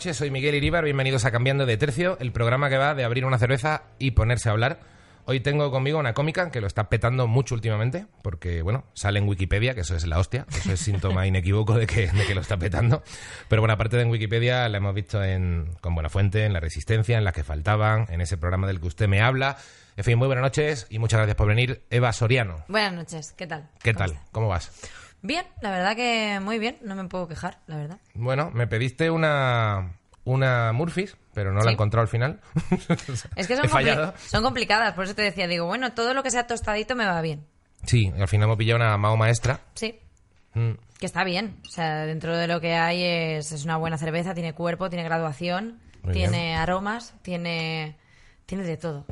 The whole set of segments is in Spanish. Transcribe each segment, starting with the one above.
noches, soy Miguel Iríbar, bienvenidos a Cambiando de Tercio, el programa que va de abrir una cerveza y ponerse a hablar. Hoy tengo conmigo una cómica que lo está petando mucho últimamente, porque, bueno, sale en Wikipedia, que eso es la hostia, eso es síntoma inequívoco de que, de que lo está petando. Pero bueno, aparte de en Wikipedia, la hemos visto en, con Buena Fuente, en La Resistencia, en La que faltaban, en ese programa del que usted me habla. En fin, muy buenas noches y muchas gracias por venir. Eva Soriano, Buenas noches, ¿qué tal? ¿qué ¿Cómo tal? ¿Cómo vas? Bien, la verdad que muy bien, no me puedo quejar, la verdad. Bueno, me pediste una, una Murphys, pero no la he encontrado al final. Es que son, compli- son complicadas, por eso te decía, digo, bueno, todo lo que sea tostadito me va bien. Sí, al final hemos pillado una Mao Maestra. Sí, Mm. que está bien. O sea, dentro de lo que hay es, es una buena cerveza, tiene cuerpo, tiene graduación, Muy tiene bien. aromas, tiene, tiene de todo.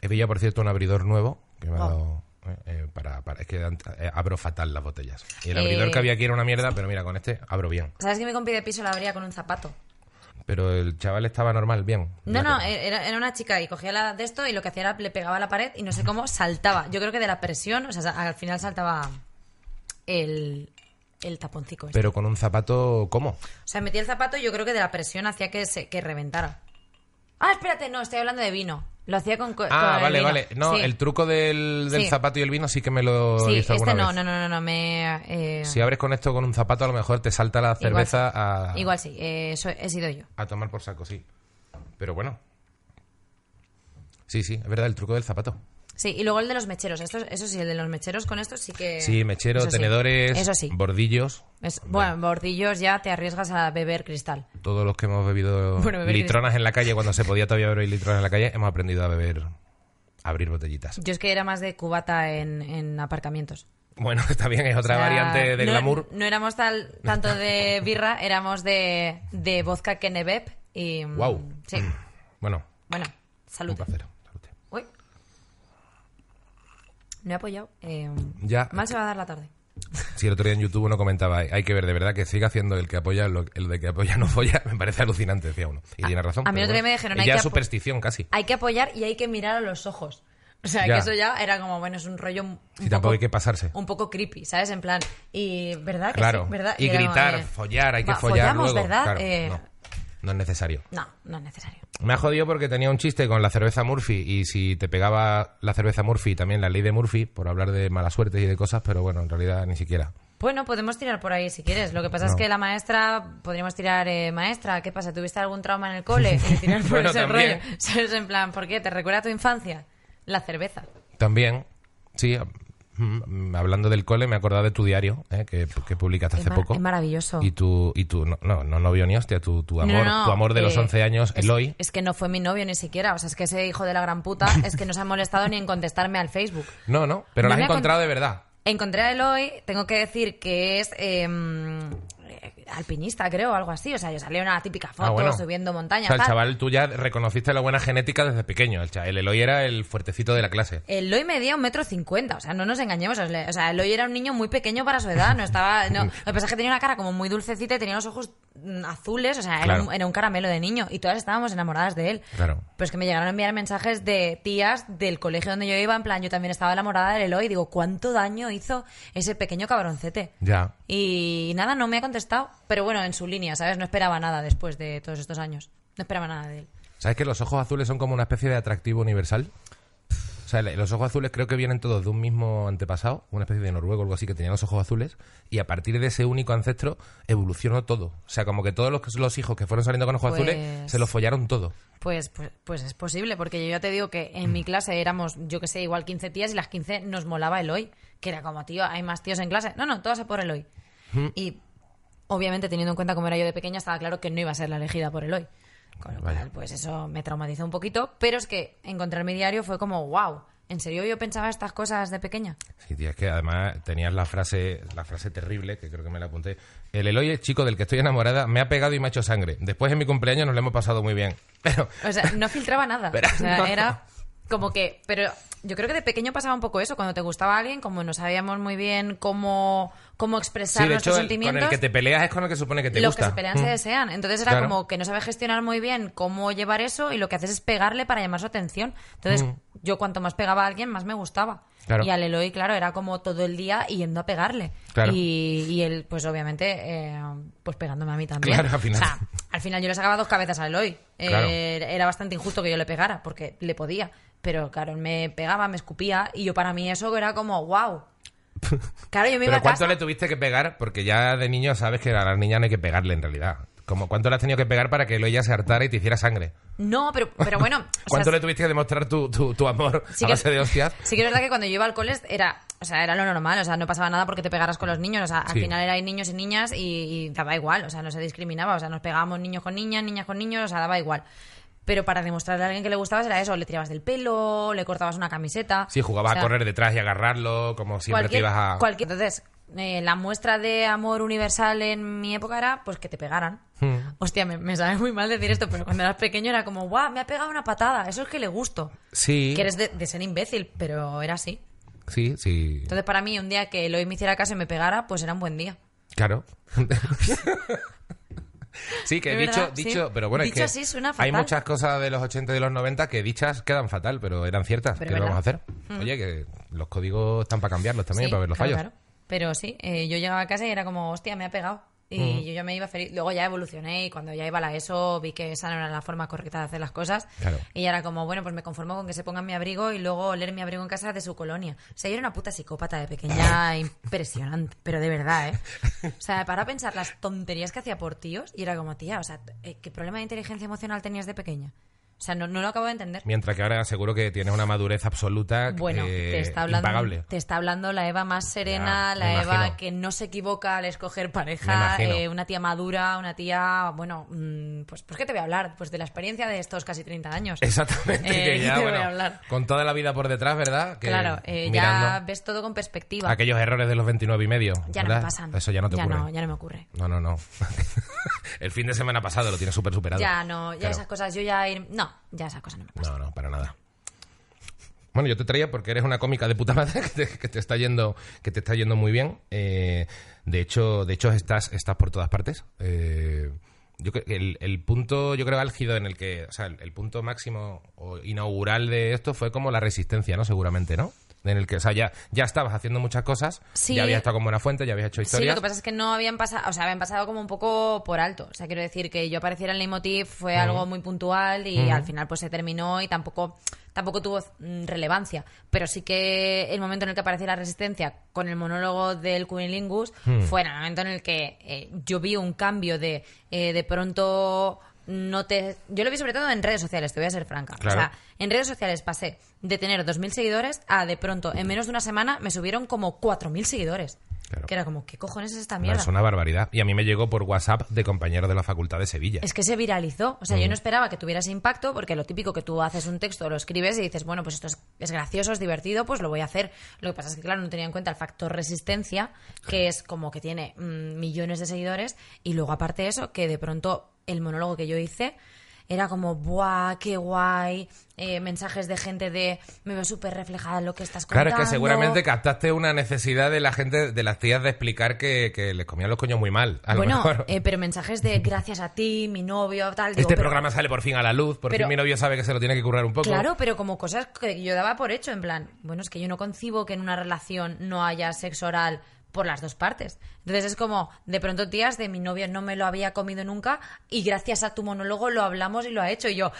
He pillado, por cierto, un abridor nuevo que me ha Oh. dado eh, eh, para, para- Es que eh, abro fatal las botellas. Y el Eh. abridor que había aquí era una mierda, pero mira, con este abro bien. ¿Sabes que mi compi de piso la abría con un zapato? Pero el chaval estaba normal, bien. No, no, que- era, era una chica y cogía la de esto y lo que hacía era le pegaba a la pared y no sé cómo saltaba. Yo creo que de la presión, o sea, al final saltaba el, el taponcico. este. Pero con un zapato, ¿cómo? O sea, metía el zapato y yo creo que de la presión hacía que, se, que reventara. Ah, espérate, no, estoy hablando de vino. Lo hacía con. co- con Ah, vale, vino. vale. No, Sí. el truco del, del Sí. zapato y el vino sí que me lo he Sí, visto este alguna no, vez. no, no, no, no, me. eh, Si abres con esto con un zapato, a lo mejor te salta la igual cerveza sí. a, Igual sí, eh, eso he sido yo. a tomar por saco, sí. Pero bueno. Sí, sí, es verdad, el truco del zapato. Sí, y luego el de los mecheros. Esto, eso sí, el de los mecheros con esto sí que. Sí, mechero, eso sí. tenedores, Eso sí. bordillos. Es- bueno, bordillos ya te arriesgas a beber cristal. Todos los que hemos bebido Bueno, litronas en la calle, cuando se podía todavía beber litronas en la calle, hemos aprendido a beber, a abrir botellitas. Yo es que era más de cubata en, en aparcamientos. Bueno, está bien, es otra O sea, variante de no, glamour. No éramos tal, tanto de birra, éramos de, de vodka Kenebeb y... mm, Guau. Sí. Bueno, Bueno, salud. un placer. Salud. Uy. No he apoyado. Eh, Ya. Mal se va a dar la tarde. Si el otro día en YouTube uno comentaba, hay que ver de verdad que siga haciendo el que apoya, lo- el de que apoya no folla, me parece alucinante, decía uno. Y tiene razón. a mí otro día bueno, me dijeron, hay ya que superstición casi. Hay que apoyar y hay que mirar a los ojos. O sea, Ya. que eso ya era como, bueno, es un rollo un Y tampoco poco- hay que pasarse. un poco creepy, ¿sabes? En plan, y ¿verdad? Que Claro. sí? ¿verdad? Y como gritar, follar, hay que "Va, follar follamos, luego. ¿verdad? Claro, Eh, no, no es necesario. no, no es necesario. Me ha jodido porque tenía un chiste con la cerveza Murphy y si te pegaba la cerveza Murphy también la ley de Murphy por hablar de mala suerte y de cosas, pero bueno, en realidad ni siquiera. Bueno, podemos tirar por ahí si quieres. Lo que pasa No. es que la maestra, podríamos tirar, eh, maestra, ¿qué pasa? ¿Tuviste algún trauma en el cole? Y tirar por Bueno, ese también. rollo. ¿Sabes? En plan, ¿por qué? ¿Te recuerda a tu infancia? La cerveza. También, sí, mm, hablando del cole, me he acordado de tu diario eh, que, que publicaste hace poco. es maravilloso. Y tu, y tu no, no, no novio ni hostia, tu, tu amor, no, tu amor de los eh, 11 años, es, Eloy. Es que no fue mi novio ni siquiera. O sea, es que ese hijo de la gran puta es que no se ha molestado ni en contestarme al Facebook. No, no, pero la has encontrado de verdad. Encontré a Eloy, tengo que decir que es eh, eh, alpinista, creo, o algo así. O sea, yo salí una típica foto Ah, bueno. subiendo montaña. O sea, el tal. chaval, tú ya reconociste la buena genética desde pequeño. El, cha- el Eloy era el fuertecito de la clase. Eloy medía un metro cincuenta, o sea, no nos engañemos. O sea, Eloy era un niño muy pequeño para su edad, no estaba... No. Lo que pasa es que tenía una cara como muy dulcecita y tenía los ojos mm, azules, o sea, era, Claro. un, era un caramelo de niño y todas estábamos enamoradas de él. Claro. Pero es que me llegaron a enviar mensajes de tías del colegio donde yo iba, en plan, yo también estaba enamorada del Eloy, y digo, ¿cuánto daño hizo ese pequeño cabroncete? Ya. Y nada, no me ha contestado, pero bueno, en su línea, ¿sabes? No esperaba nada después de todos estos años. No esperaba nada de él. ¿Sabes que los ojos azules son como una especie de atractivo universal? O sea, los ojos azules creo que vienen todos de un mismo antepasado, una especie de noruego o algo así que tenía los ojos azules, y a partir de ese único ancestro evolucionó todo. O sea, como que todos los, los hijos que fueron saliendo con ojos Pues- azules se los follaron todo. Pues, pues, pues es posible, porque yo ya te digo que en mi clase éramos, yo que sé, igual 15 tías y las 15 nos molaba Eloy, que era como, tío, hay más tíos en clase. No, no, todas a por Eloy. Y obviamente, teniendo en cuenta cómo era yo de pequeña, estaba claro que no iba a ser la elegida por Eloy. Con lo cual, pues eso me traumatizó un poquito, pero es que encontrar mi diario fue como, wow, ¿en serio yo pensaba estas cosas de pequeña? Sí, tía, es que además tenías la frase, la frase terrible, que creo que me la apunté. El Eloy es chico del que estoy enamorada, me ha pegado y me ha hecho sangre. Después en mi cumpleaños nos lo hemos pasado muy bien. Pero, O sea, no filtraba nada. Pero- o sea, no. era como que. Pero yo creo que de pequeño pasaba un poco eso. Cuando te gustaba alguien, como no sabíamos muy bien cómo, cómo expresar sí, de nuestros hecho, el- con sentimientos. el que te peleas es con el que supone que te los gusta. que se pelean se Mm. desean. Entonces era Claro. como que no sabes gestionar muy bien cómo llevar eso y lo que haces es pegarle para llamar su atención. Entonces, yo cuanto más pegaba a alguien, más me gustaba. Claro. Y al Eloy, claro, era como todo el día yendo a pegarle. Claro. Y, y él, pues obviamente, eh, pues pegándome a mí también. Claro, al final. O sea, al final yo le sacaba dos cabezas a Eloy. Eh, era bastante injusto que yo le pegara, porque le podía. Pero claro, él me pegaba, me escupía, y yo para mí eso era como, wow. Claro, yo me iba Pero a ¿cuánto casa. le tuviste que pegar? Porque ya de niño sabes que a las niñas no hay que pegarle en realidad. Como, ¿Cuánto le has tenido que pegar para que ella se hartara y te hiciera sangre? No, pero, pero bueno. o sea, ¿Cuánto le tuviste que demostrar tu, tu, tu amor Sí a que- base de hostias? Sí que es verdad que cuando yo iba al cole era, o sea, era lo normal, o sea, no pasaba nada porque te pegaras con los niños, o sea, al Sí. final erais niños y niñas y, y daba igual, o sea, no se discriminaba, o sea, nos pegábamos niños con niñas, niñas con niños, o sea, daba igual. Pero para demostrarle a alguien que le gustabas era eso, le tirabas del pelo, le cortabas una camiseta. Sí, jugabas o sea, a correr detrás y agarrarlo, como siempre te ibas a... cualquier- Entonces, eh, la muestra de amor universal en mi época era pues que te pegaran. Hmm. Hostia, me, me sabe muy mal decir esto, pero cuando eras pequeño era como, guau, me ha pegado una patada, eso es que le gusto. Sí, Que eres de, de ser imbécil, pero era así. sí, sí. Entonces, para mí, un día que Eloy me hiciera caso y me pegara, pues era un buen día. Claro. sí, que De dicho, sí. dicho, pero bueno, Dicho es que así suena hay muchas cosas de los 80 y de los 90 que dichas quedan fatal, pero eran ciertas. Pero ¿Qué vamos a hacer? Oye, que los códigos están para cambiarlos también, Sí, para ver los claro, fallos. claro. Pero sí, eh, yo llegaba a casa y era como, hostia, me ha pegado. Y yo ya me iba feliz. Luego ya evolucioné y cuando ya iba a la ESO vi que esa no era la forma correcta de hacer las cosas. Claro. Y era como, bueno, pues me conformo con que se pongan mi abrigo y luego oler mi abrigo en casa de su colonia. O sea, yo era una puta psicópata de pequeña impresionante, pero de verdad, ¿eh? O sea, para pensar las tonterías que hacía por tíos y era como, tía, o sea, eh, ¿qué problema de inteligencia emocional tenías de pequeña? O sea, no, no lo acabo de entender. Mientras que ahora seguro que tienes una madurez absoluta Bueno, eh, te está hablando impagable. te está hablando la Eva más serena, Ya, la Eva imagino. que no se equivoca al escoger pareja, eh, una tía madura, una tía, bueno, mm, pues pues qué te voy a hablar, pues de la experiencia de estos casi 30 años. Exactamente, Eh, que ya, ¿qué te voy a hablar? con toda la vida por detrás, ¿verdad? Que claro, eh, ya ves todo con perspectiva. aquellos errores de los 29 y medio. ya no me pasan. Eso ya no te ocurre. No, ya no me ocurre. No, no, no. El fin de semana pasado lo tienes súper superado. Ya no, ya Claro. esas cosas, yo ya ir- no, ya esas cosas no me pasan. No, no, para nada. Bueno, yo te traía porque eres una cómica de puta madre que te, que te está yendo, que te está yendo muy bien. Eh, de hecho, de hecho estás, estás por todas partes. Eh, yo creo que el, el punto, yo creo álgido en el que, o sea, el, el punto máximo o inaugural de esto fue como la resistencia, ¿no? Seguramente, ¿no? En el que, o sea, ya, ya estabas haciendo muchas cosas, Sí. ya habías estado con buena fuente, ya habías hecho Sí, historias. lo que pasa es que no habían pasado, o sea, habían pasado como un poco por alto. O sea, quiero decir que yo apareciera en Leitmotiv fue algo muy puntual y al final pues se terminó y tampoco tampoco tuvo mm, relevancia. Pero sí que el momento en el que apareció la resistencia con el monólogo del Cunilingus fue en el momento en el que eh, yo vi un cambio de eh, de pronto no te yo lo vi sobre todo en redes sociales te voy a ser franca Claro. o sea en redes sociales pasé de tener 2.000 seguidores a de pronto en menos de una semana me subieron como 4.000 seguidores Claro. que era como, ¿qué cojones es esta No, mierda? es una barbaridad. Y a mí me llegó por WhatsApp de compañeros de la Facultad de Sevilla. Es que se viralizó. O sea, Mm. yo no esperaba que tuviera ese impacto, porque lo típico que tú haces un texto, lo escribes y dices, bueno, pues esto es, es gracioso, es divertido, pues lo voy a hacer. Lo que pasa es que, claro, no tenía en cuenta el factor resistencia, que es como que tiene mm, millones de seguidores, y luego, aparte de eso, que de pronto el monólogo que yo hice era como, ¡buah, qué guay! eh, mensajes de gente de, me veo súper reflejada en lo que estás Claro, contando. es que seguramente captaste una necesidad de la gente, de las tías, de explicar que, que les comían los coños muy mal. A lo Bueno, mejor. eh, pero mensajes de gracias a ti, mi novio, tal. digo, este pero- programa sale por fin a la luz, por pero- fin mi novio sabe que se lo tiene que currar un poco. Claro, pero como cosas que yo daba por hecho, en plan, bueno, es que yo no concibo que en una relación no haya sexo oral por las dos partes. Entonces es como, de pronto, tías, de mi novio no me lo había comido nunca y gracias a tu monólogo lo hablamos y lo ha hecho. Y yo,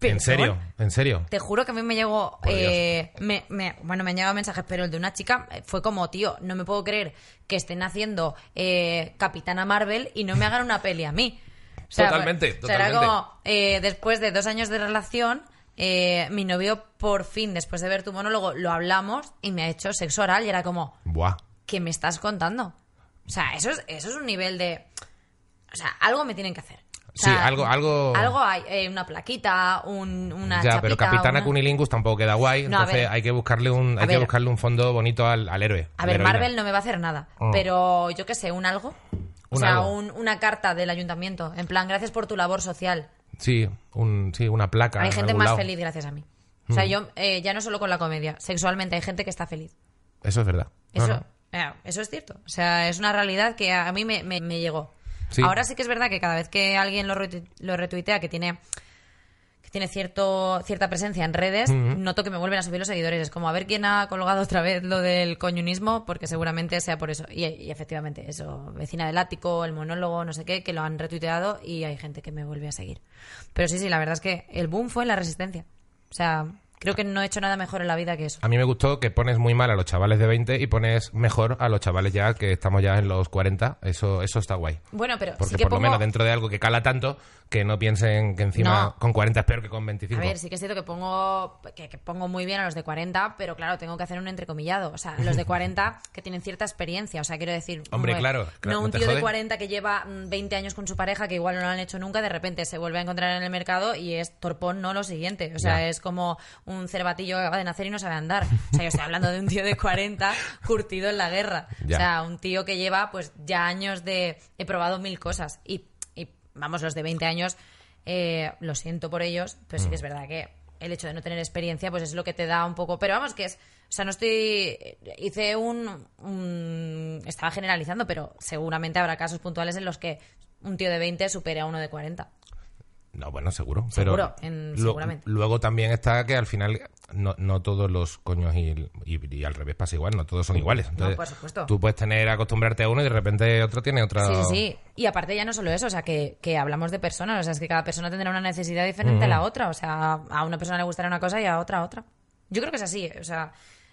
¿En serio? ¿En serio? Te juro que a mí me llegó, eh, me, me- bueno, me han llegado mensajes, pero el de una chica eh, fue como, tío, no me puedo creer que estén haciendo eh, Capitana Marvel y no me hagan una peli a mí. O Totalmente, o sea, era totalmente. como, eh, después de dos años de relación, eh, mi novio por fin, después de ver tu monólogo, lo hablamos y me ha hecho sexo oral y era como, Buah. ¿Qué me estás contando? O sea, eso es, eso es un nivel de... O sea, algo me tienen que hacer. O Sí, algo- algo- Algo hay, eh, una plaquita, un, una ya, pero Capitana una- Cunilingus tampoco queda guay, No, entonces hay que buscarle un, hay que buscarle un fondo bonito al, al héroe. A ver. Marvel no me va a hacer nada, Oh. pero yo qué sé, un algo. O Un sea, algo. un- una carta del ayuntamiento, en plan, gracias por tu labor social. Sí, un, sí, una placa. hay en gente más lado. Mm. feliz gracias a mí. O sea, yo, eh, ya no solo con la comedia, sexualmente hay gente que está feliz. Eso es verdad. Eso, no. Eso es cierto. O sea, es una realidad que a mí me, me- me llegó. Sí. Ahora sí que es verdad que cada vez que alguien lo, retu- lo retuitea que tiene, que tiene cierto cierta presencia en redes, noto que me vuelven a subir los seguidores. Es como a ver quién ha colgado otra vez lo del coñunismo, porque seguramente sea por eso. Y, y efectivamente, eso, vecina del ático, el monólogo, no sé qué, que lo han retuiteado y hay gente que me vuelve a seguir. Pero sí, sí, la verdad es que el boom fue la resistencia. O sea, Creo que no he hecho nada mejor en la vida que eso. A mí me gustó que pones muy mal a los chavales de 20 y pones mejor a los chavales ya que estamos ya en los 40. Eso, eso está guay. Bueno, pero Porque sí que por lo menos dentro de algo que cala tanto, que no piensen que encima No. con 40 es peor que con 25. A ver, sí que es cierto que pongo, que, que pongo muy bien a los de 40, pero claro, tengo que hacer un entrecomillado. O sea, los de 40 que tienen cierta experiencia. O sea, quiero decir. Hombre, claro, claro, No un tío de jode. 40 que lleva mm, 20 años con su pareja, que igual no lo han hecho nunca, de repente se vuelve a encontrar en el mercado y es torpón, no lo siguiente. O sea, Ya. es como un cervatillo que acaba de nacer y no sabe andar. O sea, yo estoy hablando de un tío de 40 curtido en la guerra. Ya. O sea, un tío que lleva pues ya años de. He probado mil cosas. Y, y, vamos, los de 20 años, eh, lo siento por ellos, pero sí que es verdad que el hecho de no tener experiencia, pues es lo que te da un poco. Pero vamos, que es. O sea, no estoy. Hice un. un- estaba generalizando, pero seguramente habrá casos puntuales en los que un tío de 20 supere a uno de 40. No, bueno, seguro. Seguro, pero en- seguramente. Luego también está que al final no, no todos los coños y, y- y al revés pasa igual, no todos son iguales. Entonces, por supuesto. Tú puedes tener, acostumbrarte a uno y de repente otro tiene otra... Sí, sí, sí. Y aparte ya no solo eso, o sea, que, que hablamos de personas, o sea, es que cada persona tendrá una necesidad diferente a la otra, o sea, a una persona le gustará una cosa y a otra otra. Yo creo que es así, o sea,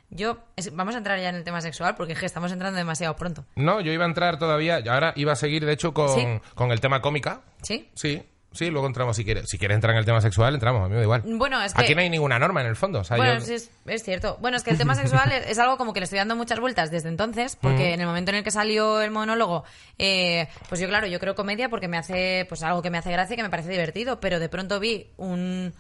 yo... es- vamos a entrar ya en el tema sexual porque es que estamos entrando demasiado pronto. No, yo iba a entrar todavía, ahora iba a seguir de hecho con, ¿Sí? con el tema cómica. ¿Sí? Sí, sí, luego entramos si quieres. Si quieres entrar en el tema sexual, entramos, a mí me da igual. Bueno, es que- Aquí no hay ninguna norma en el fondo. O sea, Bueno, yo- sí, es, es cierto. Bueno, es que el tema sexual es, es algo como que le estoy dando muchas vueltas desde entonces, porque en el momento en el que salió el monólogo, eh, pues yo, claro, yo creo comedia porque me hace, pues algo que me hace gracia y que me parece divertido, pero de pronto vi un...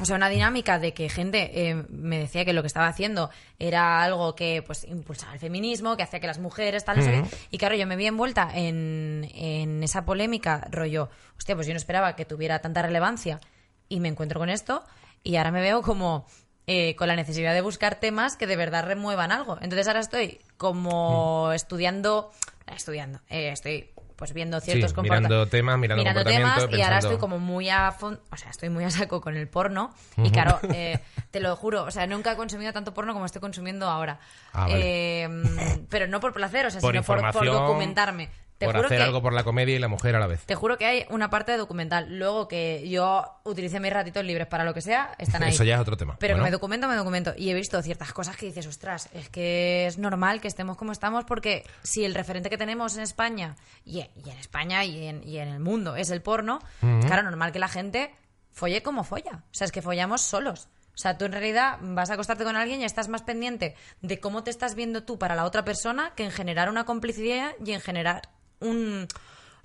O sea, una dinámica de que gente eh, me decía que lo que estaba haciendo era algo que pues impulsaba el feminismo, que hacía que las mujeres tal, no sé qué. Y claro, yo me vi envuelta en, en esa polémica, rollo, hostia, pues yo no esperaba que tuviera tanta relevancia y me encuentro con esto y ahora me veo como eh, con la necesidad de buscar temas que de verdad remuevan algo. Entonces ahora estoy como estudiando, estudiando, eh, estoy pues viendo ciertos Sí, mirando temas, mirando temas comportamiento, y ahora estoy como muy a fon- o sea, estoy muy a saco con el porno y claro, eh, te lo juro, o sea, nunca he consumido tanto porno como estoy consumiendo ahora. Ah, vale. Eh, mm, pero no por placer, o sea, Por sino por, documentarme. Te por juro hacer que algo por la comedia y la mujer a la vez. te juro que hay una parte de documental. Luego que yo utilice mis ratitos libres para lo que sea, están ahí. Eso ya es otro tema. Pero Bueno. que me documento, me documento. Y he visto ciertas cosas que dices, ostras, es que es normal que estemos como estamos porque si el referente que tenemos en España, y, y en España y en, y en el mundo, es el porno, claro, normal que la gente folle como folla. O sea, es que follamos solos. O sea, tú en realidad vas a acostarte con alguien y estás más pendiente de cómo te estás viendo tú para la otra persona que en generar una complicidad y en generar un...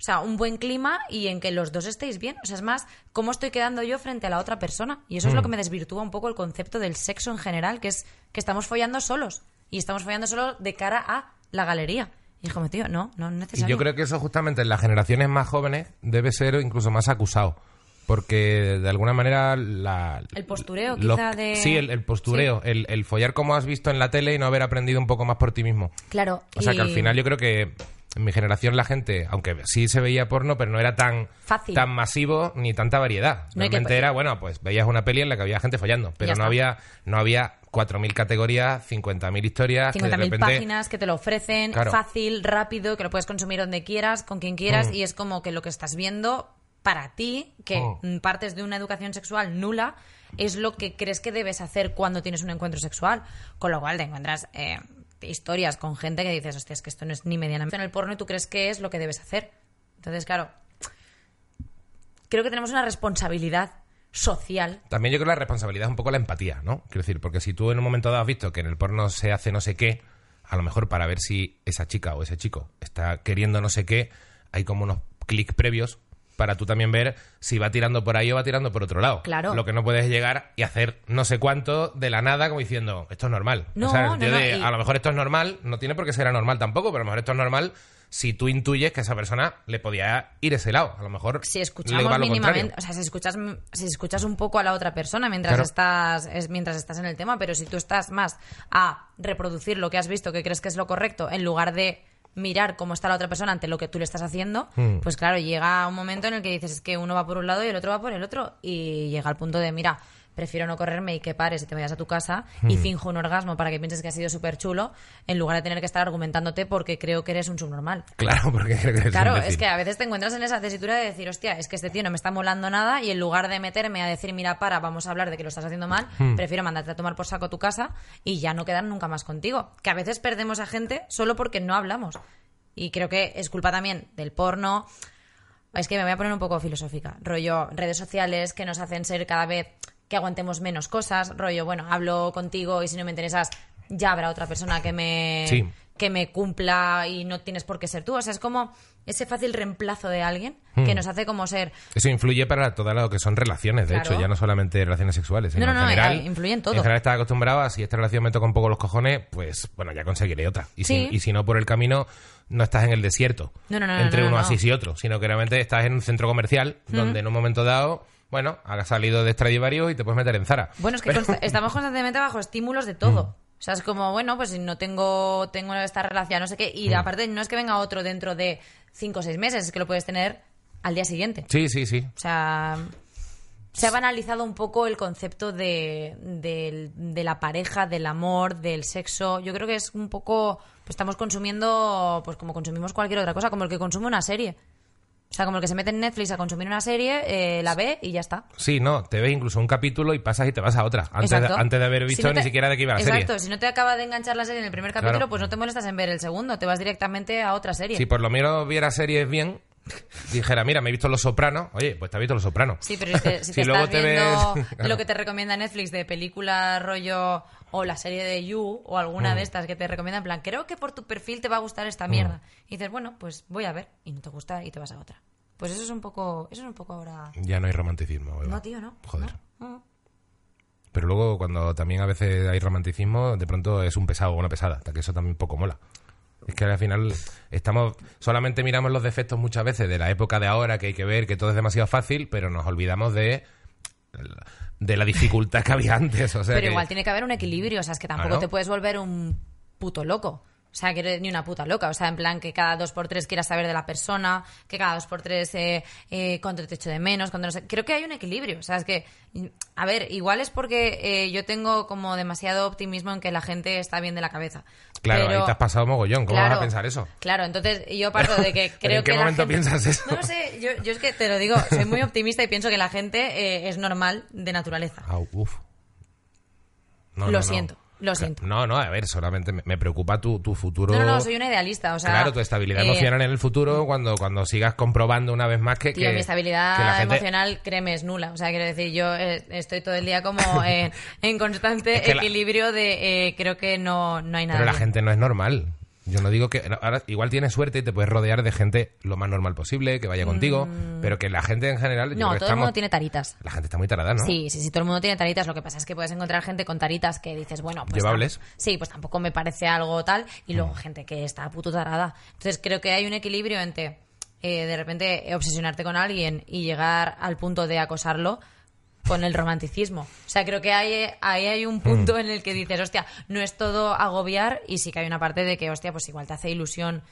O sea, un buen clima y en que los dos estéis bien. O sea, es más, cómo estoy quedando yo frente a la otra persona. Y eso es lo que me desvirtúa un poco el concepto del sexo en general, que es que estamos follando solos. Y estamos follando solos de cara a la galería. Y es como, tío, no, no es Y yo creo que eso justamente en las generaciones más jóvenes debe ser incluso más acusado. Porque de alguna manera la... El postureo, quizá, de- Sí, el, el postureo, el, el follar como has visto en la tele y no haber aprendido un poco más por ti mismo. Claro. O sea que al final yo creo que en mi generación la gente, aunque sí se veía porno, pero no era tan, Fácil. tan masivo ni tanta variedad. No Realmente era, bueno, pues veías una peli en la que había gente follando, pero no había, no había 4.000 categorías, 50.000 historias. que de 50.000 repente- páginas que te lo ofrecen Claro. fácil, rápido, que lo puedes consumir donde quieras, con quien quieras, Mm. y es como que lo que estás viendo para ti, que Mm. mm, partes de una educación sexual nula, es lo que crees que debes hacer cuando tienes un encuentro sexual. Con lo cual te encuentras eh, historias con gente que dices, hostia, es que esto no es ni medianamente en el porno y tú crees que es lo que debes hacer. Entonces, claro, creo que tenemos una responsabilidad social También yo creo que la responsabilidad es un poco la empatía, ¿no? Quiero decir, porque si tú en un momento dado has visto que en el porno se hace no sé qué, a lo mejor para ver si esa chica o ese chico está queriendo no sé qué, hay como unos clics previos para tú también ver si va tirando por ahí o va tirando por otro lado. Claro. Lo que no puedes llegar y hacer no sé cuánto de la nada como diciendo, esto es normal. No, O sea, no, no, de, y- A lo mejor esto es normal, no tiene por qué ser anormal tampoco, pero a lo mejor esto es normal si tú intuyes que a esa persona le podía ir ese lado. A lo mejor si le escuchamos va mínimamente, o sea, si escuchas, si escuchas un poco a la otra persona mientras Claro. estás es, mientras estás en el tema, pero si tú estás más a reproducir lo que has visto, que crees que es lo correcto, en lugar de mirar cómo está la otra persona ante lo que tú le estás haciendo, Hmm. pues claro, llega un momento en el que dices es que uno va por un lado y el otro va por el otro y llega al punto de, mira, prefiero no correrme y que pares y te vayas a tu casa y Hmm. finjo un orgasmo para que pienses que ha sido súper chulo en lugar de tener que estar argumentándote porque creo que eres un subnormal. Claro, porque creo que eres Claro, es que a veces te encuentras en esa tesitura de decir, hostia, es que este tío no me está molando nada y en lugar de meterme a decir, mira, para, vamos a hablar de que lo estás haciendo mal, Hmm. prefiero mandarte a tomar por saco tu casa y ya no quedar nunca más contigo. Que a veces perdemos a gente solo porque no hablamos. Y creo que es culpa también del porno. Es que me voy a poner un poco filosófica. Rollo, redes sociales que nos hacen ser cada vez que aguantemos menos cosas. Rollo, bueno, hablo contigo y si no me interesas, ya habrá otra persona que me, Sí. que me cumpla y no tienes por qué ser tú. O sea, es como ese fácil reemplazo de alguien Hmm. que nos hace como ser. Eso influye para todo lo que son relaciones, de Claro. hecho, ya no solamente relaciones sexuales, sino No, no, en no, general. eh, influye en todo. En general estás acostumbrado a si esta relación me toca un poco los cojones, pues bueno, ya conseguiré otra. Y, Sí. si, y si no, por el camino no estás en el desierto, No, no, no, entre no, no, uno no. así y otro, sino que realmente estás en un centro comercial donde en un momento dado, bueno, has salido de Stradivarius y te puedes meter en Zara. Bueno, es que Pero- consta- estamos constantemente bajo estímulos de todo. O sea, es como, bueno, pues si no tengo, tengo esta relación, no sé qué. Y aparte, no es que venga otro dentro de cinco o seis meses, es que lo puedes tener al día siguiente. Sí, sí, sí. O sea, se ha banalizado un poco el concepto de, de la pareja, del amor, del sexo. Yo creo que es un poco, pues estamos consumiendo, pues como consumimos cualquier otra cosa, como el que consume una serie. O sea, como el que se mete en Netflix a consumir una serie, eh, la ve y ya está. Sí, no, te ves incluso un capítulo y pasas y te vas a otra, antes, de, Exacto. antes de haber Si visto no te- ni siquiera de qué iba la Exacto, serie. si no te acaba de enganchar la serie en el primer capítulo, Claro. pues no te molestas en ver el segundo, te vas directamente a otra serie. Si por lo menos viera series bien, dijera, mira, me he visto Los Sopranos, oye, pues te has visto Los Sopranos. Sí, pero si te, si Si te luego estás te viendo ves- claro. lo que te recomienda Netflix de película rollo o la serie de You o alguna Mm. de estas que te recomienda en plan, creo que por tu perfil te va a gustar esta mierda. Y dices, bueno, pues voy a ver y no te gusta y te vas a otra. Pues eso es un poco, eso es un poco ahora. Ya no hay romanticismo. Eva. No, tío, no. Joder. No, no. Pero luego, cuando también a veces hay romanticismo, de pronto es un pesado o una pesada, hasta que eso también poco mola. Es que al final estamos solamente miramos los defectos muchas veces de la época de ahora, que hay que ver que todo es demasiado fácil, pero nos olvidamos de de la dificultad que había antes. O sea Pero que- igual tiene que haber un equilibrio, o sea, es que tampoco te puedes volver un puto loco. O sea, que eres ni una puta loca. O sea, en plan que cada dos por tres quieras saber de la persona, que cada dos por tres eh, eh, cuánto te echo de menos, cuánto no sé. Creo que hay un equilibrio. O sea, es que, a ver, igual es porque eh, yo tengo como demasiado optimismo en que la gente está bien de la cabeza. Claro, Pero- ahí te has pasado mogollón. ¿Cómo vas a pensar eso? Claro, entonces yo parto de que ¿Pero creo en qué que la momento gente- piensas eso? No lo sé, yo, yo es que te lo digo, soy muy optimista y pienso que la gente eh, es normal de naturaleza. Au, uf. No, Lo no, no. siento, lo siento. No, no, a ver, solamente me, me preocupa tu, tu futuro. No, no, no, soy una idealista, o sea... claro, tu estabilidad eh, emocional en el futuro cuando, cuando sigas comprobando una vez más que, Tío, que- mi estabilidad que la gente- emocional, créeme, es nula. O sea, quiero decir, yo eh, estoy todo el día como en, en constante Es que la- equilibrio de eh, creo que no, no hay nada. Pero la gente no es normal. Yo no digo que... Ahora, igual tienes suerte y te puedes rodear de gente lo más normal posible, que vaya contigo, pero que la gente en general... Mm. No, todo el mundo tiene taritas. La gente está muy tarada, ¿no? Sí, sí, sí, todo el mundo tiene taritas. Lo que pasa es que puedes encontrar gente con taritas que dices, bueno, pues. Llevables. Sí, pues tampoco me parece algo tal. Y luego gente que está puto tarada. Entonces creo que hay un equilibrio entre eh, de repente obsesionarte con alguien y llegar al punto de acosarlo con el romanticismo. O sea, creo que hay, ahí hay un punto en el que dices, hostia, no es todo agobiar y sí que hay una parte de que, hostia, pues igual te hace ilusión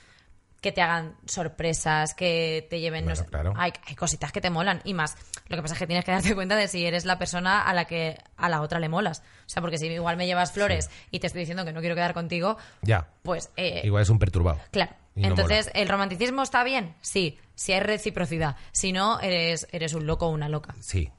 que te hagan sorpresas, que te lleven, no Bueno, sé, claro. hay, hay cositas que te molan y más. Lo que pasa es que tienes que darte cuenta de si eres la persona a la que a la otra le molas. O sea, porque si igual me llevas flores y te estoy diciendo que no quiero quedar contigo, Ya. pues eh, Igual es un perturbado. claro. No Entonces, ¿el romanticismo está bien? Sí, si hay reciprocidad. Si no, eres, eres un loco o una loca. Sí.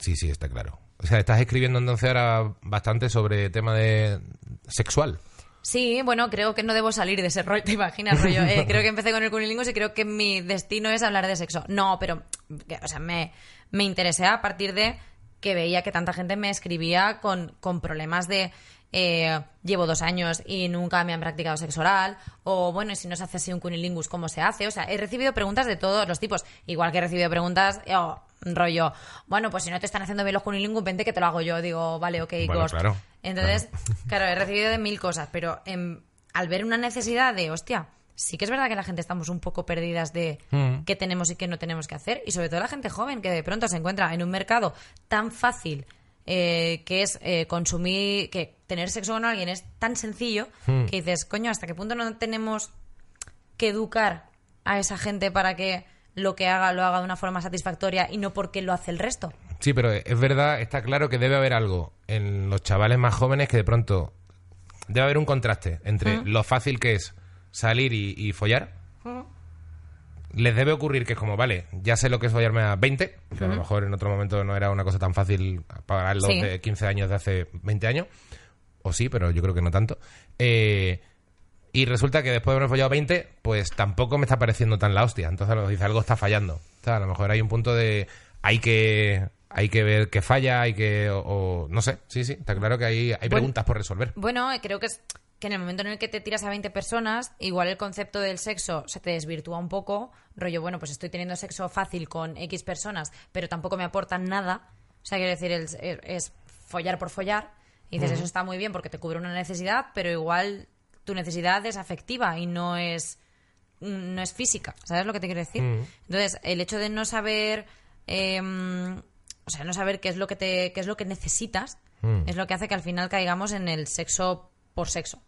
Sí, sí, está claro. O sea, estás escribiendo entonces ahora bastante sobre tema de sexual. Sí, bueno, creo que no debo salir de ese rol, ¿te imaginas, rollo? Eh, creo que empecé con el cunilingus y creo que mi destino es hablar de sexo. No, pero, o sea, me, me interesé a partir de que veía que tanta gente me escribía con, con problemas de eh, llevo dos años y nunca me han practicado sexo oral, o bueno, y si no se hace así un cunilingus, ¿cómo se hace? O sea, he recibido preguntas de todos los tipos, igual que he recibido preguntas, eh, rollo, bueno, pues si no te están haciendo bien los cunilingus, vente que te lo hago yo. Digo, vale, ok, Bueno, ghost. claro. Entonces, claro, he recibido de mil cosas, pero em, al ver una necesidad de, hostia, sí que es verdad que la gente estamos un poco perdidas de Mm. qué tenemos y qué no tenemos que hacer, y sobre todo la gente joven que de pronto se encuentra en un mercado tan fácil eh, que es eh, consumir, que tener sexo con alguien es tan sencillo Hmm. que dices, coño, ¿hasta qué punto no tenemos que educar a esa gente para que lo que haga lo haga de una forma satisfactoria y no porque lo hace el resto? Sí, pero es verdad, está claro que debe haber algo en los chavales más jóvenes que de pronto debe haber un contraste entre lo fácil que es salir y, y follar. Les debe ocurrir que es como, vale, ya sé lo que es follarme a 20, que a lo mejor en otro momento no era una cosa tan fácil para los Sí. de 15 años de hace 20 años. O sí, pero yo creo que no tanto. Eh, y resulta que después de haber follado 20, pues tampoco me está pareciendo tan la hostia. Entonces lo dice, algo está fallando. O sea, a lo mejor hay un punto de... Hay que... Hay que ver qué falla, hay que... O, o- no sé, sí, sí, está claro que hay, hay preguntas por resolver. Bueno, creo que es que en el momento en el que te tiras a 20 personas, igual el concepto del sexo se te desvirtúa un poco, rollo, bueno, pues estoy teniendo sexo fácil con X personas, pero tampoco me aportan nada. O sea, quiero decir, es, es follar por follar. Y dices, eso está muy bien porque te cubre una necesidad, pero igual tu necesidad es afectiva y no es no es física, ¿sabes lo que te quiero decir? Entonces, el hecho de no saber, eh, o sea, no saber qué es lo que te, qué es lo que necesitas, es lo que hace que al final caigamos en el sexo por sexo.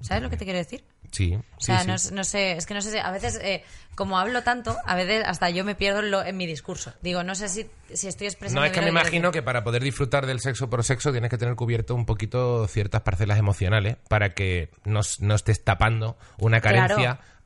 ¿Sabes lo que te quiero decir? Sí, O sea, sí. No, sé, es que no sé, si- a veces, eh, como hablo tanto, a veces hasta yo me pierdo en, lo- en mi discurso. Digo, no sé si, si estoy expresando No, es que me imagino que para poder disfrutar del sexo por sexo tienes que tener cubierto un poquito ciertas parcelas emocionales para que no, no estés tapando una Claro.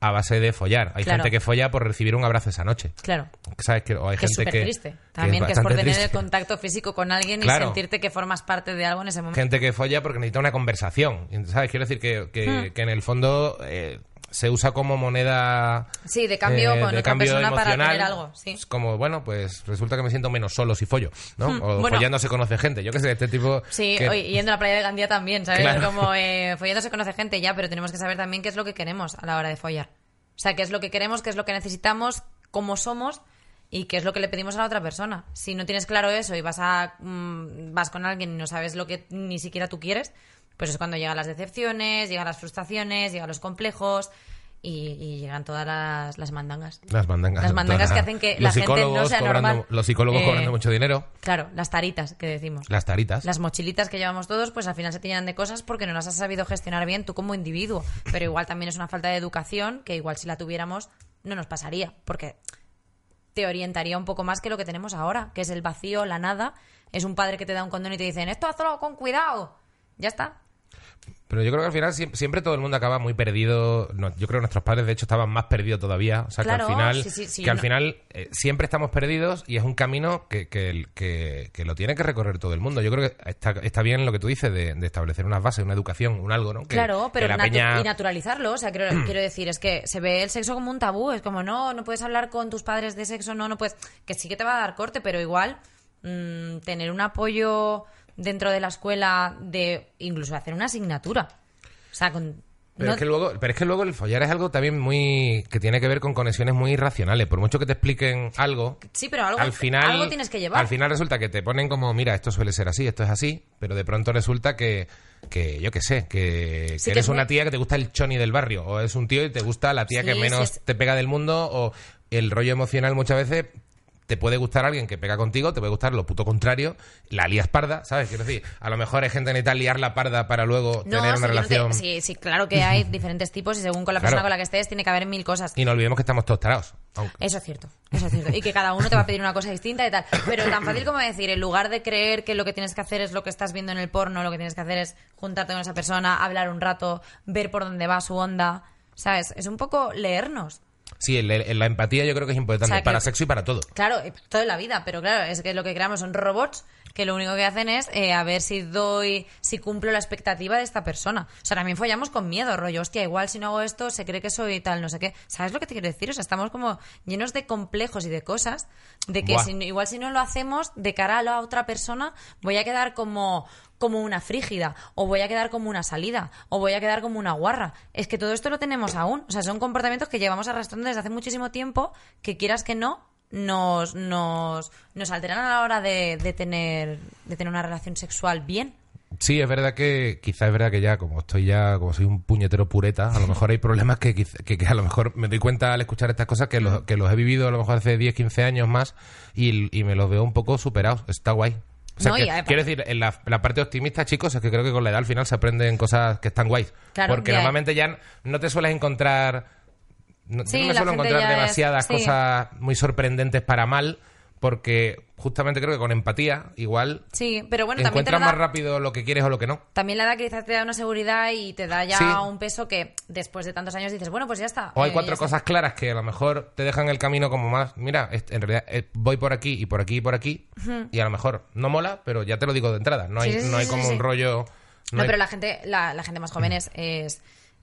A base de follar. Hay Claro. gente que folla por recibir un abrazo esa noche. Claro. ¿Sabes? Que, o hay Que es gente súper que... triste. También que es, bastante por tener el contacto físico con alguien Claro. y sentirte que formas parte de algo en ese momento. Gente que folla porque necesita una conversación. ¿Sabes? Quiero decir que, que, Hmm. que en el fondo eh, se usa como moneda... Sí, de cambio eh, con de otra cambio persona para tener algo. Sí. Es como, bueno, pues resulta que me siento menos solo si follo, ¿no? Hmm, O bueno. follando se conoce gente. Yo qué sé, este tipo... Sí, que- oye, yendo a la playa de Gandía también, ¿sabes? Claro. Como eh, follando se conoce gente ya, pero tenemos que saber también qué es lo que queremos a la hora de follar. O sea, qué es lo que queremos, qué es lo que necesitamos, cómo somos y qué es lo que le pedimos a la otra persona. Si no tienes claro eso y vas a mm, vas con alguien y no sabes lo que ni siquiera tú quieres, pues es cuando llegan las decepciones, llegan las frustraciones, llegan los complejos y, y llegan todas las, las mandangas. Las mandangas. Las mandangas que hacen que los la gente no sea cobrando- normal. Los psicólogos Eh, cobrando mucho dinero. Claro, las taritas que decimos. Las taritas. Las mochilitas que llevamos todos, pues al final se te llenan de cosas porque no las has sabido gestionar bien tú como individuo. Pero igual también es una falta de educación que igual si la tuviéramos no nos pasaría. Porque te orientaría un poco más que lo que tenemos ahora, que es el vacío, la nada. Es un padre que te da un condón y te dicen, esto hazlo con cuidado. Ya está. Pero yo creo que al final siem- siempre, todo el mundo acaba muy perdido. No, yo creo que nuestros padres, de hecho, estaban más perdidos todavía. O sea, Claro, que al final, sí, sí, sí, que al no- final eh, siempre estamos perdidos y es un camino que, que, que- que lo tiene que recorrer todo el mundo. Yo creo que está, está bien lo que tú dices de, de establecer unas bases, una educación, un algo, ¿no? Claro, pero la natu- peña- y naturalizarlo. O sea, quiero, quiero decir, es que se ve el sexo como un tabú. Es como, no, no puedes hablar con tus padres de sexo, no, no puedes. Que sí que te va a dar corte, pero igual mm, tener un apoyo dentro de la escuela de incluso hacer una asignatura. O sea, con. Pero, no- es que luego, pero es que luego el follar es algo también muy. que tiene que ver con conexiones muy irracionales. Por mucho que te expliquen algo. Sí, pero algo, al final, algo tienes que llevar. Al final resulta que te ponen como, mira, esto suele ser así, esto es así, pero de pronto resulta que, que yo qué sé, que, Sí, que que eres es una muy- tía que te gusta el choni del barrio, o es un tío y te gusta la tía que menos sí, te pega del mundo, o el rollo emocional muchas veces te puede gustar alguien que pega contigo, te puede gustar lo puto contrario, la lías parda, ¿sabes? Quiero decir, a lo mejor hay gente que necesita liar la parda para luego No, tener sí, una yo no te- relación. sí, sí, claro que hay diferentes tipos y según con la Claro. persona con la que estés tiene que haber mil cosas. Y no olvidemos que estamos todos tarados. aunque- Eso es cierto, eso es cierto. Y que cada uno te va a pedir una cosa distinta y tal. Pero tan fácil como decir, en lugar de creer que lo que tienes que hacer es lo que estás viendo en el porno, lo que tienes que hacer es juntarte con esa persona, hablar un rato, ver por dónde va su onda, ¿sabes? Es un poco leernos. Sí, el- el- la empatía yo creo que es importante O sea, que- para sexo y para todo. Claro, eh, toda la vida, pero claro, es que lo que creamos son robots que lo único que hacen es eh, a ver si doy, si cumplo la expectativa de esta persona. O sea, también follamos con miedo, rollo, hostia, igual si no hago esto se cree que soy tal, no sé qué. ¿Sabes lo que te quiero decir? O sea, estamos como llenos de complejos y de cosas, de que si, igual si no lo hacemos de cara a la otra persona, voy a quedar como como una frígida, o voy a quedar como una salida, o voy a quedar como una guarra. Es que todo esto lo tenemos aún. O sea, son comportamientos que llevamos arrastrando desde hace muchísimo tiempo, que quieras que no, nos, nos, nos alteran a la hora de, de tener, de tener una relación sexual bien. Sí, es verdad que quizás es verdad que ya, como estoy ya, como soy un puñetero pureta, a lo mejor hay problemas que, que, que a lo mejor me doy cuenta al escuchar estas cosas que los, que los he vivido a lo mejor hace 10, 15 años más y, y me los veo un poco superados. Está guay. O sea, No, que- quiero decir, en la, la parte optimista, chicos, es que creo que con la edad al final se aprenden cosas que están guays. Claro, Porque ya. normalmente ya no te sueles encontrar. No, Sí, yo no me suelo encontrar es- demasiadas sí. cosas muy sorprendentes para mal, porque justamente creo que con empatía, igual Sí, pero bueno, también te encuentras más da, rápido lo que quieres o lo que no. también la edad quizás te da una seguridad y te da ya Sí. un peso que después de tantos años dices, bueno, pues ya está. O hay eh, cuatro está. cosas claras que a lo mejor te dejan el camino como más, mira, en realidad eh, voy por aquí y por aquí y por aquí, y a lo mejor no mola, pero ya te lo digo de entrada, no hay, Sí, sí, no hay como un rollo... No, no hay- pero la gente, la, la gente más joven es,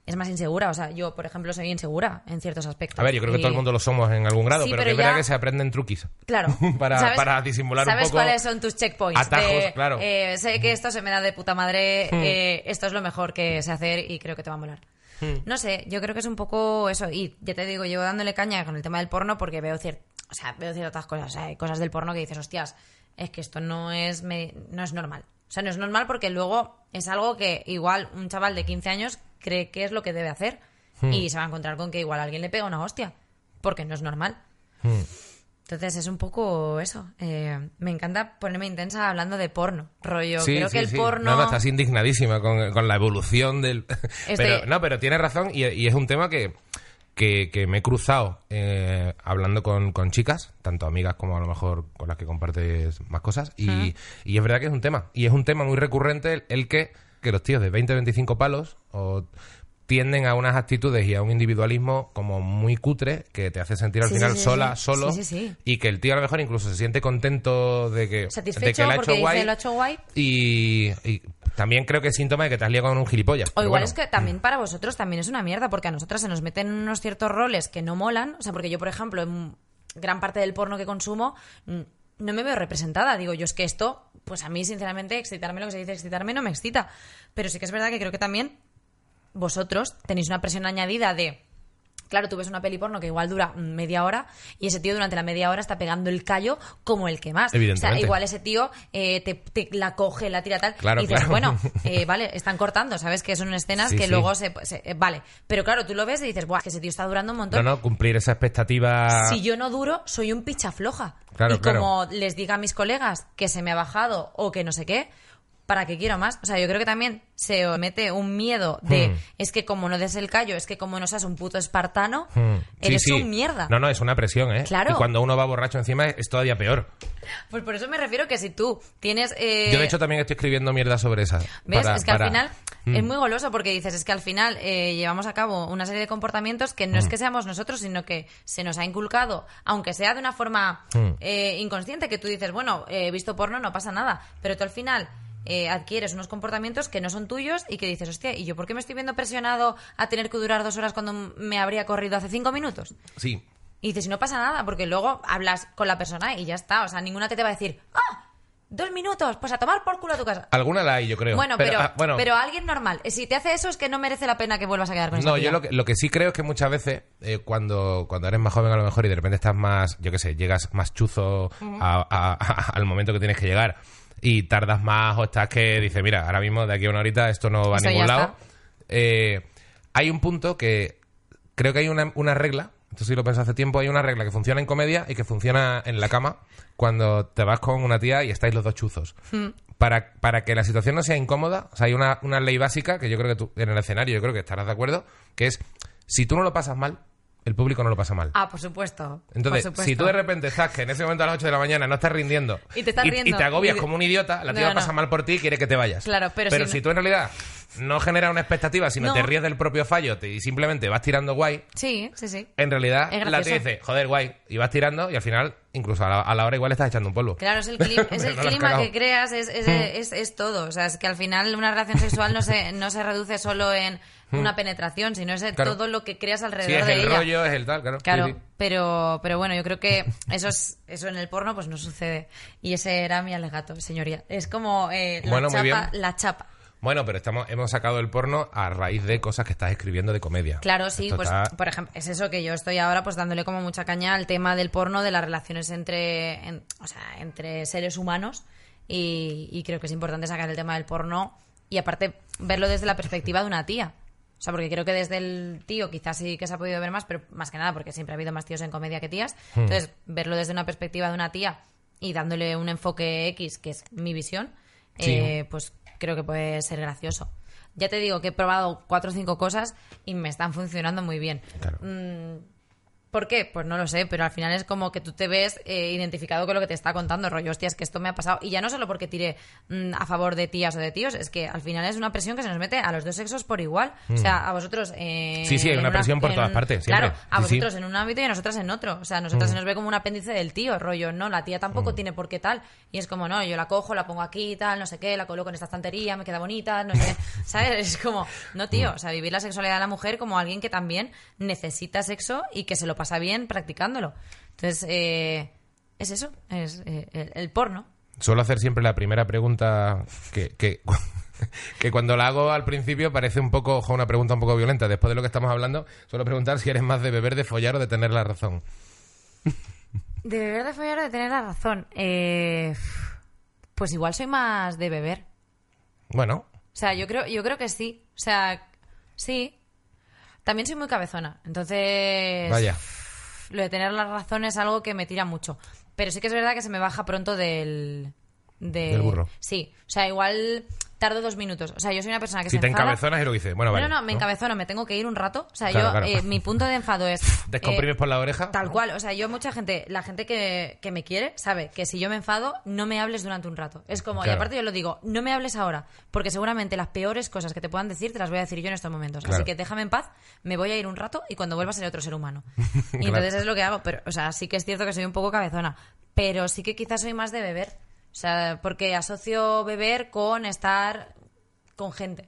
es más insegura. O sea, yo, por ejemplo, soy insegura en ciertos aspectos. A ver, yo creo que Y- todo el mundo lo somos en algún grado, Sí, pero, pero que es verdad ya- que se aprenden truquis. Claro. Para- ¿Sabes- para disimular un ¿Sabes poco cuáles son tus checkpoints? atajos, De, claro. Hmm. eh, sé que esto se me da de puta madre, eh, esto es lo mejor que sé hacer y creo que te va a molar. Hmm. No sé, yo creo que es un poco eso. Y ya te digo, llevo dándole caña con el tema del porno porque veo, cier- o sea, veo ciertas cosas. O sea, hay cosas del porno que dices, hostias, es que esto no es, me- no es normal. O sea, no es normal porque luego es algo que igual un chaval de 15 años cree que es lo que debe hacer Hmm. y se va a encontrar con que igual alguien le pega una hostia porque no es normal. Hmm. Entonces es un poco eso. Eh, me encanta ponerme intensa hablando de porno. Rollo, Sí, creo sí, que el sí. porno. No, no, estás indignadísima con, con la evolución del... Pero, no, pero tienes razón y, y es un tema que, que, que me he cruzado eh, hablando con, con chicas, tanto amigas como a lo mejor con las que compartes más cosas, y, y es verdad que es un tema. Y es un tema muy recurrente el, el que, que los tíos de 20, 25 palos o tienden a unas actitudes y a un individualismo como muy cutre que te hace sentir al Sí, final sí, sí, sola, solo y que el tío a lo mejor incluso se siente contento de que, de Satisfecho que lo ha porque hecho dice, guay lo ha hecho guay. y, y también creo que es síntoma de que te has liado con un gilipollas. O igual bueno. es que también para vosotros también es una mierda, porque a nosotras se nos meten unos ciertos roles que no molan. O sea, porque yo, por ejemplo, en gran parte del porno que consumo, no me veo representada. Digo, yo es que esto, pues a mí, sinceramente, excitarme, lo que se dice excitarme, no me excita. Pero sí que es verdad que creo que también vosotros tenéis una presión añadida de. Claro, tú ves una peli porno que igual dura media hora y ese tío durante la media hora está pegando el callo como el que más. O sea, Evidentemente. igual ese tío eh, te, te la coge, la tira tal. Claro, y dices, claro. bueno, eh, vale, están cortando, ¿sabes? Que son escenas Sí, que sí. luego se, se- eh, Vale, pero claro, tú lo ves y dices, Buah, que ese tío está durando un No, montón. no, cumplir esa expectativa. Si yo no duro, soy un picha floja. Claro, y claro. como les diga a mis colegas que se me ha bajado o que no sé qué, ¿para qué quiero más? O sea, yo creo que también se os mete un miedo de Hmm. es que como no des el callo, es que como no seas un puto espartano, Hmm. Sí, eres sí. un mierda. No, no, es una presión, ¿eh? Claro. Y cuando uno va borracho encima es, todavía peor. Pues por eso me refiero que si tú tienes... eh, Yo, de hecho, también estoy escribiendo mierda sobre esa. ¿Ves? para- es que para- al final Mm. es muy goloso porque dices, es que al final eh, llevamos a cabo una serie de comportamientos que no es que seamos nosotros, sino que se nos ha inculcado, aunque sea de una forma eh, inconsciente, que tú dices, bueno, he visto porno, no pasa nada, pero tú al final eh, adquieres unos comportamientos que no son tuyos y que dices, hostia, ¿y yo por qué me estoy viendo presionado a tener que durar dos horas cuando me habría corrido hace cinco minutos? Sí. Y dices, y no pasa nada, porque luego hablas con la persona y ya está, o sea, ninguna que te va a decir, ¡ah! Dos minutos, pues a tomar por culo a tu casa. Alguna la hay, yo creo. Bueno, pero, ah, bueno, pero alguien normal. Si te hace eso es que no merece la pena que vuelvas a quedar con No, yo lo que, lo que sí creo es que muchas veces, eh, cuando, cuando eres más joven a lo mejor y de repente estás más, yo qué sé, llegas más chuzo a- a- a- al momento que tienes que llegar y tardas más o estás que dices, mira, ahora mismo de aquí a una horita esto no va a Esto ningún lado. Eh, hay un punto que creo que hay una, una regla, esto sí lo pensé hace tiempo, hay una regla que funciona en comedia y que funciona en la cama cuando te vas con una tía y estáis los dos chuzos. Hmm. Para, para que la situación no sea incómoda, o sea, hay una, una ley básica que yo creo que tú, en el escenario, yo creo que estarás de acuerdo, que es, si tú no lo pasas mal, el público no lo pasa mal. Ah, por supuesto. Entonces, por supuesto. si tú de repente estás que en ese momento a las 8 de la mañana no estás rindiendo Y te estás riendo. agobias Y- como un idiota, la tía No, pasa mal por ti y quiere que te vayas. Claro, pero si si, no- tú en realidad no generas una expectativa, sino No. te ríes del propio fallo te- y simplemente vas tirando guay, Sí, sí, sí. en realidad la tía dice, joder, guay, y vas tirando y al final, incluso a la, a la hora igual estás echando un polvo. Claro, es el, clim- es Pero el no clima que creas, es, es, es, es todo. O sea, es que al final una relación sexual no se, no se reduce solo en una penetración, sino es. Claro. todo lo que creas Sí, alrededor es de el ella. rollo, es el tal, claro. Claro, Sí, sí. pero pero bueno, yo creo que eso es eso en el porno pues no sucede. Y ese era mi alegato, señoría. Es como eh, la Bueno, chapa, la chapa. Bueno, pero estamos, hemos sacado el porno a raíz de cosas que estás escribiendo de comedia. Claro, sí, Esto pues está- por ejemplo, es eso que yo estoy ahora pues dándole como mucha caña al tema del porno, de las relaciones entre, en- o sea, entre seres humanos y, y creo que es importante sacar el tema del porno y aparte verlo desde la perspectiva de una tía. O sea, porque creo que desde el tío quizás sí que se ha podido ver más, pero más que nada porque siempre ha habido más tíos en comedia que tías. Hmm. Entonces, verlo desde una perspectiva de una tía y dándole un enfoque X, que es mi visión, Sí. eh, pues creo que puede ser gracioso. Ya te digo que he probado cuatro o cinco cosas y me están funcionando muy bien. Claro. Mm, ¿Por qué? Pues no lo sé, pero al final es como que tú te ves eh, identificado con lo que te está contando, rollo, hostia, es que esto me ha pasado. Y ya no solo porque tire mm, a favor de tías o de tíos, es que al final es una presión que se nos mete a los dos sexos por igual. O sea, a vosotros. eh, Mm. Sí, sí, hay una presión por en todas partes, siempre. Claro, a Sí, sí. vosotros en un ámbito y a nosotras en otro. O sea, a nosotras Mm. se nos ve como un apéndice del tío, rollo, no, la tía tampoco tiene por qué tal. Y es como, no, yo la cojo, la pongo aquí tal, no sé qué, la coloco en esta estantería, me queda bonita, no sé qué. ¿Sabes? Es como, no, tío, o sea, vivir la sexualidad de la mujer como alguien que también necesita sexo y que se lo pasa bien practicándolo. Entonces, eh, es eso, es eh, el, el porno. Suelo hacer siempre la primera pregunta que, que, que cuando la hago al principio parece un poco, ojo, una pregunta un poco violenta. Después de lo que estamos hablando, suelo preguntar si eres más de beber, de follar o de tener la razón. De beber, de follar, o de tener la razón. Eh, pues igual soy más de beber. Bueno, O sea, yo creo, yo creo que sí. O sea, sí. También soy muy cabezona. Entonces. vaya. Lo de tener la razón es algo que me tira mucho. Pero sí que es verdad que se me baja pronto del. de- Del burro. Sí. O sea, igual tardo dos minutos. O sea, yo soy una persona que Si se te enfada. encabezonas y lo dices, bueno, vale. no, no, me encabezono, me tengo que ir un rato. O sea, Claro, yo, claro. eh, mi punto de enfado es. Descomprimes eh, por la oreja. Tal cual, o sea, yo mucha gente, la gente que, que me quiere sabe que si yo me enfado, no me hables durante un rato. Es como, y aparte yo lo digo, no me hables ahora, porque seguramente las peores cosas que te puedan decir te las voy a decir yo en estos momentos. Así que déjame en paz, me voy a ir un rato y cuando vuelva seré otro ser humano. Y entonces es lo que hago, pero, o sea, sí que es cierto que soy un poco cabezona, pero sí que quizás soy más de beber. O sea, porque asocio beber con estar con gente.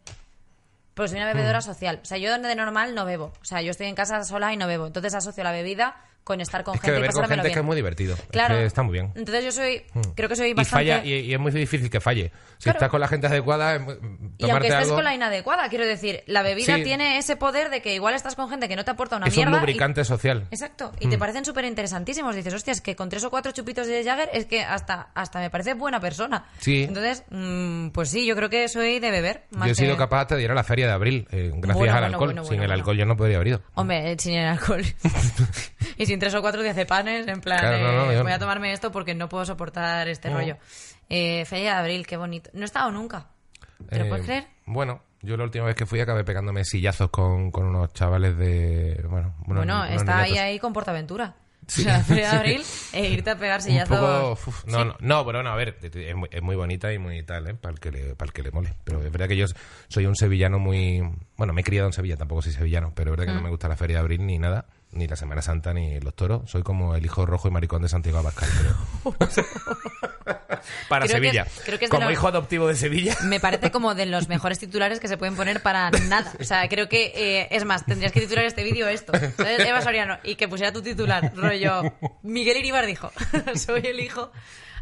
Pues soy una bebedora social. O sea, yo de normal no bebo. O sea, yo estoy en casa sola y no bebo. Entonces asocio la bebida con estar con Es que gente y con es que es muy divertido. Es Claro. que está muy bien. Entonces yo soy, creo que soy Y bastante... falla, y, y es muy difícil que falle. Si Claro. estás con la gente adecuada, es muy- Y aunque estés algo con la inadecuada, quiero decir, la bebida Sí. tiene ese poder de que igual estás con gente que no te aporta una es un mierda. y- lubricante social. Exacto, y te parecen súper interesantísimos. Dices, hostia, es que con tres o cuatro chupitos de Jagger es que hasta, hasta me parece buena persona. Sí. Entonces, mm, pues sí, yo creo que soy de beber. más Yo he sido que- capaz de ir a la feria de abril, eh, gracias Bueno, al bueno, alcohol. bueno, Sin el alcohol yo no podría haber ido. Hombre, sin el alcohol. y sin tres o cuatro diazepanes, en plan, Claro, no, no, eh, voy a tomarme esto porque no puedo soportar este rollo. Eh, Feria de abril, qué bonito. No he estado nunca. ¿Te lo Eh, puedes creer? Bueno, yo la última vez que fui acabé pegándome sillazos con, con unos chavales de... Bueno, unos- Bueno, unos está ahí niñatos. ahí con Portaventura. Sí. O sea, Feria de abril e irte a pegar Un sillazos. poco... uf, no, Sí. no, no, pero bueno, a ver, es muy, es muy bonita y muy tal, ¿eh? Para el, que le, para el que le mole. Pero es verdad que yo soy un sevillano muy... Bueno, me he criado en Sevilla, tampoco soy sevillano, pero es verdad que Mm. no me gusta la Feria de Abril ni nada, ni la Semana Santa, ni los toros. Soy como el hijo rojo y maricón de Santiago Abascal, creo. para Creo que- Sevilla. creo que es como los- hijo adoptivo de Sevilla. Me parece como de los mejores titulares que se pueden poner para nada. O sea, creo que, eh, es más, tendrías que titular este vídeo esto. ¿sabes? Eva Soriano. Y que pusiera tu titular, rollo. Miguel Iribar dijo, soy el hijo.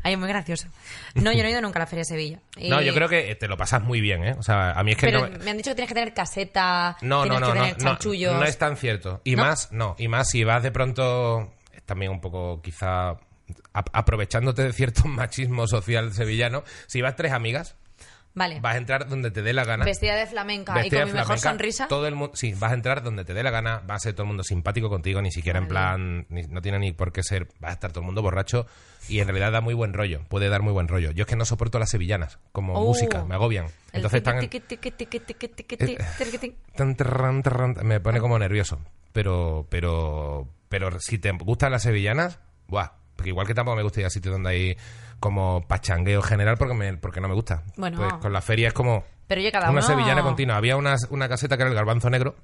Ay, muy gracioso. No, yo no he ido nunca a la Feria de Sevilla. Y- No, yo creo que te lo pasas muy bien, ¿eh? O sea, a mí es que Pero no... me han dicho que tienes que tener caseta, No, tienes no, no, que no, tener no, chanchullos. no es tan cierto. Y ¿No? más, no, y más si vas de pronto, también un poco quizá ap- aprovechándote de cierto machismo social sevillano, si vas tres amigas, Vale. vas a entrar donde te dé la gana. Vestida de flamenca Vestida y con mi mejor sonrisa. Todo el mundo, sí, vas a entrar donde te dé la gana, va a ser todo el mundo simpático contigo, ni siquiera en plan, ni- no tiene ni por qué ser, va a estar todo el mundo borracho y en realidad da muy buen rollo, puede dar muy buen rollo. Yo es que no soporto las sevillanas como Oh. música, me agobian. Entonces están me pone como nervioso. Pero, pero, pero si te gustan las sevillanas, buah, porque igual que tampoco me gusta ir a sitios donde hay como pachangueo general porque, me, porque no me gusta. Bueno. Pues con la feria es como Pero oye, cada una uno... sevillana continua. Había una, una caseta que era el garbanzo negro,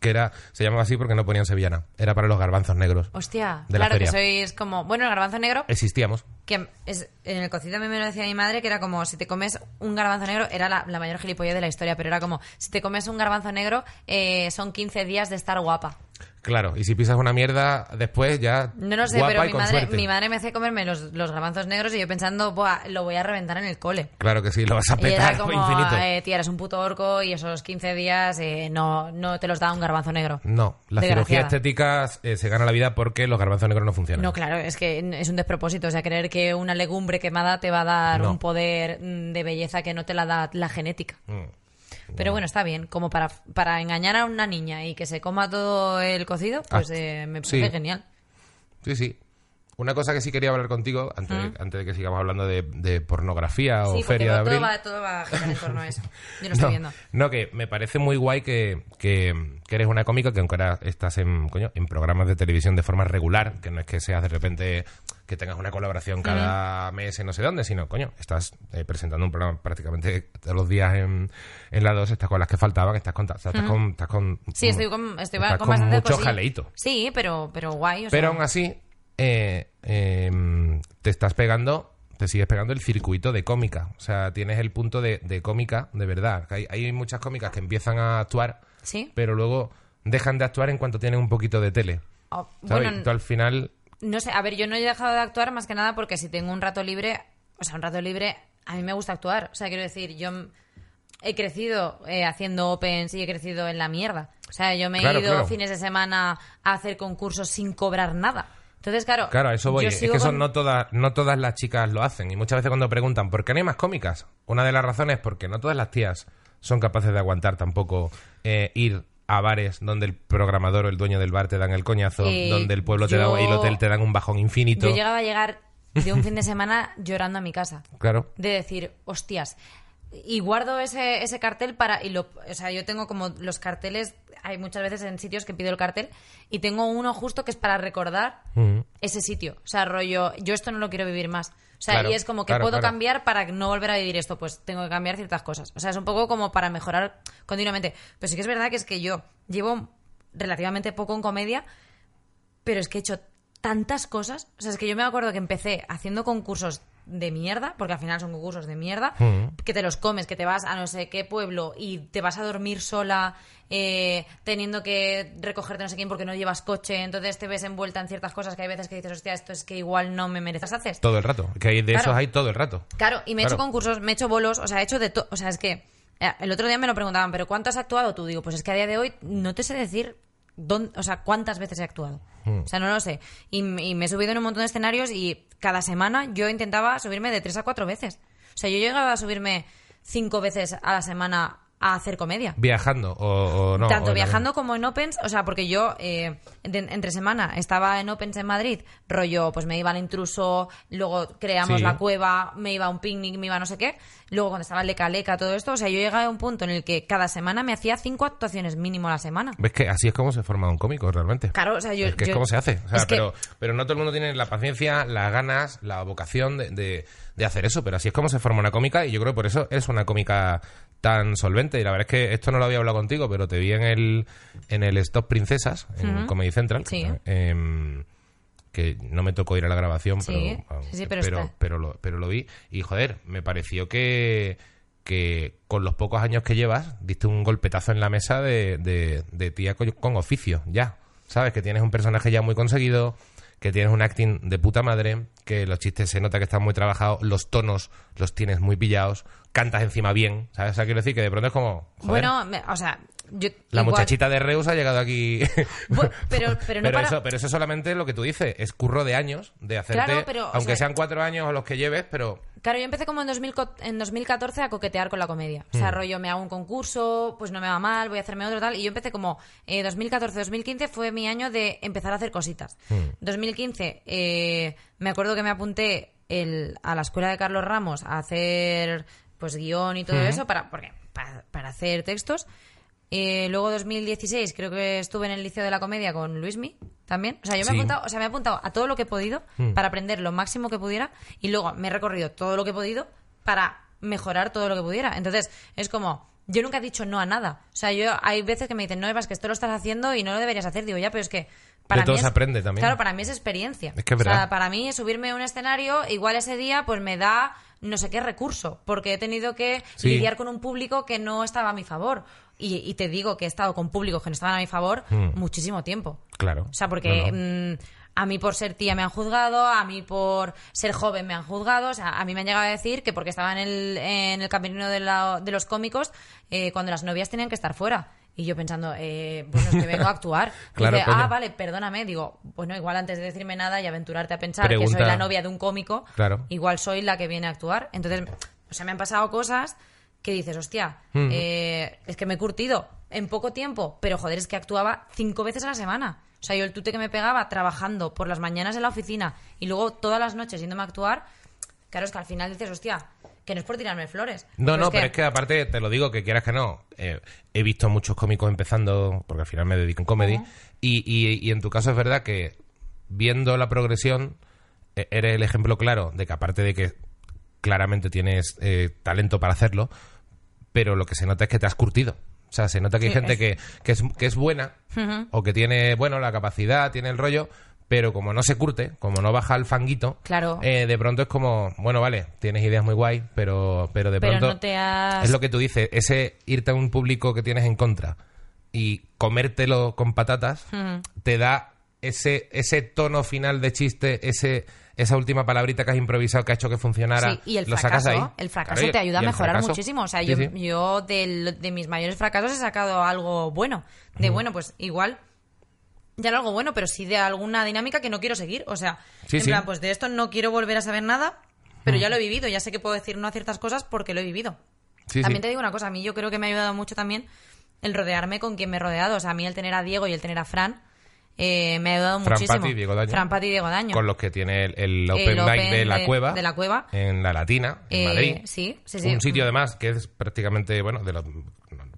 que era, se llamaba así porque no ponían sevillana. Era para los garbanzos negros. Hostia, de la claro que sois como... Bueno, el garbanzo negro, Existíamos. Que es, en el cocido a mí me lo decía mi madre, que era como, si te comes un garbanzo negro, era la, la mayor gilipollez de la historia, pero era como, si te comes un garbanzo negro, eh, son 15 días de estar guapa. Claro, y si pisas una mierda después ya. No lo sé, guapa pero y mi madre, mi madre me hace comerme los, los garbanzos negros y yo pensando, Buah, lo voy a reventar en el cole. Claro que sí, lo vas a Y petar era como, infinito. eh, tía, eres un puto orco y esos 15 días eh, no, no te los da un garbanzo negro. No, la cirugía estética eh, se gana la vida porque los garbanzos negros no funcionan. No, claro, es que es un despropósito. O sea, creer que una legumbre quemada te va a dar No. un poder mm, de belleza que no te la da la genética. Mm. Pero bueno, está bien. Como para, para engañar a una niña y que se coma todo el cocido, pues Ah, eh, me parece sí. genial. Sí, sí. Una cosa que sí quería hablar contigo, antes, de, antes de que sigamos hablando de, de pornografía o Sí, feria de todo abril. va, todo va a girar en torno a eso. Yo lo estoy no, viendo. no, que me parece muy guay que, que- que eres una cómica que aunque ahora estás en, coño, en programas de televisión de forma regular, que no es que seas de repente que tengas una colaboración cada mes en no sé dónde, sino, coño, estás eh, presentando un programa prácticamente todos los días en, en la 2, estás con las que faltaban, estás con... o sea, estás con, estás con Sí, estoy con, estoy estás con, con bastante mucho jaleíto. Sí, pero, pero guay. o Pero sea, aún así, eh, eh, te estás pegando, te sigues pegando el circuito de cómica. O sea, tienes el punto de, de cómica de verdad. Hay, hay muchas cómicas que empiezan a actuar, Sí. pero luego dejan de actuar en cuanto tienen un poquito de tele. Oh, ¿sabes? bueno, tú al final, No sé, a ver, yo no he dejado de actuar más que nada porque si tengo un rato libre, o sea, un rato libre, a mí me gusta actuar. O sea, quiero decir, yo he crecido eh, haciendo opens y he crecido en la mierda. O sea, yo me he Claro, ido claro. fines de semana a hacer concursos sin cobrar nada. Entonces, claro. claro, eso voy. yo Es que eso con- no, todas, no todas las chicas lo hacen. Y muchas veces cuando preguntan, ¿por qué no hay más cómicas? Una de las razones es porque no todas las tías son capaces de aguantar tampoco eh, ir a bares donde el programador o el dueño del bar te dan el coñazo, Eh, donde el pueblo te yo- da y el hotel te dan un bajón infinito. Yo llegaba a llegar de un fin de semana llorando a mi casa. Claro. de decir, hostias, y guardo ese, ese cartel para, y lo, o sea, yo tengo como los carteles, hay muchas veces en sitios que pido el cartel, y tengo uno justo que es para recordar Mm. ese sitio, o sea, rollo, yo esto no lo quiero vivir más. O sea, Claro, y es como que claro, puedo claro. cambiar para no volver a vivir esto, pues tengo que cambiar ciertas cosas. O sea, es un poco como para mejorar continuamente. Pero sí que es verdad que es que yo llevo relativamente poco en comedia, pero es que he hecho tantas cosas. O sea, es que yo me acuerdo que empecé haciendo concursos de mierda, porque al final son concursos de mierda, Mm. que te los comes, que te vas a no sé qué pueblo y te vas a dormir sola, eh, teniendo que recogerte no sé quién porque no llevas coche, entonces te ves envuelta en ciertas cosas que hay veces que dices, hostia, esto es que igual no me mereces hacer. Todo el rato. Que hay de Claro. esos hay todo el rato. Claro, y me he hecho concursos, me he hecho bolos, o sea, he hecho de todo. O sea, es que eh, el otro día me lo preguntaban, ¿pero cuánto has actuado tú? Digo, pues es que a día de hoy no te sé decir o sea, cuántas veces he actuado. Hmm. O sea, no lo sé. Y, y me he subido en un montón de escenarios y cada semana yo intentaba subirme de tres a cuatro veces. O sea, yo llegaba a subirme cinco veces a la semana a hacer comedia. Viajando o, o no. Tanto o viajando como en Opens, o sea, porque yo eh, de- entre semana estaba en Opens en Madrid, rollo, pues me iba al intruso, luego creamos Sí. la cueva, me iba a un picnic, me iba a no sé qué, luego cuando estaba en Leca Leca, todo esto, o sea, yo llegaba a un punto en el que cada semana me hacía cinco actuaciones mínimo a la semana. ¿Ves que así es como se forma un cómico realmente? Claro, o sea, yo... es que yo- es como se hace. O sea, que- pero, pero no todo el mundo tiene la paciencia, las ganas, la vocación de, de- de hacer eso. Pero así es como se forma una cómica y yo creo que por eso es una cómica tan solvente. Y la verdad es que esto no lo había hablado contigo, pero te vi en el, en el Stop Princesas, en Comedy Central. Sí. em, que no me tocó ir a la grabación, Sí, pero, sí, pero pero, pero lo, pero lo vi. Y joder, me pareció que, que con los pocos años que llevas, diste un golpetazo en la mesa de, de, de tía con oficio, ya. ¿Sabes? Que tienes un personaje ya muy conseguido, que tienes un acting de puta madre, que los chistes se nota que están muy trabajados, los tonos los tienes muy pillados, cantas encima bien, ¿sabes? O sea, quiero decir que de pronto es como. Bueno, me- o sea, yo... la igual- muchachita de Reus ha llegado aquí. Pero, pero no para... eso, pero eso solamente lo que tú dices, es curro de años, de hacerte, Claro, pero, o aunque sea- sean cuatro años o los que lleves, pero Claro, yo empecé como en, 2000 co- en 2014 a coquetear con la comedia. O sea, rollo, me hago un concurso, pues no me va mal, voy a hacerme otro tal. Y yo empecé como eh, 2014-2015 fue mi año de empezar a hacer cositas. 2015 eh, me acuerdo que me apunté el- a la escuela de Carlos Ramos a hacer pues guion y todo eso para, porque, para, para hacer textos. Eh, luego 2016 creo que estuve en el Liceo de la Comedia con Luismi también. O sea, yo me Sí. he apuntado, o sea, me he apuntado a todo lo que he podido para aprender lo máximo que pudiera y luego me he recorrido todo lo que he podido para mejorar todo lo que pudiera. Entonces, es como yo nunca he dicho no a nada. O sea, yo hay veces que me dicen, "No, Eva, es que esto lo estás haciendo y no lo deberías hacer." Digo, "Ya, pero es que para De todo mí se es- aprende también. Claro, para mí es experiencia. Es que es o sea, verdad. para mí subirme a un escenario, igual ese día pues me da no sé qué recurso, porque he tenido que Sí. lidiar con un público que no estaba a mi favor. Y, y te digo que he estado con públicos que no estaban a mi favor muchísimo tiempo. claro. O sea, porque No, no. mm, a mí por ser tía me han juzgado, a mí por ser joven me han juzgado, o sea, a mí me han llegado a decir que porque estaba en el, en el camerino de, la- de los cómicos, eh, cuando las novias tenían que estar fuera. Y yo pensando, eh, bueno, es que vengo a actuar. Y Claro, dice, coño. ah, vale, perdóname. Digo, bueno, igual antes de decirme nada y aventurarte a pensar que soy la novia de un cómico, Claro. igual soy la que viene a actuar. Entonces, o sea, me han pasado cosas que dices, hostia, eh, es que me he curtido en poco tiempo, pero joder, es que actuaba cinco veces a la semana. O sea, yo el tute que me pegaba trabajando por las mañanas en la oficina y luego todas las noches yéndome a actuar, claro, es que al final dices, hostia, que no es por tirarme flores. No, no, pero es que aparte, te lo digo, que quieras que no, eh, he visto muchos cómicos empezando, porque al final me dedico en comedy, y, y, y en tu caso es verdad que viendo la progresión, e- eres el ejemplo claro de que aparte de que claramente tienes eh, talento para hacerlo, pero lo que se nota es que te has curtido. O sea, se nota que hay Sí, gente es- que, que, es, que es buena o que tiene, bueno, la capacidad, tiene el rollo, pero como no se curte, como no baja al fanguito, Claro. eh, de pronto es como, bueno, vale, tienes ideas muy guay, pero, pero de Pero pronto... no te has... Es lo que tú dices, ese irte a un público que tienes en contra y comértelo con patatas, te da ese, ese tono final de chiste, ese, esa última palabrita que has improvisado que ha hecho que funcionara. Sí, y el lo sacas fracaso, ahí. el fracaso Claro, te ayuda a el mejorar fracaso. muchísimo. O sea, Sí, yo, sí. yo del- de mis mayores fracasos he sacado algo bueno. De bueno, pues igual ya no algo bueno, pero sí de alguna dinámica que no quiero seguir. O sea, Sí, en sí. plan, pues de esto no quiero volver a saber nada, pero ya lo he vivido. Ya sé que puedo decir no a ciertas cosas porque lo he vivido. Sí, también te digo una cosa, a mí yo creo que me ha ayudado mucho también el rodearme con quien me he rodeado. O sea, a mí el tener a Diego y el tener a Fran eh, me ha ayudado Fran muchísimo. Pati y Diego Daño. Fran Pati y Diego Daño. Con los que tiene el, el Open El Open de la de- Cueva. de la Cueva. En la Latina, en Eh, Madrid. sí, sí, sí. Un sitio además que es prácticamente, bueno, de los,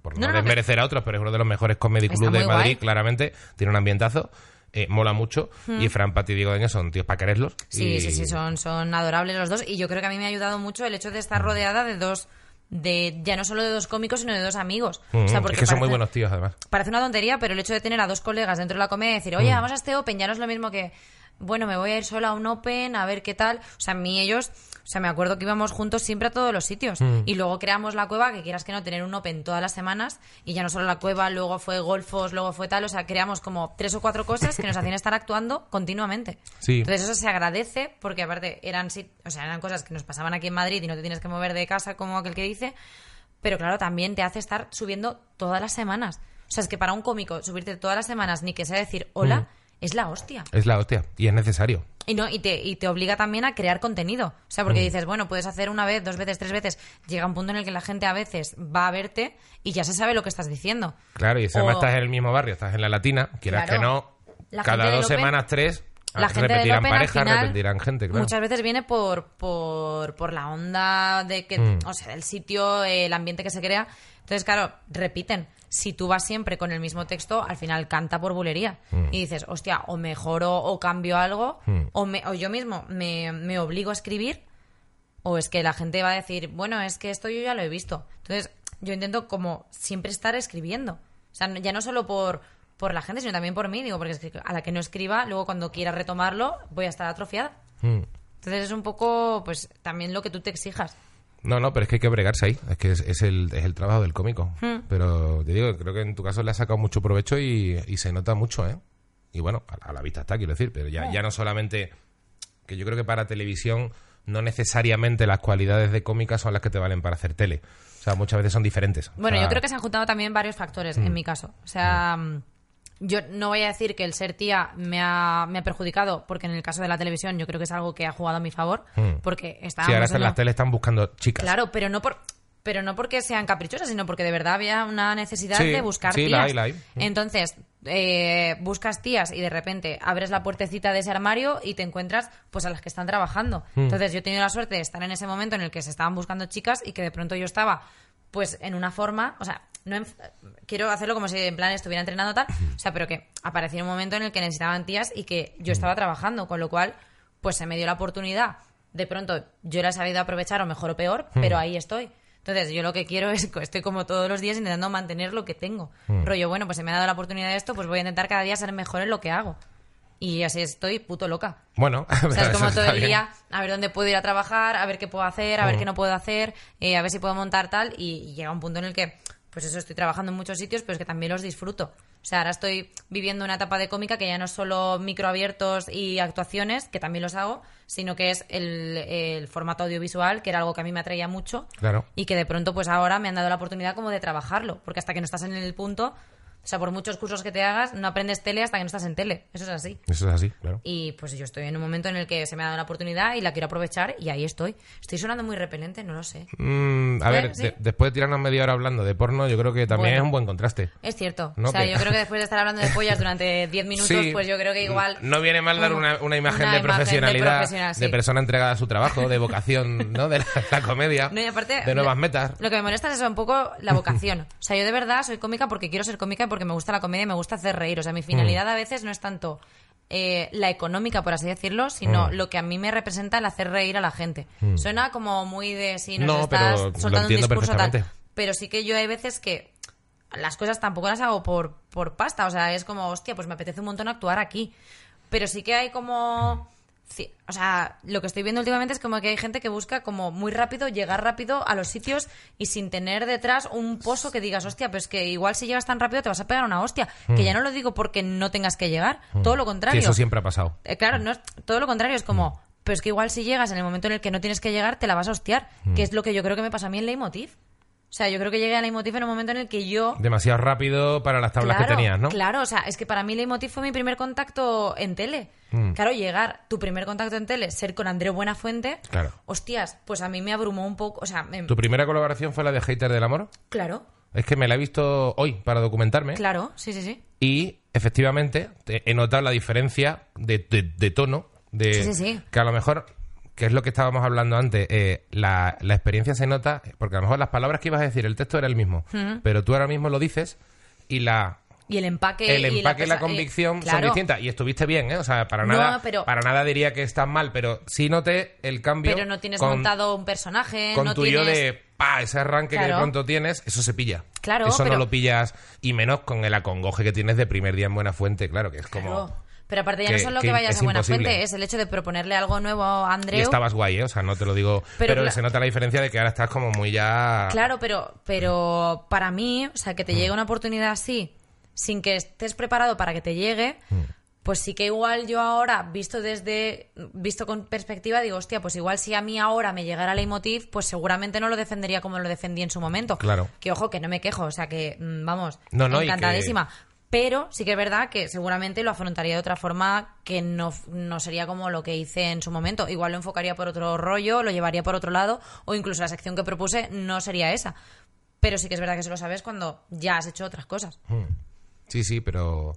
por no, No, no, desmerecer a otros, pero es uno de los mejores comedy clubs de Madrid, guay. claramente. Tiene un ambientazo. eh, mola mucho. Y Fran, Pati y Diego Daño son tíos para quererlos. Sí, y- sí, sí, son, son adorables los dos. Y yo creo que a mí me ha ayudado mucho el hecho de estar rodeada de dos, de ya no solo de dos cómicos, sino de dos amigos. Mm, O sea, es porque que son muy buenos tíos, además. Parece una tontería, pero el hecho de tener a dos colegas dentro de la comedia y decir, Mm. oye, vamos a este Open, ya no es lo mismo que, bueno, me voy a ir sola a un Open, a ver qué tal. O sea, a mí ellos, o sea, me acuerdo que íbamos juntos siempre a todos los sitios. Mm. Y luego creamos la cueva, que quieras que no, tener un Open todas las semanas. Y ya no solo la cueva, luego fue golfos, luego fue tal. O sea, creamos como tres o cuatro cosas que nos hacían estar actuando continuamente. Sí. Entonces eso se agradece porque aparte eran, o sea, eran cosas que nos pasaban aquí en Madrid y no te tienes que mover de casa como aquel que dice. Pero claro, también te hace estar subiendo todas las semanas. O sea, es que para un cómico subirte todas las semanas ni que sea decir hola Mm. Es la hostia. Es la hostia. Y es necesario. Y no y te, y te obliga también a crear contenido. O sea, Mm. porque dices, bueno, puedes hacer una vez, dos veces, tres veces. Llega un punto en el que la gente a veces va a verte y ya se sabe lo que estás diciendo. Claro, y si además estás en el mismo barrio, estás en la Latina, quieras Claro. que no, La cada dos del semanas, tres, la gente del repetirán final, repetirán gente, claro. Muchas veces viene por, por, por la onda de que, Mm. o sea, el sitio, el ambiente que se crea. Entonces, claro, repiten. Si tú vas siempre con el mismo texto, al final canta por bulería. Mm. Y dices, hostia, o mejoro o cambio algo, o, me, o yo mismo me, me obligo a escribir, o es que la gente va a decir, bueno, es que esto yo ya lo he visto. Entonces, yo intento como siempre estar escribiendo. O sea, ya no solo por, por la gente, sino también por mí, digo, porque a la que no escriba, luego cuando quiera retomarlo, voy a estar atrofiada. Mm. Entonces es un poco, pues, también lo que tú te exijas. No, no, pero es que hay que bregarse ahí. Es que es, es el, es el trabajo del cómico. Hmm. Pero te digo, creo que en tu caso le has sacado mucho provecho y, y se nota mucho, ¿eh? Y bueno, a, a la vista está, quiero decir, pero ya, ya no solamente... Que yo creo que para televisión no necesariamente las cualidades de cómica son las que te valen para hacer tele. O sea, muchas veces son diferentes. O Bueno, sea, yo creo que se han juntado también varios factores Hmm. en mi caso. O sea, mm, yo no voy a decir que el ser tía me ha, me ha perjudicado, porque en el caso de la televisión yo creo que es algo que ha jugado a mi favor, Hmm. porque Sí, estábamos ahora en una- las tele están buscando chicas. Claro, pero no por pero no porque sean caprichosas, sino porque de verdad había una necesidad Sí, de buscar sí, tías. la hay, la hay. Entonces, eh, buscas tías y de repente abres la puertecita de ese armario y te encuentras pues a las que están trabajando. Hmm. Entonces, yo he tenido la suerte de estar en ese momento en el que se estaban buscando chicas y que de pronto yo estaba pues en una forma, o sea, no quiero hacerlo como si en plan estuviera entrenando tal, o sea, pero que apareció un momento en el que necesitaban tías y que yo estaba trabajando, con lo cual pues se me dio la oportunidad. De pronto yo la he sabido aprovechar o mejor o peor, pero ahí estoy. Entonces, yo lo que quiero es, estoy como todos los días intentando mantener lo que tengo. Rollo, bueno, pues se me ha dado la oportunidad de esto, pues voy a intentar cada día ser mejor en lo que hago. Y así estoy puto loca. Bueno, O sea, es como todo el bien. día a ver dónde puedo ir a trabajar, a ver qué puedo hacer, a ver qué no puedo hacer, eh, a ver si puedo montar tal. Y, y llega un punto en el que, pues eso, estoy trabajando en muchos sitios, pero es que también los disfruto. O sea, ahora estoy viviendo una etapa de cómica que ya no es solo microabiertos y actuaciones, que también los hago, sino que es el, el formato audiovisual, que era algo que a mí me atraía mucho. Claro. Y que de pronto, pues ahora me han dado la oportunidad como de trabajarlo, porque hasta que no estás en el punto, O sea, por muchos cursos que te hagas, no aprendes tele hasta que no estás en tele. Eso es así. Eso es así, claro. Y pues yo estoy en un momento en el que se me ha dado una oportunidad y la quiero aprovechar y ahí estoy. Estoy sonando muy repelente, no lo sé. Mm, a ¿Eh? ver, ¿Sí? de- después de tirarnos media hora hablando de porno, yo creo que también Bueno. es un buen contraste. Es cierto. No, o sea, yo creo que después de estar hablando de pollas durante 10 minutos, Sí. pues yo creo que igual... No viene mal dar un- una, una imagen una de de profesionalidad, de, profesional, sí. persona entregada a su trabajo, de vocación, ¿no? De la, la comedia, No, y aparte, de nuevas metas. Lo que me molesta es eso, un poco la vocación. O sea, yo de verdad soy cómica porque quiero ser cómica porque me gusta la comedia y me gusta hacer reír. O sea, mi finalidad Mm. a veces no es tanto eh, la económica, por así decirlo, sino Mm. lo que a mí me representa el hacer reír a la gente. Suena como muy de si nos No, estás pero soltando un discurso tal. Pero sí que yo hay veces que las cosas tampoco las hago por, por pasta. O sea, es como, hostia, pues me apetece un montón actuar aquí. Pero sí que hay como... O sea, lo que estoy viendo últimamente es como que hay gente que busca como muy rápido, llegar rápido a los sitios y sin tener detrás un pozo que digas, hostia, pues que igual si llegas tan rápido te vas a pegar una hostia. Que ya no lo digo porque no tengas que llegar, todo lo contrario. eso siempre ha pasado. Eh, claro, no es, todo lo contrario, es como, pero es que igual si llegas en el momento en el que no tienes que llegar, te la vas a hostiar, que es lo que yo creo que me pasa a mí en Leitmotiv. O sea, yo creo que llegué a Leitmotiv en un momento en el que yo... Demasiado rápido para las tablas claro, que tenías, ¿no? Claro, o sea, es que para mí Leitmotiv fue mi primer contacto en tele. Mm. Claro, llegar, tu primer contacto en tele, ser con Andreu Buenafuente, Claro. hostias, pues a mí me abrumó un poco, o sea, me- ¿Tu primera colaboración fue la de Hater del Amor? claro, Es que me la he visto hoy para documentarme. claro, sí, sí, sí. Y efectivamente te- he notado la diferencia de, de- de tono. De, Sí, sí, sí. Que a lo mejor, que es lo que estábamos hablando antes, eh, la, la experiencia se nota, porque a lo mejor las palabras que ibas a decir, el texto era el mismo, pero tú ahora mismo lo dices y la Y el empaque... el y empaque y la cosa- eh, convicción son claro. distintas y estuviste bien, ¿eh? O sea, para No, nada pero- para nada diría que estás mal, pero sí noté el cambio Pero no tienes con, montado un personaje, con no tu tienes... yo de pa, ese arranque que de pronto tienes, eso se pilla. Claro, eso no lo pillas y menos con el acongoje que tienes de primer día en Buena Fuente, claro, que es como Claro. Pero aparte ya que- no solo que que, vayas a Buena imposible. Fuente, es el hecho de proponerle algo nuevo a Andreu. y estabas guay, ¿eh? O sea, no te lo digo, pero, se nota la diferencia de que ahora estás como muy ya Claro, pero, pero para mí, o sea, que Mm. te llegue una oportunidad así, sin que estés preparado para que te llegue, Mm. pues sí que igual yo ahora, visto desde, visto con perspectiva, digo, hostia, pues igual si a mí ahora me llegara Leitmotiv, pues seguramente no lo defendería como lo defendí en su momento. Claro. Que ojo, que no me quejo, o sea, que, mm, vamos, No, no, y que- encantadísima. Pero sí que es verdad que seguramente lo afrontaría de otra forma que no, no sería como lo que hice en su momento. Igual lo enfocaría por otro rollo, lo llevaría por otro lado, o incluso la sección que propuse no sería esa. Pero sí que es verdad que eso lo sabes cuando ya has hecho otras cosas. Sí, sí, pero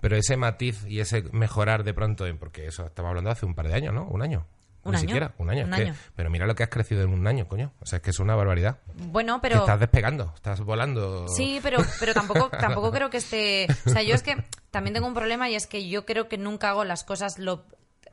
pero ese matiz y ese mejorar de pronto, porque eso estaba hablando hace un par de años, ¿no? Un año. Un Ni año, siquiera, un año. un que- pero mira lo que has crecido en un año, coño. O sea, es que es una barbaridad. Bueno, pero... estás despegando, estás volando. Sí, pero, pero tampoco, tampoco creo que esté... O sea, yo es que también tengo un problema y es que yo creo que nunca hago las cosas lo...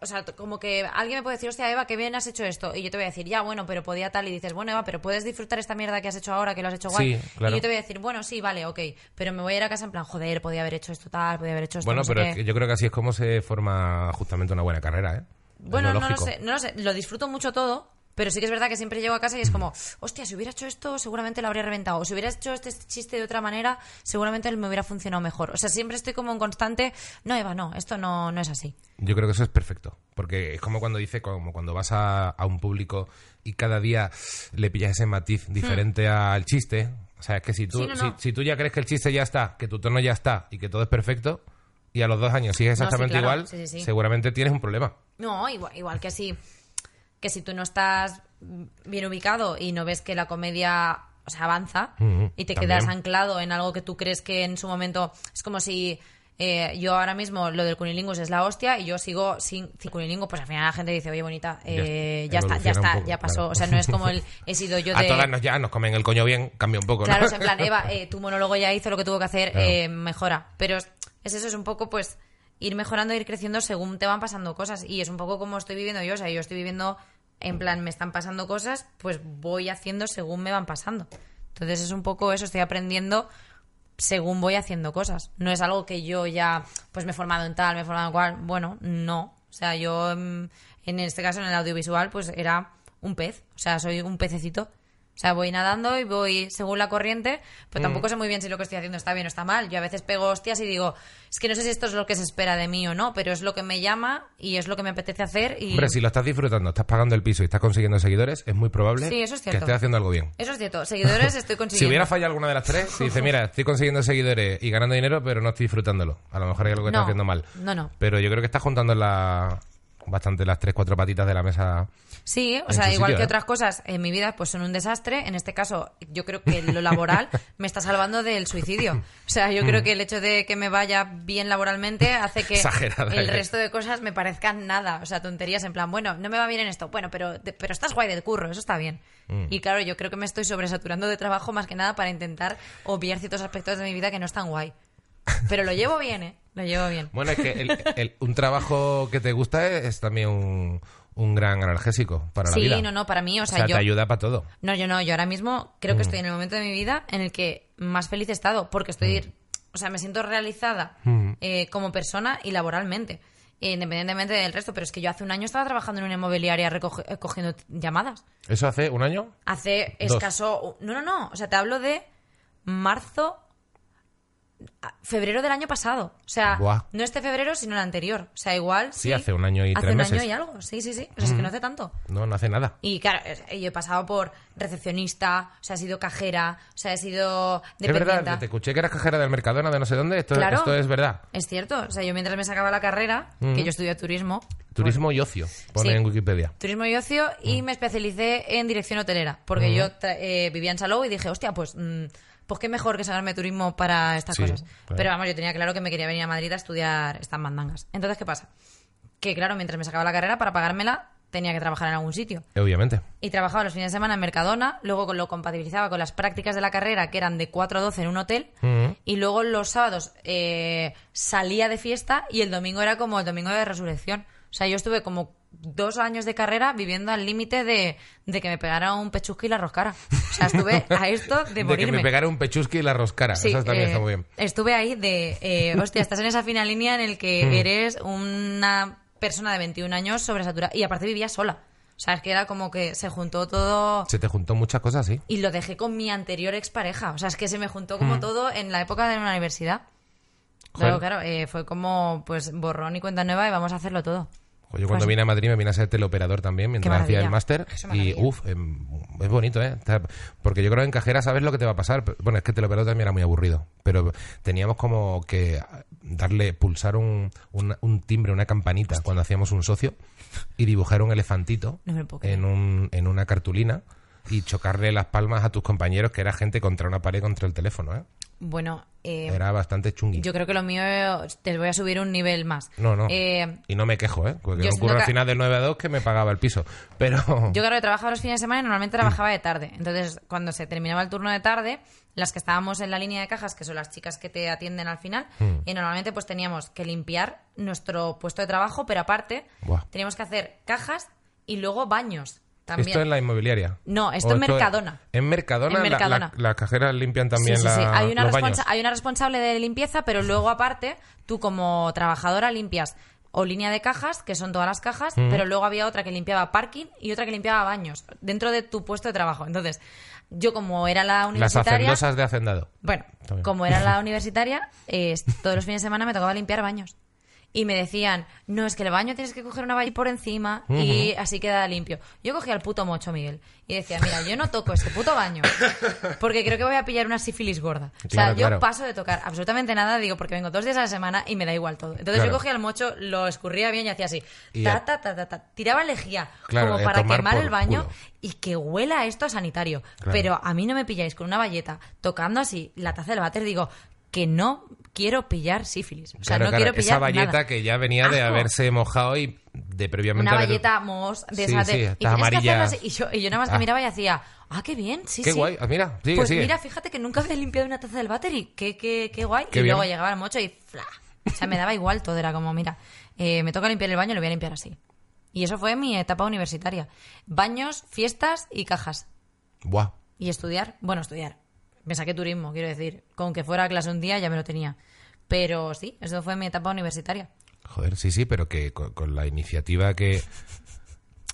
O sea, como que alguien me puede decir, hostia, Eva, qué bien has hecho esto. Y yo te voy a decir, ya, bueno, pero podía tal. Y dices, bueno, Eva, pero puedes disfrutar esta mierda que has hecho ahora, que lo has hecho guay. Sí, claro. Y yo te voy a decir, bueno, sí, vale, ok. Pero me voy a ir a casa en plan, joder, podía haber hecho esto tal, podía haber hecho esto Bueno, no sé pero qué". es que yo creo que así es como se forma justamente una buena carrera, ¿eh? Bueno, no lo sé, no lo sé. Lo disfruto mucho todo, pero sí que es verdad que siempre llego a casa y es como, hostia, si hubiera hecho esto, seguramente lo habría reventado. O si hubiera hecho este chiste de otra manera, seguramente me hubiera funcionado mejor. O sea, siempre estoy como en constante, no, Eva, no, esto no, no es así. Yo creo que eso es perfecto. Porque es como cuando dice, como cuando vas a, a un público y cada día le pillas ese matiz diferente al chiste. O sea, es que si tú, Hmm. Sí, no, si, si tú ya crees que el chiste ya está, que tu tono ya está y que todo es perfecto, y a los dos años sigues No, sí, exactamente claro. igual, Sí, sí, sí. seguramente tienes un problema. No, igual, igual que si, que si tú no estás bien ubicado y no ves que la comedia o sea, avanza Ujú, y te también. quedas anclado en algo que tú crees que en su momento es como si eh, yo ahora mismo lo del cunilingus es la hostia y yo sigo sin, sin cunilingus, pues al final la gente dice, oye, bonita, eh, Ya ya, está, ya está, poco, ya pasó. claro. O sea, no es como el he sido yo A de... todas nos ya nos comen el coño bien, cambia un poco, Claro, ¿no? o sea, en plan, Eva, eh, tu monólogo ya hizo lo que tuvo que hacer, Claro. eh, mejora. Pero es, es eso, es un poco, pues, ir mejorando, ir creciendo según te van pasando cosas. Y es un poco como estoy viviendo yo. O sea, yo estoy viviendo, en plan, me están pasando cosas, pues voy haciendo según me van pasando. Entonces es un poco eso, estoy aprendiendo según voy haciendo cosas. No es algo que yo ya, pues me he formado en tal, me he formado en cual. Bueno, no. O sea, yo, mm, en este caso, en el audiovisual, pues era un pez. O sea, soy un pececito. O sea, voy nadando y voy según la corriente, pero tampoco sé muy bien si lo que estoy haciendo está bien o está mal. Yo a veces pego hostias y digo, es que no sé si esto es lo que se espera de mí o no, pero es lo que me llama y es lo que me apetece hacer. Y... Hombre, si lo estás disfrutando, estás pagando el piso y estás consiguiendo seguidores, es muy probable Sí, eso es que estés haciendo algo bien. Eso es cierto, seguidores estoy Si consiguiendo. hubiera fallado alguna de las tres, si dice, mira, estoy consiguiendo seguidores y ganando dinero, pero no estoy disfrutándolo. A lo mejor hay algo que No, estás haciendo mal. no, no. Pero yo creo que estás juntando la... bastante las tres, cuatro patitas de la mesa. Sí, o sea, igual sitio, que ¿eh? otras cosas en mi vida pues son un desastre, en este caso yo creo que lo laboral me está salvando del suicidio. O sea, yo Mm. creo que el hecho de que me vaya bien laboralmente hace que Exagerada el eres. resto de cosas me parezcan nada, o sea, tonterías en plan, bueno, no me va bien en esto, bueno, pero pero estás guay del curro, eso está bien. Mm. Y claro, yo creo que me estoy sobresaturando de trabajo más que nada para intentar obviar ciertos aspectos de mi vida que no están guay. Pero lo llevo bien, ¿eh? Lo llevo bien. Bueno, es que el- el- un trabajo que te gusta es, es también un, un gran analgésico para la Sí, vida. no, no, para mí, o O sea, yo te ayuda para todo. No, yo no, yo ahora mismo creo Mm. que estoy en el momento de mi vida en el que más feliz he estado, porque estoy, Mm. o sea, me siento realizada eh, como persona y laboralmente, independientemente del resto, pero es que yo hace un año estaba trabajando en una inmobiliaria recoge- eh, llamadas. ¿Eso hace un año? Hace Dos. escaso... No, no, no, o sea, te hablo de marzo... Febrero del año pasado. O sea, Buah. no este febrero, sino el anterior. O sea, igual. Sí, hace un año y hace tres un meses. Mm. año y algo. Sí, sí, sí. O sea, es que no hace tanto. No, no hace nada. Y claro, yo he pasado por recepcionista, o sea, he sido cajera, o sea, he sido Es verdad, te escuché que eras cajera del Mercadona de no sé dónde. Esto, Claro. esto es verdad. Es cierto, o sea, yo mientras me sacaba la carrera, que yo estudié turismo, Turismo y ocio, pone Sí. en Wikipedia. turismo y ocio, y me especialicé en dirección hotelera, porque yo eh, vivía en Salou y dije, hostia, pues, mm, pues qué mejor que saberme turismo para estas Sí, cosas. claro. Pero vamos, yo tenía claro que me quería venir a Madrid a estudiar estas mandangas. Entonces, ¿qué pasa? Que claro, mientras me sacaba la carrera, para pagármela, tenía que trabajar en algún sitio. Obviamente. Y trabajaba los fines de semana en Mercadona, luego lo compatibilizaba con las prácticas de la carrera, que eran de 4 a 12 en un hotel, y luego los sábados eh, salía de fiesta y el domingo era como el domingo de resurrección. O sea, yo estuve como dos años de carrera viviendo al límite de, de que me pegara un pechusque y la roscara. O sea, estuve a esto de De que morirme. me pegara un pechusqui y la roscara. Sí, Eso también eh, está muy bien. Estuve ahí de, eh, hostia, estás en esa fina línea en el que Mm. eres una persona de 21 años sobresaturada y aparte vivía sola. O sea, es que era como que se juntó todo Se te juntó muchas cosas, sí. y lo dejé con mi anterior expareja. O sea, es que se me juntó como Mm. todo en la época de la universidad. Joder. Luego, claro, eh, fue como pues borrón y cuenta nueva y vamos a hacerlo todo. Pues yo cuando Pues- vine a Madrid me vine a ser teleoperador también mientras hacía el máster. Y uff, es bonito, ¿eh? Porque yo creo que en cajera sabes lo que te va a pasar. Bueno, es que teleoperador también era muy aburrido. Pero teníamos como que darle, pulsar un, un, un timbre, una campanita cuando hacíamos un socio y dibujar un elefantito No en, un, en una cartulina y chocarle las palmas a tus compañeros que era gente contra una pared contra el teléfono, ¿eh? Bueno, eh, Era bastante chungui. yo creo que lo mío eh, te voy a subir un nivel más. No, no. Eh, y no me quejo, ¿eh? Porque yo no ocurre al que- final del 9 a 2 que me pagaba el piso. Pero... Yo, claro, trabajaba los fines de semana y normalmente trabajaba de tarde. Entonces, cuando se terminaba el turno de tarde, las que estábamos en la línea de cajas, que son las chicas que te atienden al final, Hmm. y normalmente pues teníamos que limpiar nuestro puesto de trabajo, pero aparte Buah. teníamos que hacer cajas y luego baños también. Esto en la inmobiliaria. No, esto ¿O en Mercadona. En Mercadona, En la- Mercadona. la- las cajeras limpian también Sí, sí, la- sí. Hay una, los baños. hay una responsable de limpieza, pero luego aparte, tú como trabajadora limpias o línea de cajas, que son todas las cajas, pero luego había otra que limpiaba parking y otra que limpiaba baños dentro de tu puesto de trabajo. Entonces, yo como era la Las universitaria... hacendosas de hacendado. Bueno, como era la universitaria, eh, todos los fines de semana me tocaba limpiar baños. Y me decían, no, es que el baño tienes que coger una valla por encima y así queda limpio. Yo cogía el puto mocho, Miguel, y decía, mira, yo no toco este puto baño porque creo que voy a pillar una sífilis gorda. o sea, yo claro. paso de tocar absolutamente nada, digo, porque vengo dos días a la semana y me da igual todo. Entonces Claro. yo cogía el mocho, lo escurría bien y hacía así, Y ta, ta, ta, ta, ta, tiraba lejía como a para quemar el baño culo. y que huela esto a sanitario. Pero a mí no me pilláis con una valleta tocando así la taza del váter, digo que no quiero pillar sífilis. O sea, Claro, no claro, quiero pillar esa valleta nada. que ya venía de haberse mojado y de previamente... Una haber- valleta mos de Sí, esa sí, de- y que amarillas. Y yo, y yo nada más que Ah. miraba y hacía, ah, qué bien, sí, Qué sí. guay. Ah, mira, sigue, pues sigue. mira, fíjate que nunca había limpiado una taza del váter y qué, qué, qué guay. Qué y bien. luego llegaba el mocho y ¡fla! O sea, me daba igual todo. Era como, mira, eh, me toca limpiar el baño, lo voy a limpiar así. Y eso fue mi etapa universitaria. Baños, fiestas y cajas. Buah. Y estudiar, bueno, estudiar. Me saqué turismo, quiero decir. Con que fuera a clase un día ya me lo tenía. Pero sí, eso fue mi etapa universitaria. Joder, sí, sí, pero que con, con la iniciativa que...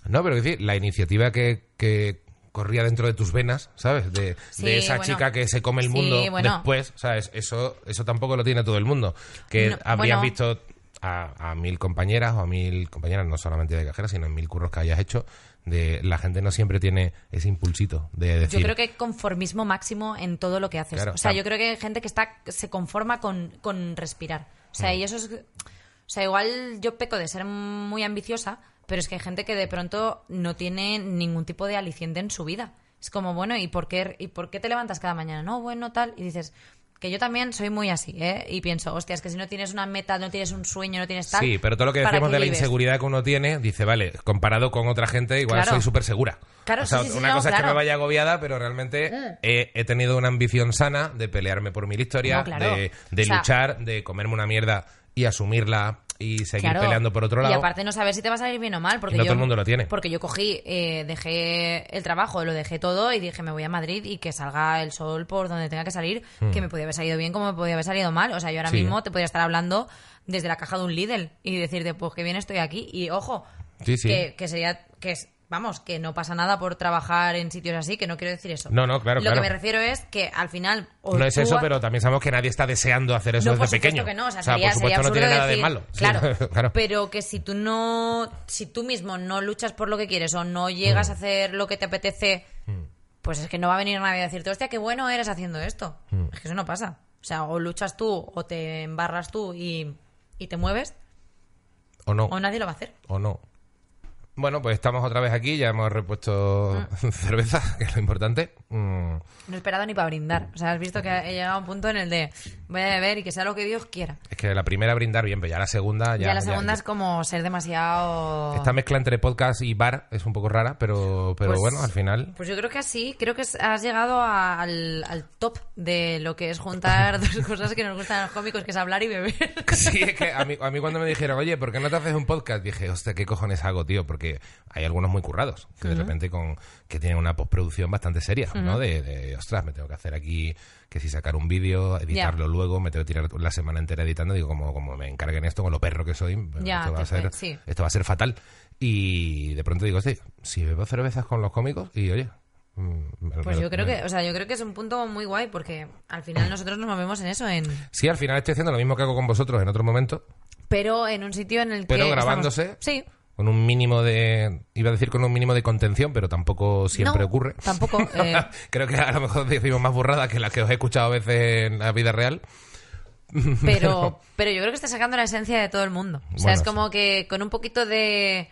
No, pero decir, la iniciativa que, que, corría dentro de tus venas, ¿sabes? De, Sí, de esa bueno. chica que se come el Sí, mundo bueno. después, ¿sabes? Eso, eso tampoco lo tiene todo el mundo. Que No, habrías bueno. visto a, a mil compañeras o a mil compañeras, no solamente de cajeras, sino en mil curros que hayas hecho, de la gente no siempre tiene ese impulsito de decir... Yo creo que hay conformismo máximo en todo lo que haces. Claro, o sea, yo creo que hay gente que está se conforma con, con respirar. O sea, Mm. y eso es... O sea, igual yo peco de ser muy ambiciosa, pero es que hay gente que de pronto no tiene ningún tipo de aliciente en su vida. Es como, bueno, ¿y por qué, y por qué te levantas cada mañana? No, bueno, tal. Y dices, que yo también soy muy así, ¿eh? Y pienso, hostia, es que si no tienes una meta, no tienes un sueño, no tienes tal... Sí, pero todo lo que ¿para decíamos qué de la vives? inseguridad que uno tiene, dice, vale, comparado con otra gente, igual Claro. soy súper segura. Claro, o sea, sí, sí, sí, una no, cosa es que me vaya agobiada, pero realmente he, he tenido una ambición sana de pelearme por mi historia, No, claro. de, de O sea- luchar, de comerme una mierda y asumirla y seguir Claro. peleando por otro lado. Y aparte no saber si te va a salir bien o mal, porque Y no yo, todo el mundo lo tiene. Porque yo cogí, eh, dejé el trabajo, lo dejé todo y dije me voy a Madrid y que salga el sol por donde tenga que salir, que me podía haber salido bien como me podía haber salido mal. O sea, yo ahora Hmm. Sí. mismo te podría estar hablando desde la caja de un Lidl y decirte, pues que bien estoy aquí. Y ojo, Sí, sí. Que, que sería, que es, vamos, que no pasa nada por trabajar en sitios así, que no quiero decir eso. No, no, claro, Lo claro. que me refiero es que al final... o no es eso, pero también sabemos que nadie está deseando hacer eso no, desde por pequeño. que no, o sea, sería, por supuesto sería no tiene nada de malo. Sí, Claro, claro. pero que si tú no, si tú mismo no luchas por lo que quieres o no llegas Mm. a hacer lo que te apetece, pues es que no va a venir nadie a decirte, hostia, qué bueno eres haciendo esto. Mm. Es que eso no pasa. O sea, o luchas tú, o te embarras tú y, y te mueves, O no. o nadie lo va a hacer. o no. Bueno, pues estamos otra vez aquí, ya hemos repuesto cerveza, que es lo importante. Mm, No he esperado ni para brindar. O sea, has visto que he llegado a un punto en el de voy a beber y que sea lo que Dios quiera. es que la primera brindar bien, pero ya la segunda... Ya, Ya, la segunda es como ser demasiado... Esta mezcla entre podcast y bar es un poco rara, pero, pero Pues- bueno, al final... Pues yo creo que así, creo que has llegado a- al, al top de lo que es juntar dos cosas que nos gustan a los cómicos, que es hablar y beber. Sí, es que a mí, a mí cuando me dijeron, oye, ¿por qué no te haces un podcast? Dije, hostia, ¿qué cojones hago, tío? Porque hay algunos muy currados, que de repente con que tienen una postproducción bastante seria, ¿no? De, de, ostras, me tengo que hacer aquí, que si sacar un vídeo, editarlo luego, me tengo que tirar la semana entera editando, digo, como, como me encarguen esto con lo perro que soy, Ya, esto, va a ser, sí. esto va a ser fatal. Y de pronto digo, sí, si bebo cervezas con los cómicos, y oye... mm, Pues yo creo que, o sea, yo creo que es un punto muy guay porque al final nosotros nos movemos en eso, en Sí, al final estoy haciendo lo mismo que hago con vosotros en otro momento, pero en un sitio en el que Pero estamos- grabándose. Sí. Con un mínimo de iba a decir con un mínimo de contención pero tampoco siempre No, ocurre tampoco, eh. creo que a lo mejor decimos más burradas que las que os he escuchado a veces en la vida real Pero, pero yo creo que está sacando la esencia de todo el mundo. O sea, Bueno, es sí. como que con un poquito de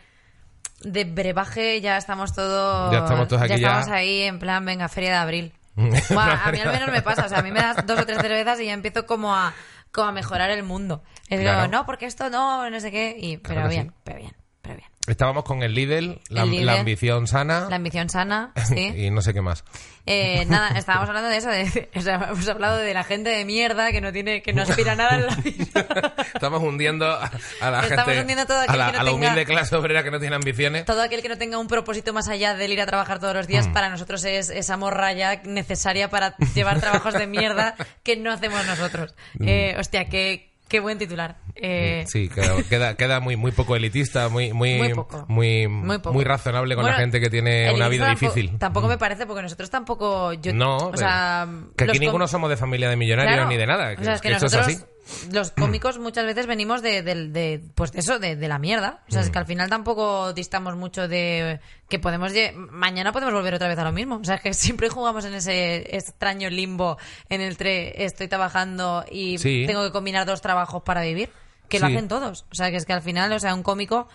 de brebaje ya estamos todos Ya estamos todos aquí ya. estamos ahí en plan venga feria de abril Buah, a mí al menos me pasa o sea a mí me das dos o tres cervezas y ya empiezo como a como a mejorar el mundo es Claro. no porque esto no no sé qué y pero Claro bien sí. pero bien pero bien. Estábamos con el Lidl la, El Lidl. la ambición sana. La ambición sana sí. Y no sé qué más. Eh, nada, estábamos hablando de eso, de, o sea, hemos hablado de la gente de mierda que no tiene, que no aspira a nada en la vida. estamos hundiendo a, a la Estamos gente hundiendo a todo a aquel la, que no a la tenga- humilde clase obrera que no tiene ambiciones. Todo aquel que no tenga un propósito más allá del ir a trabajar todos los días, para nosotros es esa morralla necesaria para llevar trabajos de mierda que no hacemos nosotros. Eh, hostia, qué, qué buen titular. Eh, Sí, queda, queda, queda muy, muy poco elitista, muy, muy, Muy poco. muy, Muy poco. muy razonable con Bueno, la gente que tiene una vida tampoco- difícil. Tampoco me parece, porque nosotros tampoco. Yo, No, o sea, que aquí ninguno somos de familia de millonarios Claro. ni de nada. o sea, es que, esto es nosotros, así. Los cómicos, muchas veces venimos de, de- de, pues de eso, de, de la mierda. O sea, es que al final tampoco distamos mucho de que podemos. Mañana podemos volver otra vez a lo mismo. O sea, es que siempre jugamos en ese extraño limbo en el que estoy trabajando y Sí. tengo que combinar dos trabajos para vivir. Que lo hacen todos. O sea, que es que al final, o sea, un cómico,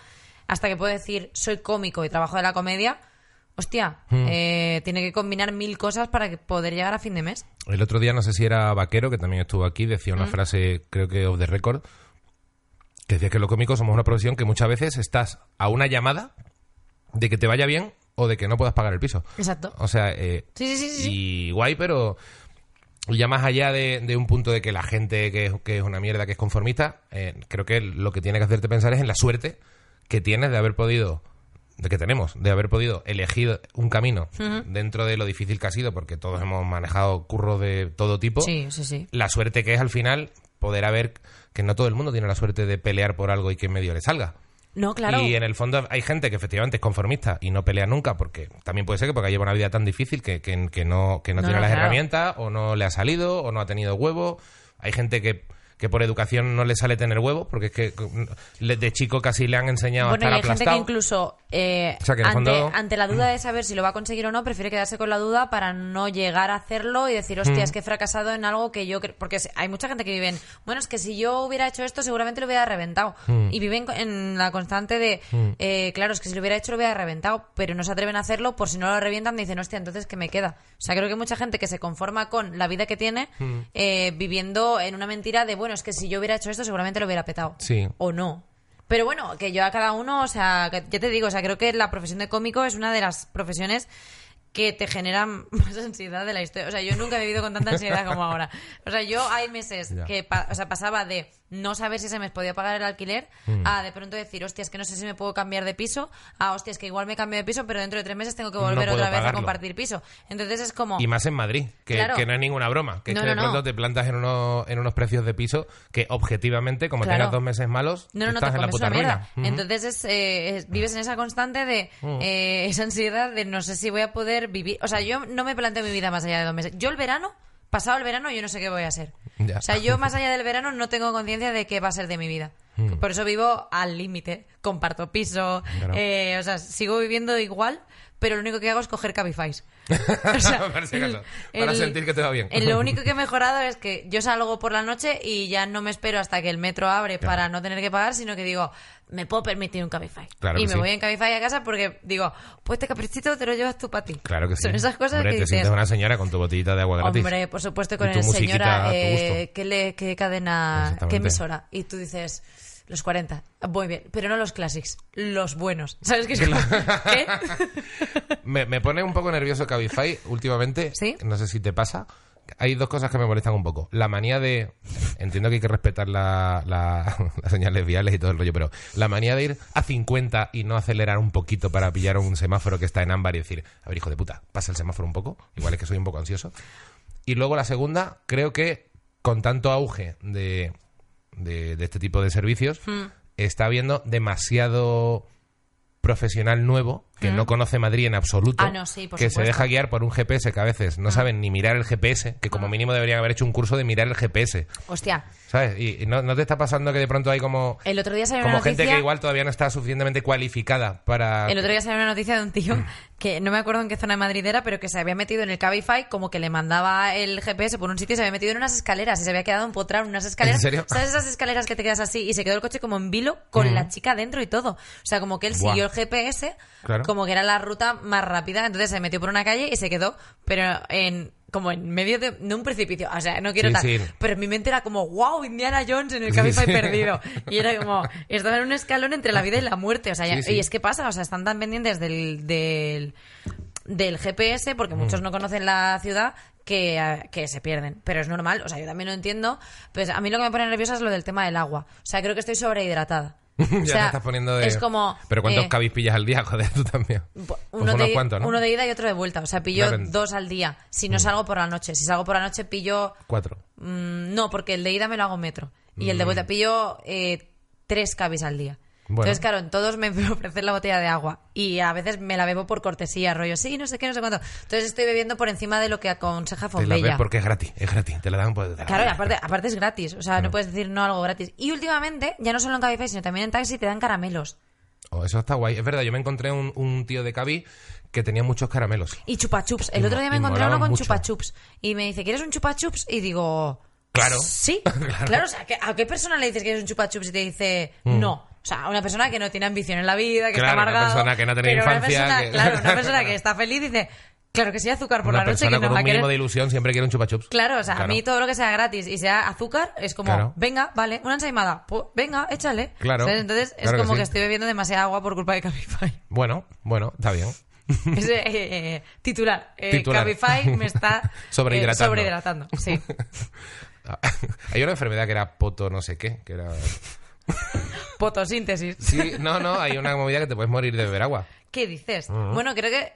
hasta que puede decir soy cómico y trabajo de la comedia. Hostia, Mm. eh, tiene que combinar mil cosas para que poder llegar a fin de mes. El otro día, no sé si era Vaquero, que también estuvo aquí, decía una frase, creo que off the record, que decía que los cómicos somos una profesión que muchas veces estás a una llamada de que te vaya bien o de que no puedas pagar el piso. Exacto. O sea, eh, Sí, sí, sí, sí, sí. y guay, pero ya más allá de, de un punto de que la gente que, es- que es una mierda, que es conformista, eh, creo que lo que tiene que hacerte pensar es en la suerte que tienes de haber podido, de que tenemos, de haber podido elegir un camino dentro de lo difícil que ha sido, porque todos hemos manejado curros de todo tipo. Sí, sí, sí. La suerte que es al final poder haber, que no todo el mundo tiene la suerte de pelear por algo y que en medio le salga. No, claro. Y en el fondo hay gente que efectivamente es conformista y no pelea nunca, porque también puede ser que porque lleva una vida tan difícil que, que, que no, que no, No, tiene no, las claro. herramientas, o no le ha salido, o no ha tenido huevo. Hay gente que, que por educación no le sale tener huevo, porque es que de chico casi le han enseñado Bueno, a y estar hay gente que incluso eh, O sea, que en el ante, fondo- ante la duda de saber si lo va a conseguir o no, prefiere quedarse con la duda para no llegar a hacerlo y decir, hostia, Mm. es que he fracasado en algo que yo... cre-". Porque hay mucha gente que viven, bueno, es que si yo hubiera hecho esto seguramente lo hubiera reventado. Mm. Y viven en la constante de, eh, claro, es que si lo hubiera hecho lo hubiera reventado, pero no se atreven a hacerlo por si no lo revientan, dicen, hostia, entonces ¿qué me queda? O sea, creo que hay mucha gente que se conforma con la vida que tiene Mm. eh, viviendo en una mentira de, bueno, es que si yo hubiera hecho esto seguramente lo hubiera petado Sí. o no. Pero bueno, que yo a cada uno, o sea, que ya te digo, o sea, creo que la profesión de cómico es una de las profesiones que te generan más ansiedad de la historia. O sea, yo nunca he vivido con tanta ansiedad como ahora. O sea, yo hay meses Ya. que pa- o sea, pasaba de no saber si se me podía pagar el alquiler Mm. a de pronto decir, hostia, es que no sé si me puedo cambiar de piso, a hostia, es que igual me cambio de piso, pero dentro de tres meses tengo que volver otra vez a compartir piso. Entonces es como... Y más en Madrid, que, Claro. que no es ninguna broma. Que es No, que de pronto te plantas en unos, en unos precios de piso que objetivamente, como Claro. tengas dos meses malos, No, estás en la puta ruina. Entonces es, eh, es- vives en esa constante de eh, esa ansiedad de no sé si voy a poder vivir. O sea, yo no me planteo mi vida más allá de dos meses. Yo el verano, pasado el verano, yo no sé qué voy a hacer. O sea, yo más allá del verano no tengo conciencia de qué va a ser de mi vida. Por eso vivo al límite. Comparto piso. Claro. eh, o sea, sigo viviendo igual, pero lo único que hago es coger Cabify. O sea, Por si acaso, el- para el- sentir que te va bien. el- lo único que he mejorado es que yo salgo por la noche y ya no me espero hasta que el metro abre para no tener que pagar, sino que digo, me puedo permitir un Cabify. Claro y me sí. voy en Cabify a casa porque digo, pues este caprichito te lo llevas tú para ti. Claro que sí. Son esas cosas Hombre, que te dices, sientes una señora con tu botellita de agua gratis. hombre, por supuesto, con el señora, eh. ¿qué, le- qué cadena, qué emisora? Y tú dices... Los 40. Muy bien. Pero no los clásicos. Los buenos. ¿Sabes qué es como- ¿Qué? Me, me pone un poco nervioso Cabify últimamente. ¿Sí? No sé si te pasa. Hay dos cosas que me molestan un poco. La manía de... Entiendo que hay que respetar la, la- las señales viales y todo el rollo, pero la manía de ir a 50 y no acelerar un poquito para pillar un semáforo que está en ámbar y decir, a ver, hijo de puta, pasa el semáforo un poco. Igual es que soy un poco ansioso. Y luego la segunda, creo que con tanto auge de, de, de este tipo de servicios, Hmm. está habiendo demasiado profesional nuevo que no conoce Madrid en absoluto. Ah, no, sí, por que se supuesto. Ah. deja guiar por un GPS que a veces no saben ni mirar el GPS, que como mínimo deberían haber hecho un curso de mirar el GPS, Hostia. ¿sabes? Y, y no, no te está pasando que de pronto hay como, El otro día salió como una gente noticia... que igual todavía no está suficientemente cualificada para... El otro día salió una noticia de un tío que no me acuerdo en qué zona de Madrid era, pero que se había metido en el Cabify, como que le mandaba el GPS por un sitio y se había metido en unas escaleras y se había quedado empotrado en unas escaleras. ¿En serio? ¿Sabes esas escaleras que te quedas así? Y se quedó el coche como en vilo con la chica dentro y todo. O sea, como que él Buah. siguió el GPS, Claro. Como que era la ruta más rápida, entonces se metió por una calle y se quedó, pero en como en medio de, de un precipicio. O sea, no quiero Sí, tal. sí. Pero en mi mente era como, wow, Indiana Jones en el Cabify sí. perdido. Y era como, estaba en un escalón entre la vida y la muerte. O sea, ya- y es que pasa, o sea, están tan pendientes del, del, del GPS, porque Mm. muchos no conocen la ciudad, que, eh, que se pierden. Pero es normal, o sea, yo también lo entiendo. Pues a mí lo que me pone nerviosa es lo del tema del agua. O sea, creo que estoy sobrehidratada. ya O sea, te estás poniendo de... Es como... Pero ¿cuántos eh, cabis pillas al día? Joder, tú también. Pues uno, unos de, cuantos, ¿no? uno de ida y otro de vuelta. O sea, pillo. Mm. dos al día. Si no salgo por la noche. Si salgo por la noche, pillo Cuatro. Mm, no, porque el de ida me lo hago metro. Y el de vuelta pillo eh, tres cabis al día. Mm. Bueno. Entonces, claro, en todos me ofrecen la botella de agua. Y a veces me la bebo por cortesía, rollo, sí, no sé qué, no sé cuánto. Entonces estoy bebiendo por encima de lo que aconseja Te la Fonbella. porque es gratis, es gratis. Te la dan por... Claro, y aparte, aparte es gratis. O sea, no puedes decir no algo gratis. Y últimamente, ya no solo en Cabify, sino también en taxi, te dan caramelos. Oh, eso está guay. Es verdad, yo me encontré un, un tío de Cabi que tenía muchos caramelos. Y chupa chups. El Y otro día me encontré uno con mucho. chupa chups. Y me dice, ¿quieres un chupa chups? Y digo... Claro. Sí, claro. o sea, ¿que- ¿a qué persona le dices que eres un chupa chups y te dice no? O sea, una persona que no tiene ambición en la vida, que. Claro, está una amargado. persona que no ha tenido pero una infancia, persona- que- Claro, una persona que está feliz dice, claro que sí, azúcar por Una la noche, persona que no con un querer... mínimo de ilusión siempre quiere un chupa chups. Claro, o sea, a mí todo lo que sea gratis y sea azúcar es como, Claro. venga, vale, una ensaimada, pues venga, échale. Claro, ¿Sabes? Entonces es claro como que, sí. estoy bebiendo demasiada agua por culpa de Cabify. Bueno, bueno, está bien. Es eh, eh, titular. Eh, Titular. Cabify me está Sobrehidratando. eh, sobrehidratando, sí. Hay una enfermedad que era poto no sé qué, que era... Fotosíntesis. Sí, no, no, hay una movida que te puedes morir de beber agua. ¿Qué dices? Bueno, creo que.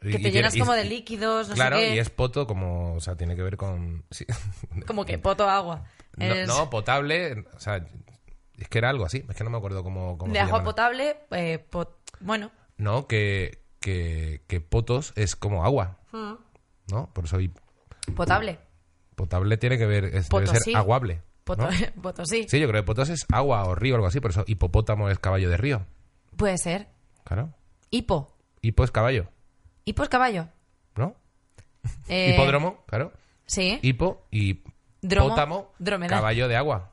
Que y te llenas y- como de líquidos, no claro, sé qué. y es poto como, o sea, tiene que ver con... sí. Como que poto agua. No, Es- no, potable, o sea, Es que era algo así, es que no me acuerdo cómo, cómo De agua potable, eh, pot- bueno. No, que, que, que potos es como agua, Mm. ¿no? Por eso y Potable. potable tiene que ver, es, debe ser aguable. Poto- ¿no? Potosí. Sí, yo creo que potos es agua o río o algo así, por eso hipopótamo es caballo de río. Puede ser. Claro. Hipo. Hipo es caballo, Hipo es caballo. ¿no? Eh, Hipódromo, claro. Sí. Hipo y Dromo, pótamo, caballo de agua.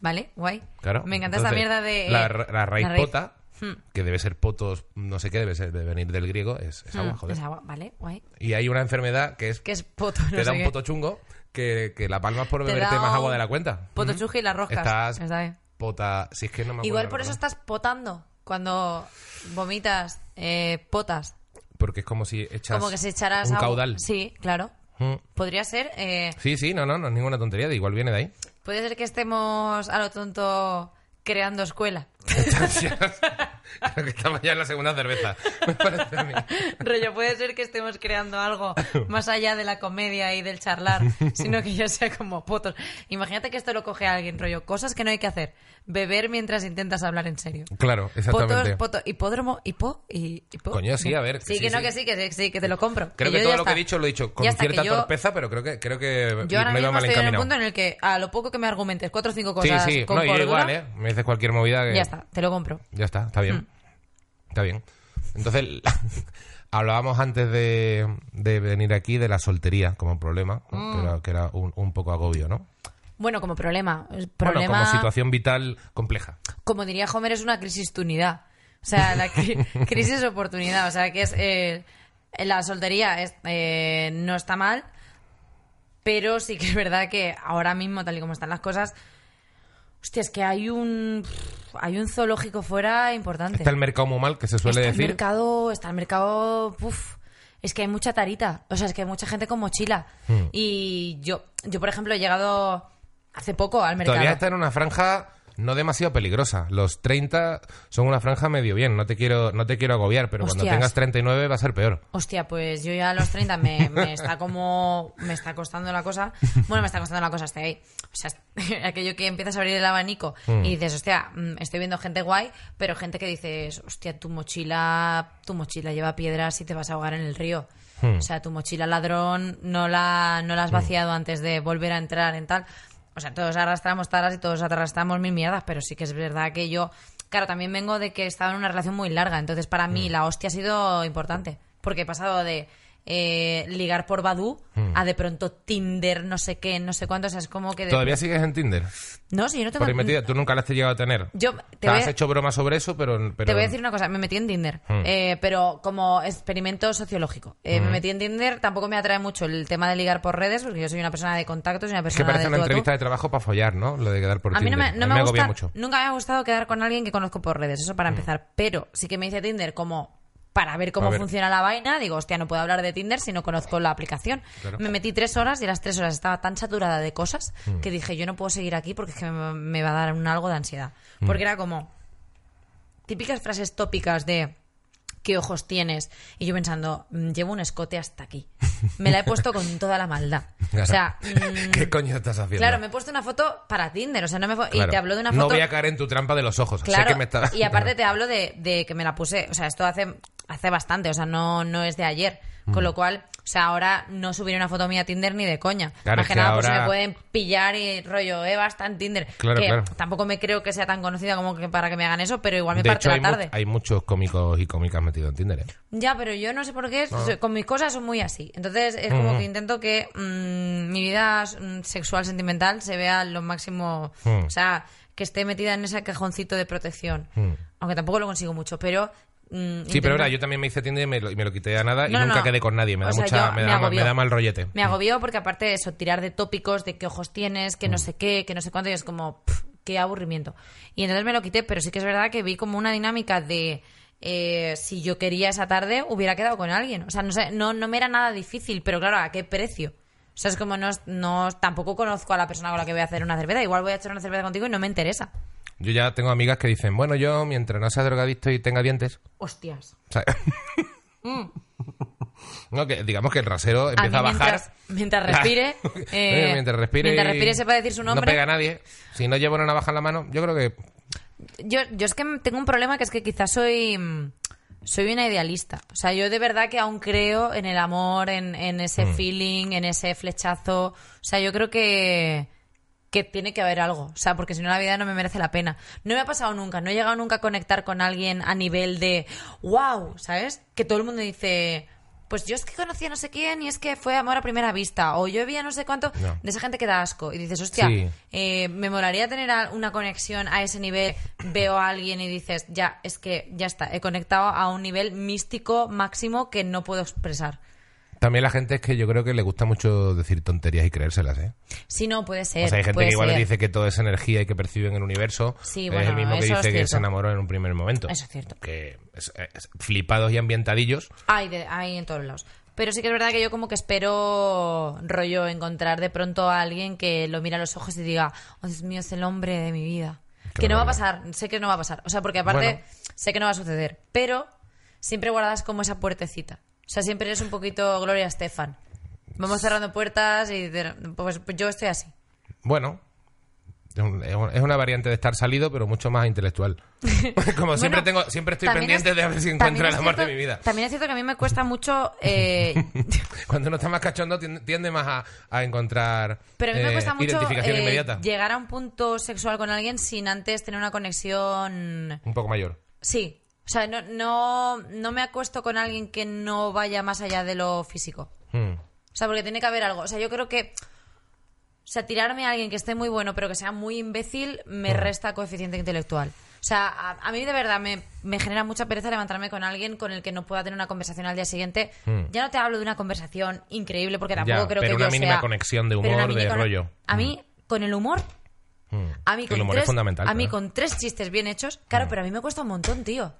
Vale, guay. Claro. Me encanta Entonces, esta mierda de... La, eh, la raíz la raíz. pota, Hmm. que debe ser potos, no sé qué, debe ser de venir del griego, es, es agua, Mm, joder. es agua, vale, guay. Y hay una enfermedad que es Que es poto, no te sé da un qué. poto chungo que, que la palmas por Te beberte más agua de la cuenta. Poto Ujú. chuji y las roscas. Estás Está pota... Si es que no me. Igual por eso estás potando. Cuando vomitas, eh, potas. Porque es como si echas Como que si echaras un agua. caudal. Sí, claro. Mm. Podría ser... eh, Sí, sí, no, no, no es ninguna tontería, igual viene de ahí. puede ser que estemos a lo tonto creando escuela. Creo estamos ya en la segunda cerveza. Rollo, puede ser que estemos creando algo más allá de la comedia y del charlar, sino que yo sea como potos. Imagínate que esto lo coge alguien, rollo, cosas que no hay que hacer. Beber mientras intentas hablar en serio. Claro, Potos, exactamente. poto, hipódromo, hipo y hipo. Coño, sí, a ver, Sí, sí, que no, sí. que sí, que sí, que sí, que te lo compro. Creo que, todo ya lo que he dicho lo he dicho con cierta yo- torpeza, pero creo que creo que Yo ahora iba mismo estoy en el punto en el que a lo poco que me argumentes cuatro o cinco Sí, cosas sí, con no, yo igual, ¿eh? Me dices cualquier movida que... ya está, te lo compro. Ya está, está Mm. bien. Está bien. Entonces, hablábamos antes de, de venir aquí de la soltería como problema, ¿no? Mm. que era, que era un, un poco agobio, ¿no? Bueno, como problema. el Bueno, Problema, como situación vital compleja. como diría Homer, es una crisis de unidad. O sea, la cri- crisis de oportunidad. O sea, que es. eh, la soltería es, eh, no está mal, pero sí que es verdad que ahora mismo, tal y como están las cosas. Hostia, es que hay un. Hay un zoológico fuera importante. Está el mercado muy mal, que se suele está decir. el mercado. Está el mercado. uf, es que hay mucha tarita. O sea, es que hay mucha gente con mochila. Hmm. Y yo, yo, por ejemplo, he llegado hace poco al mercado. Todavía está en una franja no demasiado peligrosa. Los 30 son una franja medio bien. No te quiero, no te quiero agobiar, pero cuando tengas 39 va a ser peor. Hostia, pues yo ya a los 30 me, me está como... Me está costando la cosa. Bueno, me está costando la cosa hasta ahí. O sea, aquello que empiezas a abrir el abanico Hmm. y dices, hostia, mm, estoy viendo gente guay, pero gente que dices, hostia, tu mochila, tu mochila lleva piedras y te vas a ahogar en el río. Hmm. O sea, tu mochila ladrón no la, no la has vaciado antes de volver a entrar en tal. O sea, todos arrastramos taras y todos arrastramos mil mierdas, pero sí que es verdad que yo, claro, también vengo de que he estado en una relación muy larga, entonces para mí la hostia ha sido importante, porque he pasado de eh, ligar por Badu Hmm. a de pronto Tinder, no sé qué, no sé cuánto, o sea, es como que... de- ¿Todavía sigues en Tinder? No, si yo no tengo... Por ahí metida. Tú nunca la has llegado a tener. Yo Te has a- hecho bromas sobre eso, pero... pero... Te voy a decir una cosa, me metí en Tinder, Hmm. eh, pero como experimento sociológico. Eh, Me metí en Tinder, tampoco me atrae mucho el tema de ligar por redes, porque yo soy una persona de contactos y una Es que persona parece de una a entrevista de trabajo para follar, ¿no? Lo de quedar por A mí no Tinder. me, no me, agobia gusta, mucho. nunca me ha gustado quedar con alguien que conozco por redes, eso para empezar. Pero sí que me hice Tinder como para ver cómo ver. funciona la vaina. Digo, hostia, no puedo hablar de Tinder si no conozco la aplicación. Claro. Me metí tres horas y a las tres horas estaba tan saturada de cosas Hmm. que dije, yo no puedo seguir aquí porque es que me, me va a dar un algo de ansiedad. Hmm. Porque era como típicas frases tópicas de qué ojos tienes y yo pensando "Mm, llevo un escote hasta aquí me la he puesto con toda la maldad o sea mm, ¿Qué coño estás haciendo? Claro, me he puesto una foto para Tinder, o sea, no me Claro. y te hablo de una No foto. voy a caer en tu trampa de los ojos. Sé Claro, que me está- y aparte te hablo de, de que me la puse, o sea, esto hace hace bastante, o sea, no no es de ayer, con Mm. lo cual, o sea, ahora no subiré una foto mía a Tinder ni de coña. Claro, Más que que nada, pues ahora- me pueden pillar y rollo, Eva está en Tinder. Claro, que claro. tampoco me creo que sea tan conocida como que para que me hagan eso, pero igual me De parte hecho, la mu- tarde. hay muchos cómicos y cómicas metidos en Tinder, ¿eh? Ya, pero yo no sé por qué, Ah. con mis cosas son muy así. Entonces es como que intento que mm, mi vida mm, sexual sentimental se vea lo máximo, Mm. o sea, que esté metida en ese cajoncito de protección. Mm. Aunque tampoco lo consigo mucho, pero... mm, Sí, pero verdad, yo también me hice Tinder y me lo, y me lo quité a nada y No, nunca no. quedé con nadie. Me O da, sea, mucha, me, me da, me da mal rollete. Me agobió porque aparte de eso, tirar de tópicos de qué ojos tienes, Mm. que no sé qué, que no sé cuánto, y es como, pff, qué aburrimiento. Y entonces me lo quité, pero sí que es verdad que vi como una dinámica de eh, si yo quería esa tarde, hubiera quedado con alguien. O sea, no sé, no, no me era nada difícil, pero claro, ¿a qué precio? O sea, es como no, no tampoco conozco a la persona con la que voy a hacer una cerveza. Igual voy a echar una cerveza contigo y no me interesa. Yo ya tengo amigas que dicen, bueno, yo mientras no sea drogadicto y tenga dientes... Hostias. o sea, no, que digamos que el rasero Mm. A empieza a, bajar. mientras- mientras respire, eh, mientras respire, mientras respire sepa decir su nombre. No pega a nadie. Si no lleva una navaja en la mano, yo creo que yo, yo es que tengo un problema que es que quizás soy mm, soy una idealista. O sea, yo de verdad que aún creo en el amor, en, en ese Mm. feeling, en ese flechazo. O sea, yo creo que, que tiene que haber algo. O sea, porque si no la vida no me merece la pena. No me ha pasado nunca. No he llegado nunca a conectar con alguien a nivel de wow, ¿sabes? Que todo el mundo dice. Pues yo es que conocí a no sé quién y es que fue amor a primera vista. O yo vi a no sé cuánto. No. De esa gente que da asco. Y dices, hostia, Sí. eh, me molaría tener una conexión a ese nivel. Veo a alguien y dices, ya, es que ya está, he conectado a un nivel místico máximo que no puedo expresar. También la gente es que yo creo que le gusta mucho decir tonterías y creérselas, ¿eh? Sí, no, puede ser. O sea, hay gente que igual ser. dice que todo es energía y que percibe en el universo. Sí, es bueno, el mismo que dice es que se enamoró en un primer momento. Eso es cierto. Que es- es- flipados y ambientadillos. Hay, de- hay en todos lados. Pero sí que es verdad que yo como que espero, rollo, encontrar de pronto a alguien que lo mira a los ojos y diga, oh Dios mío, es el hombre de mi vida. Qué que no va a pasar, sé que no va a pasar. O sea, porque aparte Bueno. sé que no va a suceder. Pero siempre guardas como esa puertecita. O sea, siempre eres un poquito Gloria Estefan. Vamos cerrando puertas y pues, pues yo estoy así. Bueno, es un- es un- es una variante de estar salido, pero mucho más intelectual. Como siempre tengo, siempre estoy pendiente es- de a ver si encuentro el amor de mi vida. También es cierto que a mí me cuesta mucho... eh, Cuando uno está más cachondo tiende, tiende más a, a encontrar Pero a mí me eh, cuesta mucho identificación eh, inmediata. llegar a un punto sexual con alguien sin antes tener una conexión. Un poco mayor. Sí. O sea, no, no, no me acuesto con alguien que no vaya más allá de lo físico. Hmm. O sea, porque tiene que haber algo. O sea, yo creo que. O sea, tirarme a alguien que esté muy bueno pero que sea muy imbécil me Hmm. resta coeficiente intelectual. O sea, a, a mí de verdad me, me genera mucha pereza levantarme con alguien con el que no pueda tener una conversación al día siguiente. Ya no te hablo de una conversación increíble porque tampoco Hmm. Ya, creo pero que una yo mínima sea- conexión de humor, de mínima- rollo. A mí, con el humor, Hmm. a mí con el humor tres, es fundamental. a mí con tres chistes bien hechos, claro, pero a mí me cuesta un montón, tío.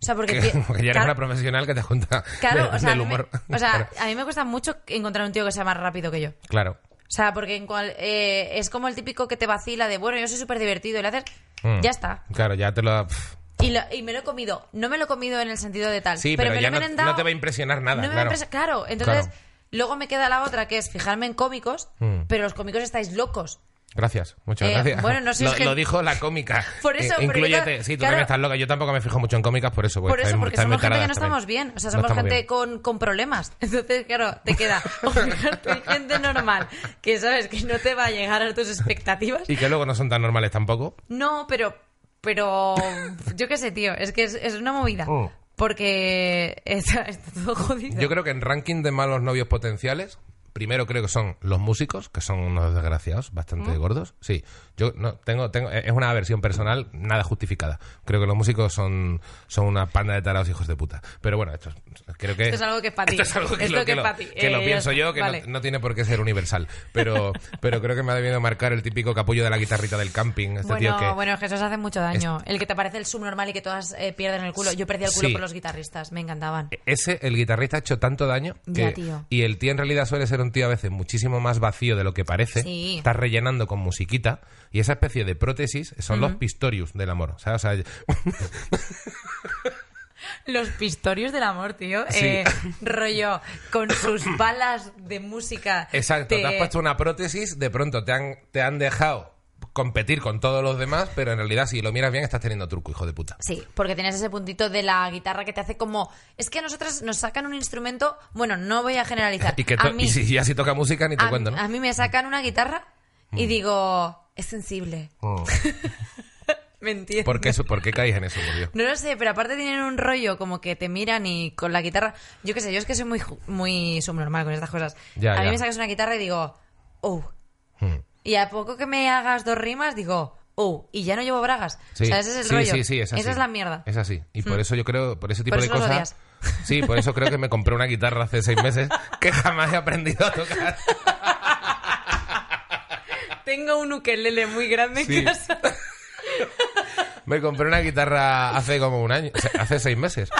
O sea, porque... Que, porque ya eres claro, una profesional que te junta Claro, de- o sea, a del mí me- humor. o sea, Claro. a mí me cuesta mucho encontrar un tío que sea más rápido que yo. Claro. O sea, porque en cual, eh, es como el típico que te vacila de, bueno, yo soy súper divertido y le haces, Hmm. ya está. Claro, ya te lo... pff. Y, lo- y me lo he comido. No me lo he comido en el sentido de tal. Sí, pero, me ya lo no, merendado. no te va a impresionar nada, No me claro. entonces luego me queda la otra que es fijarme en cómicos, Hmm. pero los cómicos estáis locos. Gracias, muchas Eh, gracias. bueno, no sé, lo, es que- lo dijo la cómica. Por eso, Eh, Incluyete. Sí, tú claro. también estás loca. Yo tampoco me fijo mucho en cómicas por eso. Por eso, porque somos gente que no estamos bien. O sea, somos gente con, con problemas. Entonces, claro, te queda o fijarte en gente normal que sabes que no te va a llegar a tus expectativas. Y que luego no son tan normales tampoco. No, pero, pero yo qué sé, tío, es que es, es una movida. Mm. Porque está, está todo jodido. Yo creo que en ranking de malos novios potenciales, primero creo que son los músicos, que son unos desgraciados, bastante ¿Mm? gordos. Sí, yo no tengo, tengo, es una versión personal nada justificada. Creo que los músicos son, son una panda de tarados hijos de puta. Pero bueno, esto es- creo que Esto es algo que es pa' ti. Esto es algo que, Esto lo, que es lo- ti. que lo Eh, pienso yo, que no- vale. no, tiene por qué ser universal. Pero, pero creo que me ha debido marcar el típico capullo de la guitarrita del camping. Este tío Bueno, que bueno, que eso hace mucho daño. El que te parece el subnormal y que todas eh, pierden el culo. Yo perdí el culo Sí. por los guitarristas, me encantaban. ese, el guitarrista, ha hecho tanto daño que, Ya, tío. y el tío en realidad suele ser un tío a veces muchísimo más vacío de lo que parece. Sí. Está rellenando con musiquita y esa especie de prótesis son los Pistorius del amor. O sea, o sea, Los pistorios del amor, tío. Sí. Eh, rollo, con sus balas de música. exacto, te... has puesto una prótesis, de pronto te han, te han dejado competir con todos los demás, pero en realidad si lo miras bien estás teniendo truco, hijo de puta. Sí, porque tienes ese puntito de la guitarra que te hace como... Es que a nosotros nos sacan un instrumento... Bueno, no voy a generalizar. Y, que a mí, y si ya si toca música ni te a, cuento, ¿no? a mí me sacan una guitarra y digo... Es sensible. Mm. ¿Me entiendes? ¿Por qué, eso- ¿Por qué caes en eso, por Dios? No lo sé, pero aparte tienen un rollo como que te miran y con la guitarra... Yo qué sé, yo es que soy muy, muy subnormal con estas cosas. Ya, a mí me sacas una guitarra y digo... Oh. Mm. Y a poco que me hagas dos rimas digo... Oh. Y ya no llevo bragas. Sí, O sea, ese es el sí, rollo. sí, sí, es así. Esa es la mierda. Es así. Y por eso yo creo, por ese tipo Por de cosas. Sí, por eso creo que me compré una guitarra hace seis meses que jamás he aprendido a tocar. Tengo un ukelele muy grande en Sí. casa. Me compré una guitarra hace como un año, o sea, hace seis meses.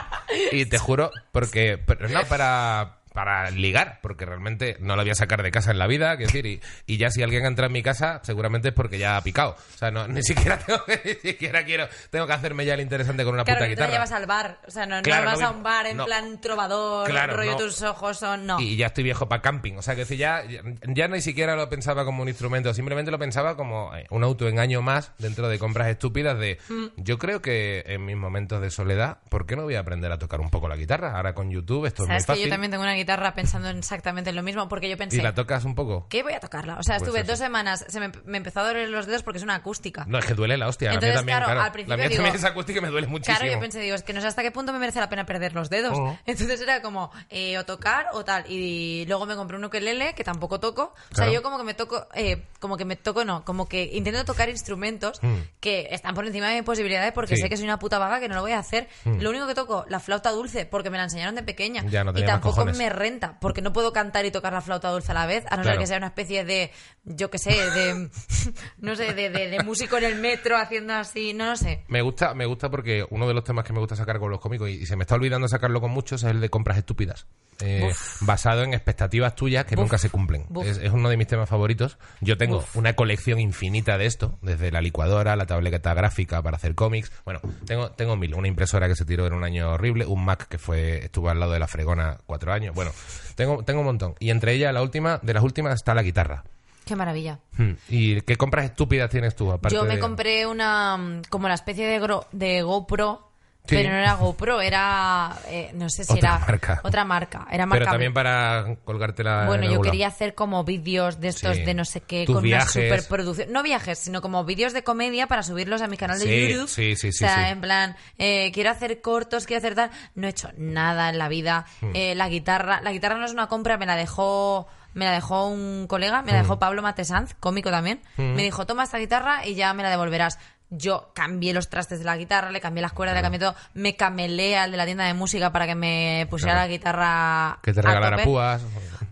Y te juro, porque, pero no para, para ligar, porque realmente no la voy a sacar de casa en la vida, quiero decir, y, y ya si alguien entra en mi casa, seguramente es porque ya ha picado. O sea, no, ni siquiera tengo que, ni siquiera quiero, tengo que hacerme ya el interesante con una Claro, puta que tú la guitarra. llevas al bar. O sea, no, no Claro, vas no a un bar en no. plan trovador, Claro, rollo tus ojos son... No. Y ya estoy viejo para camping. O sea, que si ya, ya ni siquiera lo pensaba como un instrumento, simplemente lo pensaba como eh, un autoengaño más dentro de compras estúpidas de Mm. yo creo que en mis momentos de soledad, ¿por qué no voy a aprender a tocar un poco la guitarra? Ahora con YouTube esto es muy Sabes que fácil. yo también tengo una guitarra pensando en exactamente lo mismo, porque yo pensé, ¿Y la tocas un poco? ¿qué voy a tocarla? O sea, Pues estuve eso. dos semanas, se me, me empezó a doler los dedos porque es una acústica. No, es que duele la hostia. Entonces, la mía también, claro, claro. al principio la mía digo- también es acústica y me duele muchísimo. Claro, yo pensé, digo, es que no sé hasta qué punto me merece la pena perder los dedos. Oh. Entonces era como, eh, o tocar o tal. Y luego me compré un ukelele que tampoco toco. O sea, Claro. yo como que me toco, eh, como que me toco, no, como que intento tocar instrumentos que están por encima de mis posibilidades porque Mm. Sí. Mm. sé que soy una puta vaga que no lo voy a hacer. Lo único que toco, la flauta dulce, porque me la enseñaron de pequeña. Ya, no y tampoco me renta, porque no puedo cantar y tocar la flauta dulce a la vez, a no ser que sea una especie de, yo qué sé, de, no sé, de, de- de músico en el metro haciendo así, no lo sé. Me gusta, me gusta porque uno de los temas que me gusta sacar con los cómicos, y, se me está olvidando sacarlo con muchos, es el de compras estúpidas. Eh, basado en expectativas tuyas que Buf. nunca se cumplen. Es, es uno de mis temas favoritos. Yo tengo una colección infinita de esto, desde la licuadora, la tableta gráfica para hacer cómics. Bueno, tengo, tengo mil. Una impresora que se tiró en un año horrible, un Mac que fue estuvo al lado de la fregona cuatro años. Bueno, tengo, tengo un montón. Y entre ellas, la última, de las últimas, está la guitarra. Qué maravilla. Hmm. ¿Y qué compras estúpidas tienes tú? Aparte Yo me de- compré una, mm, como la especie de GoPro, Sí. pero no era GoPro, era, eh, no sé si Otra era... marca. Otra marca. Era marca Pero también para colgártela Bueno, en yo quería hacer como vídeos de estos Sí. de no sé qué, Tus con viajes. una superproducción. No viajes, sino como vídeos de comedia para subirlos a mi canal de Sí, YouTube. sí, sí, sí, O sea, en plan, eh, quiero hacer cortos, quiero hacer tal. No he hecho nada en la vida. Hmm. Eh, la guitarra, la guitarra no es una compra, me la dejó. Me la dejó un colega, me la Hmm. dejó Pablo Matesanz, cómico también. Me dijo, toma esta guitarra y ya me la devolverás. Yo cambié los trastes de la guitarra, le cambié las cuerdas, le cambié todo. Me camelé al de la tienda de música para que me pusiera Claro. la guitarra. Que te regalara púas.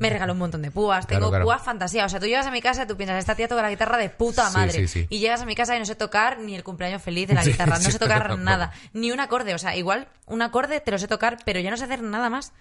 Me regaló un montón de púas. Claro, Tengo púas fantasía. O sea, tú llegas a mi casa y tú piensas, esta tía toca la guitarra de puta madre. sí, sí. Y llegas a mi casa y no sé tocar ni el cumpleaños feliz de la guitarra. No sé tocar nada. Ni un acorde. O sea, igual un acorde te lo sé tocar, pero ya no sé hacer nada más.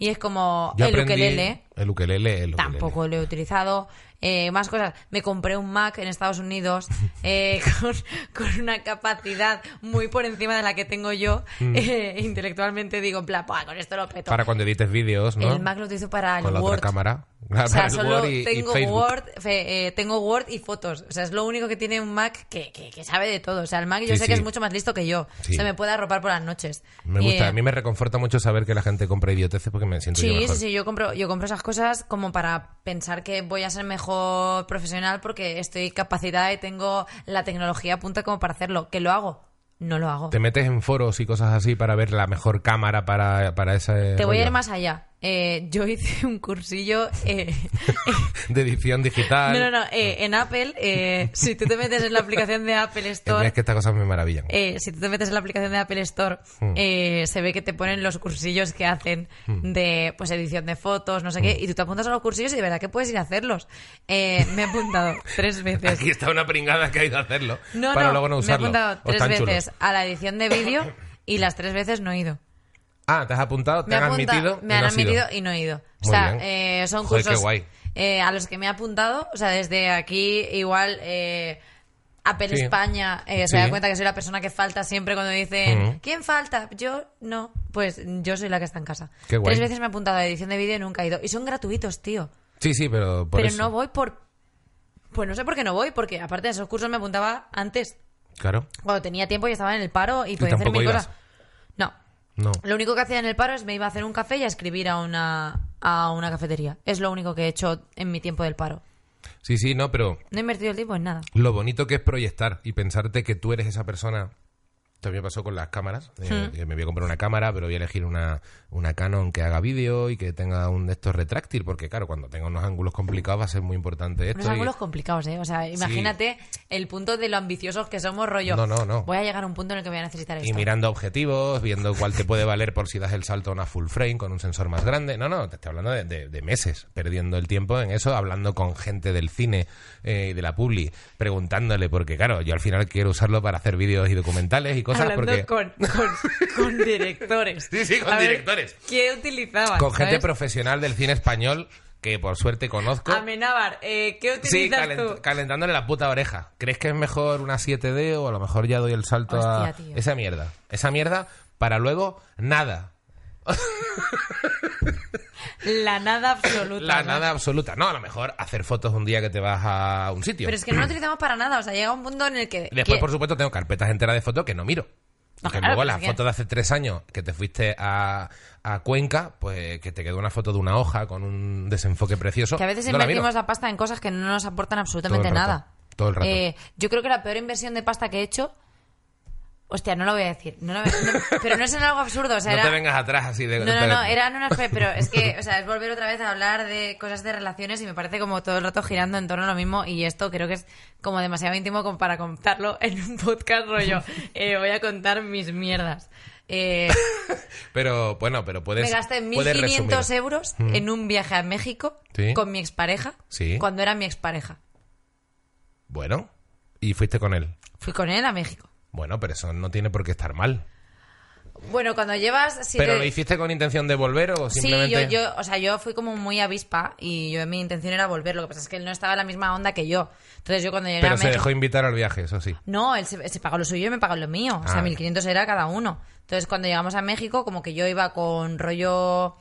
Y es como Yo el ukelele. El ukelele, el ukelele. Tampoco lo he utilizado. Eh, más cosas. Me compré un Mac en Estados Unidos eh, con, con una capacidad muy por encima de la que tengo yo. Eh, intelectualmente digo, en plan, "Buah, con esto lo peto. Mm. Para cuando edites vídeos, ¿no? El Mac lo utilizo para el Con la Word. otra cámara. O sea, solo Word y, y tengo. Word, eh, tengo Word y fotos. O sea, es lo único que tiene un Mac que, que- que sabe de todo. O sea, el Mac yo Sí, sé sí. que es mucho más listo que yo. Sí. Se me puede arropar por las noches. Me gusta, eh, a mí me reconforta mucho saber que la gente compra idioteces porque me siento yo Sí, mejor. sí, sí, yo compro, yo compro esas cosas como para pensar que voy a ser mejor profesional porque estoy capacitada y tengo la tecnología a punto como para hacerlo. ¿Que lo hago? No lo hago. Te metes en foros y cosas así para ver la mejor cámara para, para ese Te voy a ir más allá. Eh, yo hice un cursillo eh, de edición digital. No, no, no. eh, en Apple, eh, si tú te metes en la aplicación de Apple Es Store, que estas cosas me maravillan. eh, si tú te metes en la aplicación de Apple Store, Hmm. eh, se ve que te ponen los cursillos que hacen de pues edición de fotos, no sé Hmm. qué, y tú te apuntas a los cursillos y de verdad que puedes ir a hacerlos. Eh, me he apuntado tres veces. Aquí está una pringada que ha ido a hacerlo No, para no, luego no me he usarlo. apuntado tres chulos. veces a la edición de vídeo y las tres veces no he ido. Ah, te has apuntado, te Me, han apunta- admitido. me han no admitido y no he ido. O sea, eh, son Joder, cursos guay. eh, a los que me he apuntado. O sea, desde aquí igual eh, Apple Sí. España eh, se Sí. da cuenta que soy la persona que falta siempre cuando dicen Ujú. ¿quién falta? Yo no. Pues yo soy la que está en casa. Qué guay. Tres veces me he apuntado a edición de vídeo y nunca he ido. Y son gratuitos, tío. Sí, sí, pero por Pero eso. no voy por... Pues no sé por qué no voy, porque aparte de esos cursos me apuntaba antes, Claro. cuando tenía tiempo y estaba en el paro y podía hacer mil ibas? cosas. No, lo único que hacía en el paro es me iba a hacer un café y a escribir a una, a una cafetería. Es lo único que he hecho en mi tiempo del paro. Sí, sí, no, pero No he invertido el tiempo en nada. lo bonito que es proyectar y pensarte que tú eres esa persona. También pasó con las cámaras. eh, Hmm. que me voy a comprar una cámara, pero voy a elegir una, una Canon que haga vídeo y que tenga un de estos retráctil, porque claro, cuando tenga unos ángulos complicados va a ser muy importante esto. Unos y- ángulos complicados, ¿eh? O sea, imagínate el punto de lo ambiciosos que somos, rollo. No, no, no. Voy a llegar a un punto en el que voy a necesitar esto. Y mirando objetivos, viendo cuál te puede valer por si das el salto a una full frame con un sensor más grande. No, no, te estoy hablando de, de- de meses perdiendo el tiempo en eso, hablando con gente del cine eh, y de la publi, preguntándole, porque claro, yo al final quiero usarlo para hacer vídeos y documentales y cosas Hablando porque... con, con, con directores. Sí, sí, con A ver, directores. ¿Qué utilizaban? Con gente ¿sabes? profesional del cine español que por suerte conozco. Amenábar, eh, ¿qué Sí, utilizas calent- tú? calentándole la puta oreja. ¿Crees que es mejor una 7D o a lo mejor ya doy el salto a tío. esa mierda? Esa mierda para luego nada. La nada absoluta. La nada absoluta. No, a lo mejor hacer fotos un día que te vas a un sitio. Pero es que no lo utilizamos para nada. O sea, llega un punto en el que. Después, que- por supuesto, tengo carpetas enteras de fotos que no miro. No, que claro, luego las fotos de hace tres años que te fuiste a, a Cuenca, pues que te quedó una foto de una hoja con un desenfoque precioso. Que a veces no invertimos la pasta en cosas que no nos aportan absolutamente Todo nada. todo el rato. Eh, yo creo que la peor inversión de pasta que he hecho. Hostia, no lo voy a decir. No lo voy- no- pero no es en algo absurdo. O sea, No era, te vengas atrás así de... No, no, no, eran unas... Pero es que, o sea, es volver otra vez a hablar de cosas de relaciones y me parece como todo el rato girando en torno a lo mismo y esto creo que es como demasiado íntimo como para contarlo en un podcast rollo. Eh, voy a contar mis mierdas. Eh, Pero bueno, pero puedes... me gasté puedes 1.500 resumir. euros en un viaje a México Sí. con mi expareja Sí. cuando era mi expareja. Bueno, y fuiste con él. Fui con él a México. Bueno, pero eso no tiene por qué estar mal. Bueno, cuando llevas... si ¿Pero te- lo hiciste con intención de volver o Sí, simplemente...? yo, yo, o sea, yo fui como muy avispa y yo mi intención era volver. Lo que pasa es que él no estaba en la misma onda que yo. Entonces yo cuando llegué Pero a se México... dejó invitar al viaje, eso sí. No, él se, se pagó lo suyo y me pagó lo mío. O sea, Ah. 1.500 era cada uno. Entonces, cuando llegamos a México, como que yo iba con rollo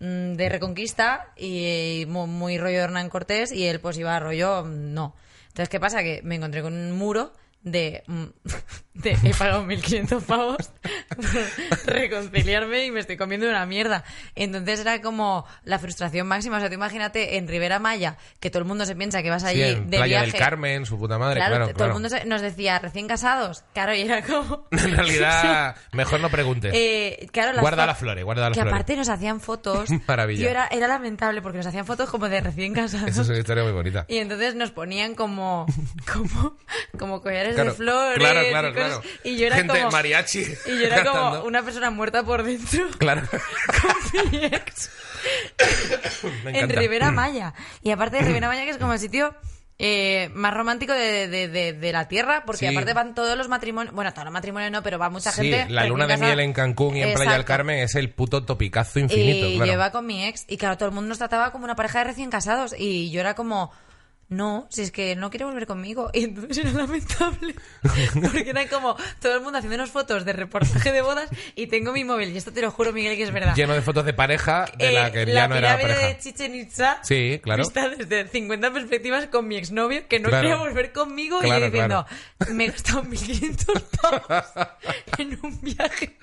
mm, de Reconquista y muy, muy rollo Hernán Cortés y él pues iba a rollo mm, no. Entonces, ¿qué pasa? Que me encontré con un muro de, mm, de he pagado 1.500 pavos por reconciliarme y me estoy comiendo una mierda. Entonces era como la frustración máxima. O sea, tú imagínate en Rivera Maya que todo el mundo se piensa que vas allí Sí, en de Playa viaje. del Carmen, su puta madre, Claro, todo claro. el mundo se- nos decía recién casados. Claro, y era como. En realidad, mejor no preguntes. Eh, claro, las Guarda las flores, guarda las que flores. aparte nos hacían fotos. Maravilla. Yo era, era lamentable porque nos hacían fotos como de recién casados. Esa es una historia muy bonita. Y entonces nos ponían como como, como collares Claro, de flores claro, y claro, cosas. claro. Y yo era Gente como mariachi y yo era como una persona muerta por dentro Claro. con mi ex en. Rivera Maya. Y aparte de Rivera Maya, que es como el sitio eh, más romántico de, de- de- de la tierra, porque Sí. aparte van todos los matrimonios, bueno, todos los matrimonios no, pero va mucha Sí, gente. la luna de miel en Cancún y en Playa del Exacto. Carmen es el puto topicazo infinito, y claro. yo iba con mi ex y claro, todo el mundo nos trataba como una pareja de recién casados y yo era como, no, si es que no quiere volver conmigo. Y entonces era lamentable porque era como todo el mundo haciéndonos fotos de reportaje de bodas y tengo mi móvil y esto te lo juro, Miguel, que es verdad. Lleno de fotos de pareja de la Eh, que ya no era pareja. de Chichen Itza Sí, claro. vista desde 50 perspectivas con mi exnovio que no Claro. quería volver conmigo y Claro, yo diciendo me he gastado 1.500 pavos en un viaje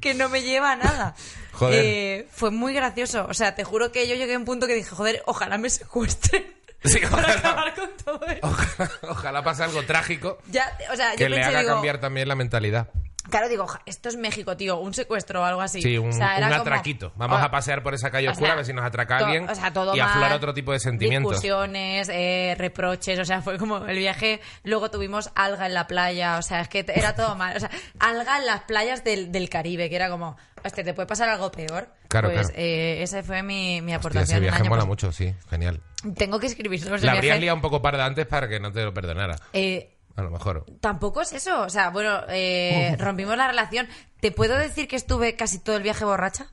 que no me lleva a nada. Joder. Eh, fue muy gracioso. O sea, te juro que yo llegué a un punto que dije, joder, ojalá me secuestren Sí, para ojalá. acabar con todo esto. Ojalá, ojalá pase algo trágico Ya, o sea, que le haga digo, cambiar también la mentalidad. Claro, digo, "Ja, esto es México, tío, un secuestro o algo así. Sí, un, O sea, un era como- atraquito. Vamos o- a pasear por esa calle oscura sea, a ver si nos atraca alguien o sea, todo y aflora otro tipo de sentimientos. Discusiones, eh, reproches, o sea, fue como el viaje. Luego tuvimos alga en la playa, o sea, es que era todo mal. O sea, alga en las playas del, del Caribe, que era como, hostia, ¿te puede pasar algo peor? Claro, pues claro. eh, esa fue mi, mi Hostia, aportación. ese el viaje año mola pas- mucho, sí, genial. Tengo que escribir los La habrías liado un poco parda antes para que no te lo perdonara. Eh, A lo mejor. Tampoco es eso. O sea, bueno, eh, rompimos la relación. ¿Te puedo decir que estuve casi todo el viaje borracha?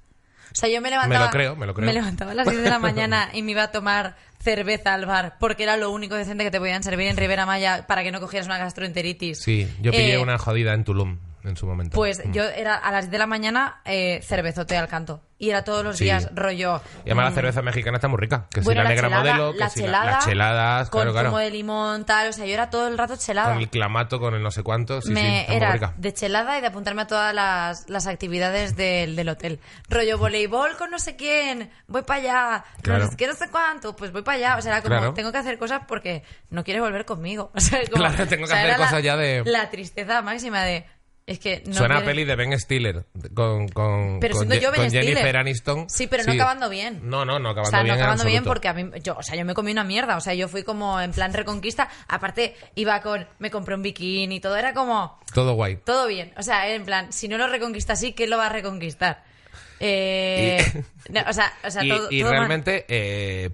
O sea, yo me levantaba. lo creo, me lo creo. levantaba a las 10 de la mañana y me iba a tomar cerveza al bar porque era lo único decente que te podían servir en Rivera Maya para que no cogieras una gastroenteritis. Sí, yo pillé Eh, una jodida en Tulum en su momento. Pues Mm. yo era a las 10 de la mañana eh, cervezote al canto. Y era todos los Sí. días rollo. Y además mm, la cerveza mexicana está muy rica. Que si bueno, la negra chelada, modelo, que la si la- chelada las cheladas, con claro, claro. zumo de limón, tal. O sea, yo era todo el rato chelada. Con el clamato, con el no sé cuánto. Sí, sí, me muy era de chelada y de apuntarme a todas las, las actividades del, del hotel. Rollo voleibol con no sé quién, voy para allá, Claro. no sé qué, no sé cuánto, pues voy para allá. O sea, era como, tengo que hacer cosas porque no quieres volver conmigo. O sea, como- Claro, tengo que o sea, hacer la- cosas ya de- La tristeza máxima de, es que no Suena a quieres- peli de Ben Stiller con, con, Pero con, yo Ben con Stiller. Jennifer Aniston. Sí, pero no acabando bien. No, no, no acabando o sea, bien. no en acabando bien porque a mí, yo, o sea, yo me comí una mierda. O sea, yo fui como en plan reconquista. Aparte, iba con, me compré un bikini y todo. Era como, Todo guay. todo bien. O sea, en plan, si no lo reconquista así, ¿qué lo va a reconquistar? Eh, no, o sea, o sea y todo, y todo realmente, eh,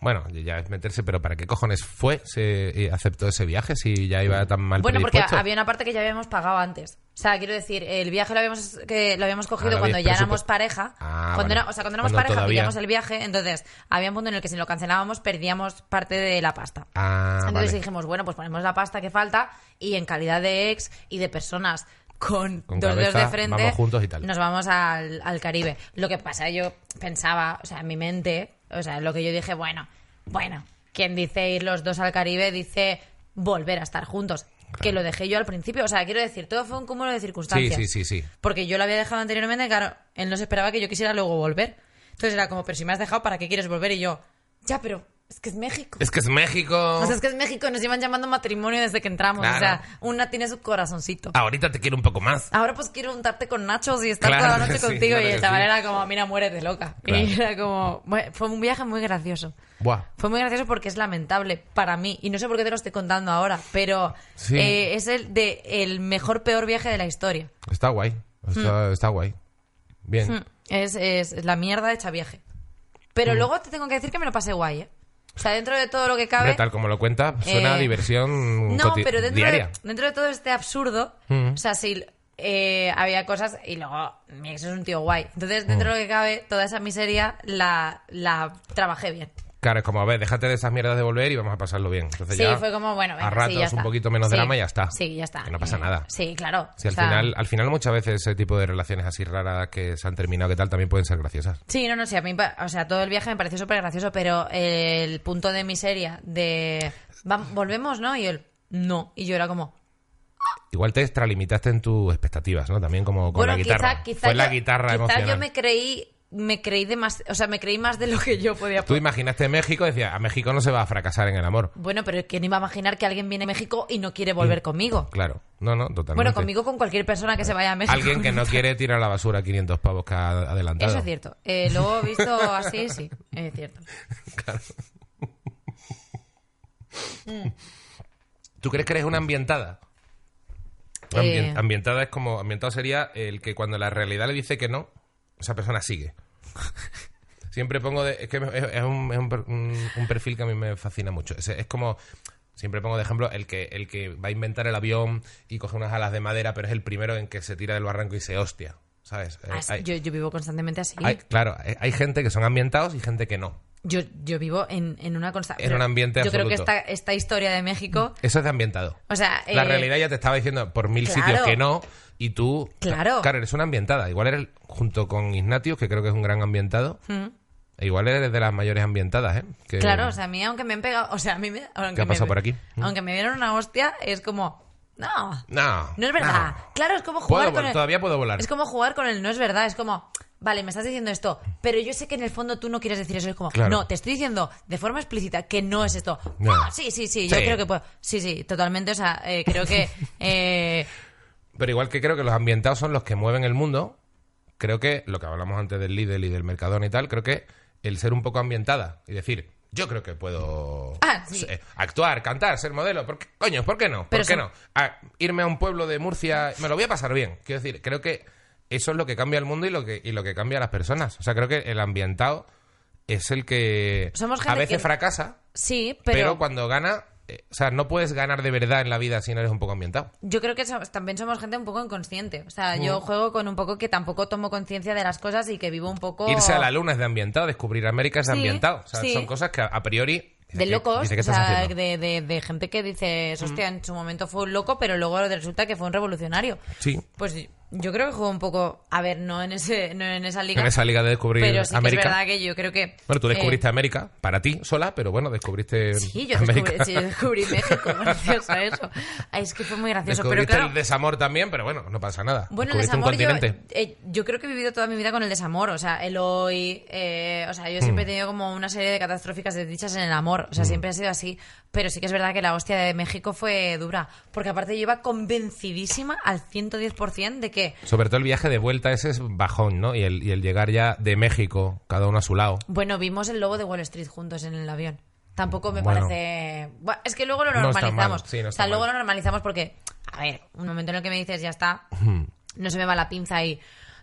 bueno, ya es meterse, pero ¿para qué cojones fue? ¿Se y aceptó ese viaje si ya iba tan mal Bueno, porque había una parte que ya habíamos pagado antes. O sea, quiero decir, el viaje lo habíamos, que lo habíamos cogido Ah, cuando ya éramos pareja. Ah, cuando vale. era- o sea, cuando éramos Cuando pareja todavía- pillamos el viaje, entonces había un punto en el que si lo cancelábamos perdíamos parte de la pasta. Ah, Entonces vale. dijimos, bueno, pues ponemos la pasta que falta y en calidad de ex y de personas con, Con dos dedos de frente, vamos juntos y tal. nos vamos al, al Caribe. Lo que pasa, yo pensaba, o sea, en mi mente, o sea, lo que yo dije, bueno, bueno, quien dice ir los dos al Caribe dice volver a estar juntos. Que lo dejé yo al principio, o sea, quiero decir, todo fue un cúmulo de Sí, circunstancias. sí, sí, sí. Porque yo lo había dejado anteriormente, claro, él no se esperaba que yo quisiera luego volver. Entonces era como, pero si me has dejado, ¿para qué quieres volver? Y yo, ya, pero es que es México. Es que es México. O sea, es que es México, nos llevan llamando matrimonio desde que entramos. Claro. O sea, una tiene su corazoncito. Ahorita te quiero un poco más. Ahora pues quiero untarte con nachos y estar Claro toda la noche sí, contigo. claro y el chaval sí. era como, mira, muérete loca. Y era como, fue un viaje muy gracioso. Buah. Fue muy gracioso porque es lamentable para mí. Y no sé por qué te lo estoy contando ahora, pero Sí. eh, es el de el mejor peor viaje de la historia. Está guay. Está, está guay. Bien. Hmm. Es, es la mierda hecha viaje. Pero Hmm. luego te tengo que decir que me lo pasé guay, ¿eh? O sea, dentro de todo lo que cabe... Tal como lo cuenta, suena a Eh, diversión No, pero dentro diaria. de, dentro de todo este absurdo, o sea, sí, eh, había cosas y luego mi ex es un tío guay. Entonces, dentro de lo que cabe, toda esa miseria la, la trabajé bien. Claro, es como, a ver, déjate de esas mierdas de volver y vamos a pasarlo bien. Entonces Sí, ya, fue como, bueno, venga, a sí, ratos ya un poquito menos Sí, drama y ya está. Sí, ya está. Que no pasa nada. Sí, claro. Si al final, al final muchas veces ese tipo de relaciones así raras que se han terminado, que tal, también pueden ser graciosas. Sí, no, no, sí, a mí, o sea, todo el viaje me pareció súper gracioso, pero el punto de miseria de, "Vam- volvemos, ¿no? Y él, no. Y yo era como, Igual te extralimitaste en tus expectativas, ¿no? También como con bueno, la guitarra. quizá, quizá Fue la guitarra quizá emocional. yo me creí, me creí de más, o sea, me creí más de lo que yo podía Tú imaginaste México y decías, a México no se va a fracasar en el amor. Bueno, pero ¿quién iba a imaginar que alguien viene a México y no quiere volver conmigo? Claro. No, no, totalmente. Bueno, conmigo con cualquier persona que se vaya a México. Alguien que no quiere tirar a la basura 500 pavos que ha adelantado. Eso es cierto. Eh, luego visto así, sí, es cierto. Claro. ¿Tú crees que eres una ambientada? Ambien- Eh. Ambientada es como... Ambientado sería el que cuando la realidad le dice que no, esa persona sigue. Siempre pongo... de- es que es, un, es un un- perfil que a mí me fascina mucho. Es, es como... Siempre pongo de ejemplo el que, el que va a inventar el avión y coge unas alas de madera, pero es el primero en que se tira del barranco y se hostia. ¿Sabes? Eh, hay- yo, yo vivo constantemente así. hay- claro, hay gente que son ambientados y gente que no. Yo, yo vivo en, en una constante... En un ambiente Yo creo que esta, esta historia de México... Eso es de ambientado. O sea, La eh, realidad ya te estaba diciendo por mil claro. sitios que no, y tú. Claro. Claro, eres una ambientada. Igual eres, junto con Ignatius, que creo que es un gran ambientado, e igual eres de las mayores ambientadas, ¿eh? Que- Claro, o sea, a mí aunque me han pegado... O sea, a mí me... Aunque ¿Qué ha me- pasado por aquí? ¿Mm? Aunque me dieron una hostia, es como... No, No. No es verdad. no. Claro, es como Puedo jugar vol- con el... Todavía puedo volar. Es como jugar con el no es verdad. Es como, vale, me estás diciendo esto, pero yo sé que en el fondo tú no quieres decir eso. Es como, Claro. no, te estoy diciendo de forma explícita que no es esto. No. Ah, sí, sí, sí, yo creo que puedo. Sí, sí, totalmente. O sea, eh, creo que. eh, Pero igual que creo que los ambientados son los que mueven el mundo, creo que lo que hablamos antes del Lidl y del Mercadona y tal, creo que el ser un poco ambientada y decir, yo creo que puedo Ah, sí. eh, actuar, cantar, ser modelo, ¿por qué, coño, ¿por qué no? ¿Por Pero qué no? A irme a un pueblo de Murcia, me lo voy a pasar bien. Quiero decir, creo que eso es lo que cambia el mundo y lo que, y lo que cambia a las personas. O sea, creo que el ambientado es el que Somos a veces que- fracasa, sí, pero... pero, cuando gana, eh, o sea, no puedes ganar de verdad en la vida si no eres un poco ambientado. yo creo que so- también somos gente un poco inconsciente. O sea, Mm. yo juego con un poco que tampoco tomo conciencia de las cosas y que vivo un poco. Irse a la luna es de ambientado, descubrir América es de Sí, ambientado. O sea, sí. son cosas que a, priori... de dice, locos, dice, ¿qué o sea? Mm. de, de- de gente que dices, hostia, en su momento fue un loco, pero luego resulta que fue un revolucionario. Sí. Pues yo creo que juego un poco, a ver, no en ese, no en esa liga, En esa liga de descubrir pero sí que América. es verdad que yo creo que. Bueno, tú descubriste eh, América para ti sola, pero bueno, descubriste Sí, yo América. descubrí, sí, yo descubrí México, gracioso eso. Ay, es que fue muy gracioso, pero descubriste claro. el desamor también, pero bueno, no pasa nada. Bueno, el descubriste un desamor, yo, eh, yo creo que he vivido toda mi vida con el desamor. O sea, el hoy. eh, o sea, yo siempre he Mm. tenido como una serie de catastróficas desdichas en el amor. O sea, siempre ha sido así. Pero sí que es verdad que la hostia de México fue dura. Porque aparte yo iba convencidísima al 110% de que. Sobre todo el viaje de vuelta ese es bajón, ¿no? Y el, y el llegar ya de México, cada uno a su lado. Bueno, vimos el lobo de Wall Street juntos en el avión. Tampoco me Bueno. parece. Es que luego lo normalizamos. sí, no o está sea, luego mal. lo normalizamos porque. A ver, un momento en el que me dices ya está. No se me va la pinza y.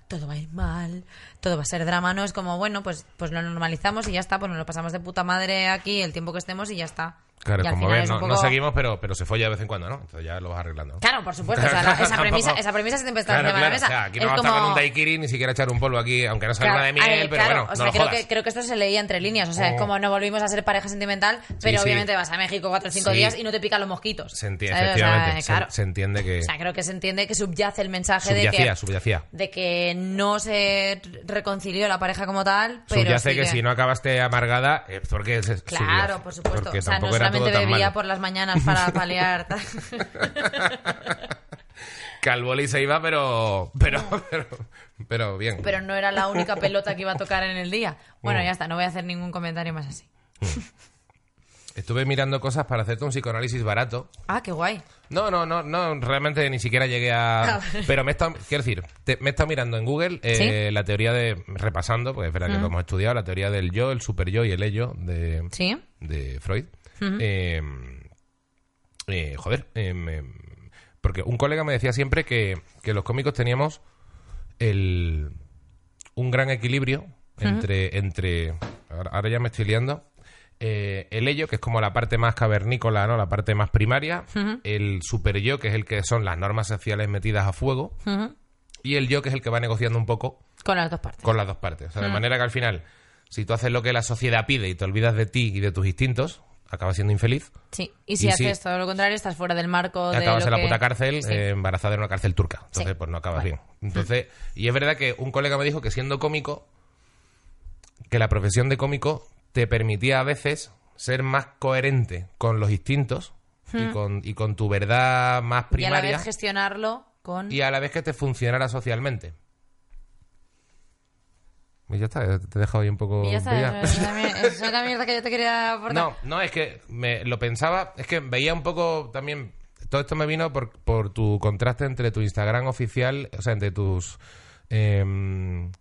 todo va a ir mal, todo va a ser drama, no es como, bueno, pues, pues lo normalizamos y ya está, pues nos lo pasamos de puta madre aquí el tiempo que estemos y ya está. Claro, Y como ves, es no, un no poco- seguimos, pero, pero se folla de vez en cuando, ¿no? Entonces ya lo vas arreglando. Claro, por supuesto, o sea, la- esa, premisa, esa premisa siempre está Claro, claro, de la o mesa. sea, aquí Es no vamos a como- estar con un daiquiri ni siquiera echar un polvo aquí, aunque no salga Claro, de a miel, pero bueno, o sea, no creo jodas. que, creo que esto se leía entre líneas. O sea, es Oh. como no volvimos a ser pareja sentimental, pero sí. obviamente vas a México cuatro o cinco Sí. días y no te pican los mosquitos. Se entiende. O efectivamente, se- claro. se, entiende que O sea, creo que se entiende que subyace el mensaje de subyacía, que, subyacía. de que no se reconcilió la pareja como tal, pero Subyace que, si no acabaste amargada, es porque... es- Claro, por supuesto. Porque O tampoco todo solamente tan bebía mal. por las mañanas para paliar. boli se iba, pero... Pero, pero, pero bien. pero no era la única pelota que iba a tocar en el día. Bueno, Mm. ya está, no voy a hacer ningún comentario más así. Estuve mirando cosas para hacerte un psicoanálisis barato. Ah, qué guay. No, no, no, no, realmente ni siquiera llegué a... Ah. Pero me he estado, quiero decir, te- me he estado mirando en Google eh, la teoría de, repasando, porque es verdad que lo hemos estudiado, la teoría del yo, el super yo y el ello de, ¿Sí? de Freud. Eh, eh, joder, eh, me- porque un colega me decía siempre que, que los cómicos teníamos el, un gran equilibrio entre, entre ahora, ahora ya me estoy liando, eh, el ello, que es como la parte más cavernícola, ¿no? la parte más primaria, el super yo, que es el que son las normas sociales metidas a fuego, y el yo, que es el que va negociando un poco Con las dos partes. con las dos partes. O sea, de manera que al final, si tú haces lo que la sociedad pide y te olvidas de ti y de tus instintos, acabas siendo infeliz. Sí, y si Y haces sí. todo lo contrario, estás fuera del marco de acabas lo en la que- puta cárcel, Sí. eh, embarazada en una cárcel turca. Entonces, Sí. pues no acabas bien. Entonces, y es verdad que un colega me dijo que siendo cómico, que la profesión de cómico te permitía a veces ser más coherente con los instintos y, con, y con tu verdad más y a la primaria vez gestionarlo con... y a la vez que te funcionara socialmente. Y ya está, te he dejado ahí un poco... Y ya está, es la mierda que yo te quería aportar. No, no, es que me lo pensaba, es que veía un poco también. Todo esto me vino por, por tu contraste entre tu Instagram oficial, o sea, entre tus em,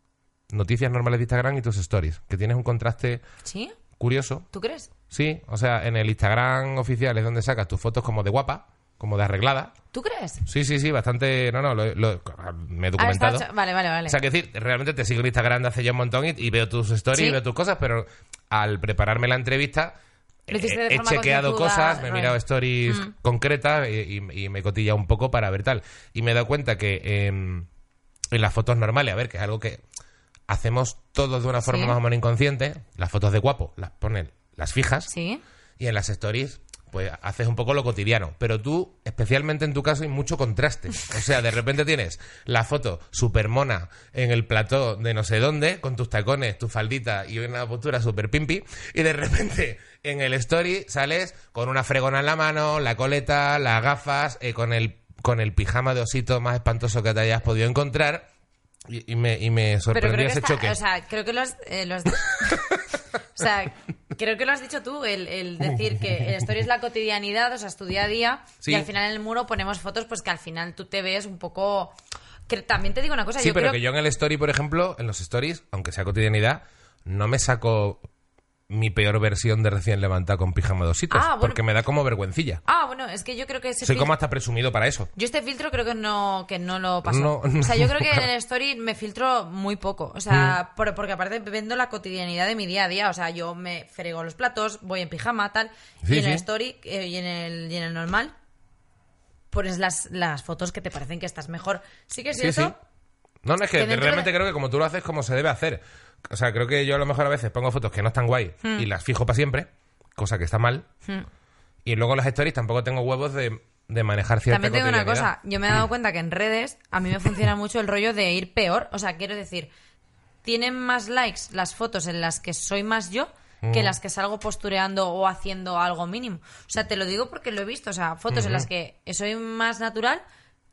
noticias normales de Instagram y tus stories, que tienes un contraste ¿Sí? curioso. ¿Tú crees? Sí, o sea, en el Instagram oficial es donde sacas tus fotos como de guapa, como de arreglada. ¿Tú crees? Sí, sí, sí, bastante. No, no, lo, lo- me he Ah, documentado. Vale, vale, vale. O sea, que decir, realmente te sigo en Instagram de hace ya un montón y, y veo tus stories Sí. y veo tus cosas, pero al prepararme la entrevista eh, he chequeado cosas, me he mirado stories Mm. concretas y, y- y me he cotillado un poco para ver tal. Y me he dado cuenta que em, en las fotos normales, a ver, que es algo que hacemos todos de una forma Sí. más o menos inconsciente, las fotos de guapo las ponen, las fijas, Sí. y en las stories pues haces un poco lo cotidiano, pero tú, especialmente en tu caso, hay mucho contraste. O sea, de repente tienes la foto super mona en el plató de no sé dónde, con tus tacones, tu faldita y una postura super pimpi, y de repente en el story sales con una fregona en la mano, la coleta, las gafas, eh, con el con el pijama de osito más espantoso que te hayas podido encontrar. Y, y me, y me sorprendió ese está- choque. O sea, creo que lo has... eh, lo has- o sea, creo que lo has dicho tú, el, el decir que el story es la cotidianidad, o sea, es tu día a día, Sí. y al final en el muro ponemos fotos, pues que al final tú te ves un poco... Que también te digo una cosa, Sí, yo pero creo que yo en el story, por ejemplo, en los stories, aunque sea cotidianidad, no me saco mi peor versión de recién levantada con pijama de ositos, Ah, bueno. porque me da como vergüencilla. Ah, bueno, es que yo creo que ese Soy como hasta presumido para eso. Yo este filtro creo que no, que no lo paso. No, O sea, yo creo que en el story me filtro muy poco. O sea, por- porque aparte vendo la cotidianidad de mi día a día. O sea, yo me frego los platos, voy en pijama, tal. Sí, y en el sí. story eh, y, en el, y en el normal pones las, las fotos que te parecen que estás mejor. Sí que es Sí, cierto. No, no, es que, Que realmente creo que como tú lo haces, como se debe hacer. O sea, creo que yo a lo mejor a veces pongo fotos que no están guay Hmm. y las fijo para siempre, cosa que está mal. Y luego las stories tampoco tengo huevos de, de manejar cierta También tengo una cosa, yo me he dado cuenta que en redes a mí me funciona mucho el rollo de ir peor. O sea, quiero decir, tienen más likes las fotos en las que soy más yo que Mm. las que salgo postureando o haciendo algo mínimo. O sea, te lo digo porque lo he visto. O sea, fotos en las que soy más natural,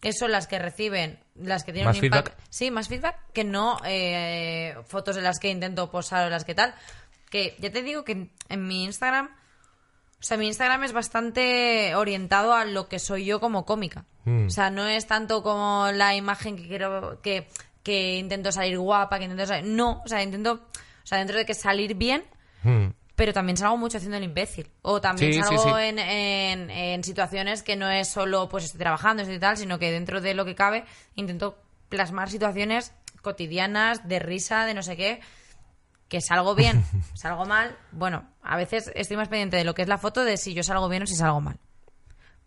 que son las que reciben, las que tienen ¿Más un feedback? Sí, más feedback que no eh, fotos en las que intento posar o las que tal. Que ya te digo que en, en mi Instagram. O sea, mi Instagram es bastante orientado a lo que soy yo como cómica. Mm. O sea, no es tanto como la imagen que quiero que, que intento salir guapa, que intento salir... No, o sea, intento... O sea, dentro de que salir bien, Hmm. Pero también salgo mucho haciendo el imbécil. O también Sí, sí, salgo sí. En, en- en situaciones que no es solo pues estoy trabajando estoy tal, sino que dentro de lo que cabe intento plasmar situaciones cotidianas, de risa, de no sé qué, que salgo bien, salgo mal. Bueno, a veces estoy más pendiente de lo que es la foto de si yo salgo bien o si salgo mal.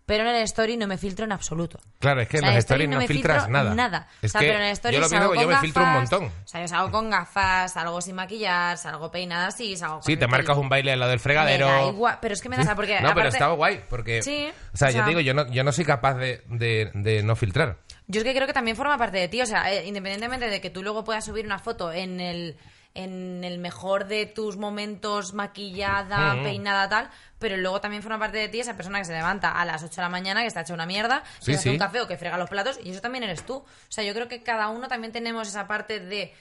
Pero en el story no me filtro en absoluto. Claro, es que O sea, en las story stories no, me filtras nada. nada. Es o sea, que pero en el story yo lo salgo mismo, yo con me filtro un montón. O sea, yo salgo con gafas, salgo sin maquillar, salgo peinada así, salgo con Sí, te marcas un baile al lado del fregadero. Me da igual, pero es que me da porque no, pero aparte- estaba guay, porque... Sí, o sea, o yo sea- te digo, yo no, yo no soy capaz de, de- de no filtrar. Yo es que creo que también forma parte de ti, o sea, eh, independientemente de que tú luego puedas subir una foto en el en el mejor de tus momentos maquillada, Mm. peinada, tal, pero luego también forma parte de ti esa persona que se levanta a las 8 de la mañana, que está hecha una mierda, Sí, que hace sí. un café o que frega los platos, y eso también eres tú. O sea, yo creo que cada uno también tenemos esa parte de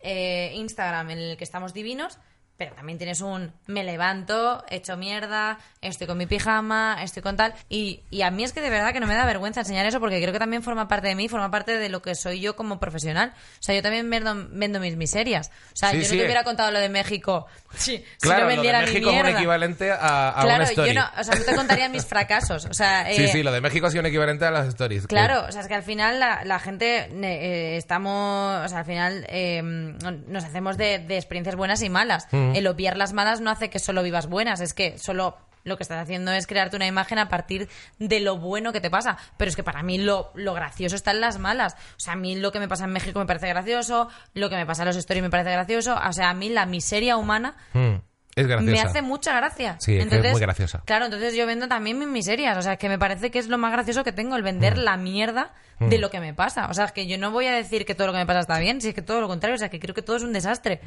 eh, Instagram en el que estamos divinos, pero también tienes un me levanto, hecho mierda, estoy con mi pijama, estoy con tal. Y, y a mí es que de verdad que no me da vergüenza enseñar eso porque creo que también forma parte de mí, forma parte de lo que soy yo como profesional. O sea, yo también vendo, vendo mis miserias. O sea, Sí, yo no sí. te hubiera contado lo de México si, Claro, si no lo de vendiera mi México es un equivalente a, a claro, una story. yo no, o sea, no te contaría mis fracasos. O sea, Sí, eh, sí, lo de México ha sido un equivalente a las stories. que- Claro, o sea, es que al final la, la gente eh, estamos, o sea, al final eh, nos hacemos de, de experiencias buenas y malas. El obviar las malas no hace que solo vivas buenas, es que solo lo que estás haciendo es crearte una imagen a partir de lo bueno que te pasa. Pero es que para mí lo, lo gracioso está en las malas. O sea, a mí lo que me pasa en México me parece gracioso, lo que me pasa en los stories me parece gracioso. O sea, a mí la miseria humana Mm, es graciosa. me hace mucha gracia. Sí, es que es muy graciosa. Claro, entonces yo vendo también mis miserias. O sea, que me parece que es lo más gracioso que tengo, el vender Mm. la mierda de lo que me pasa. O sea, es que yo no voy a decir que todo lo que me pasa está bien, si es que todo lo contrario. O sea, que creo que todo es un desastre.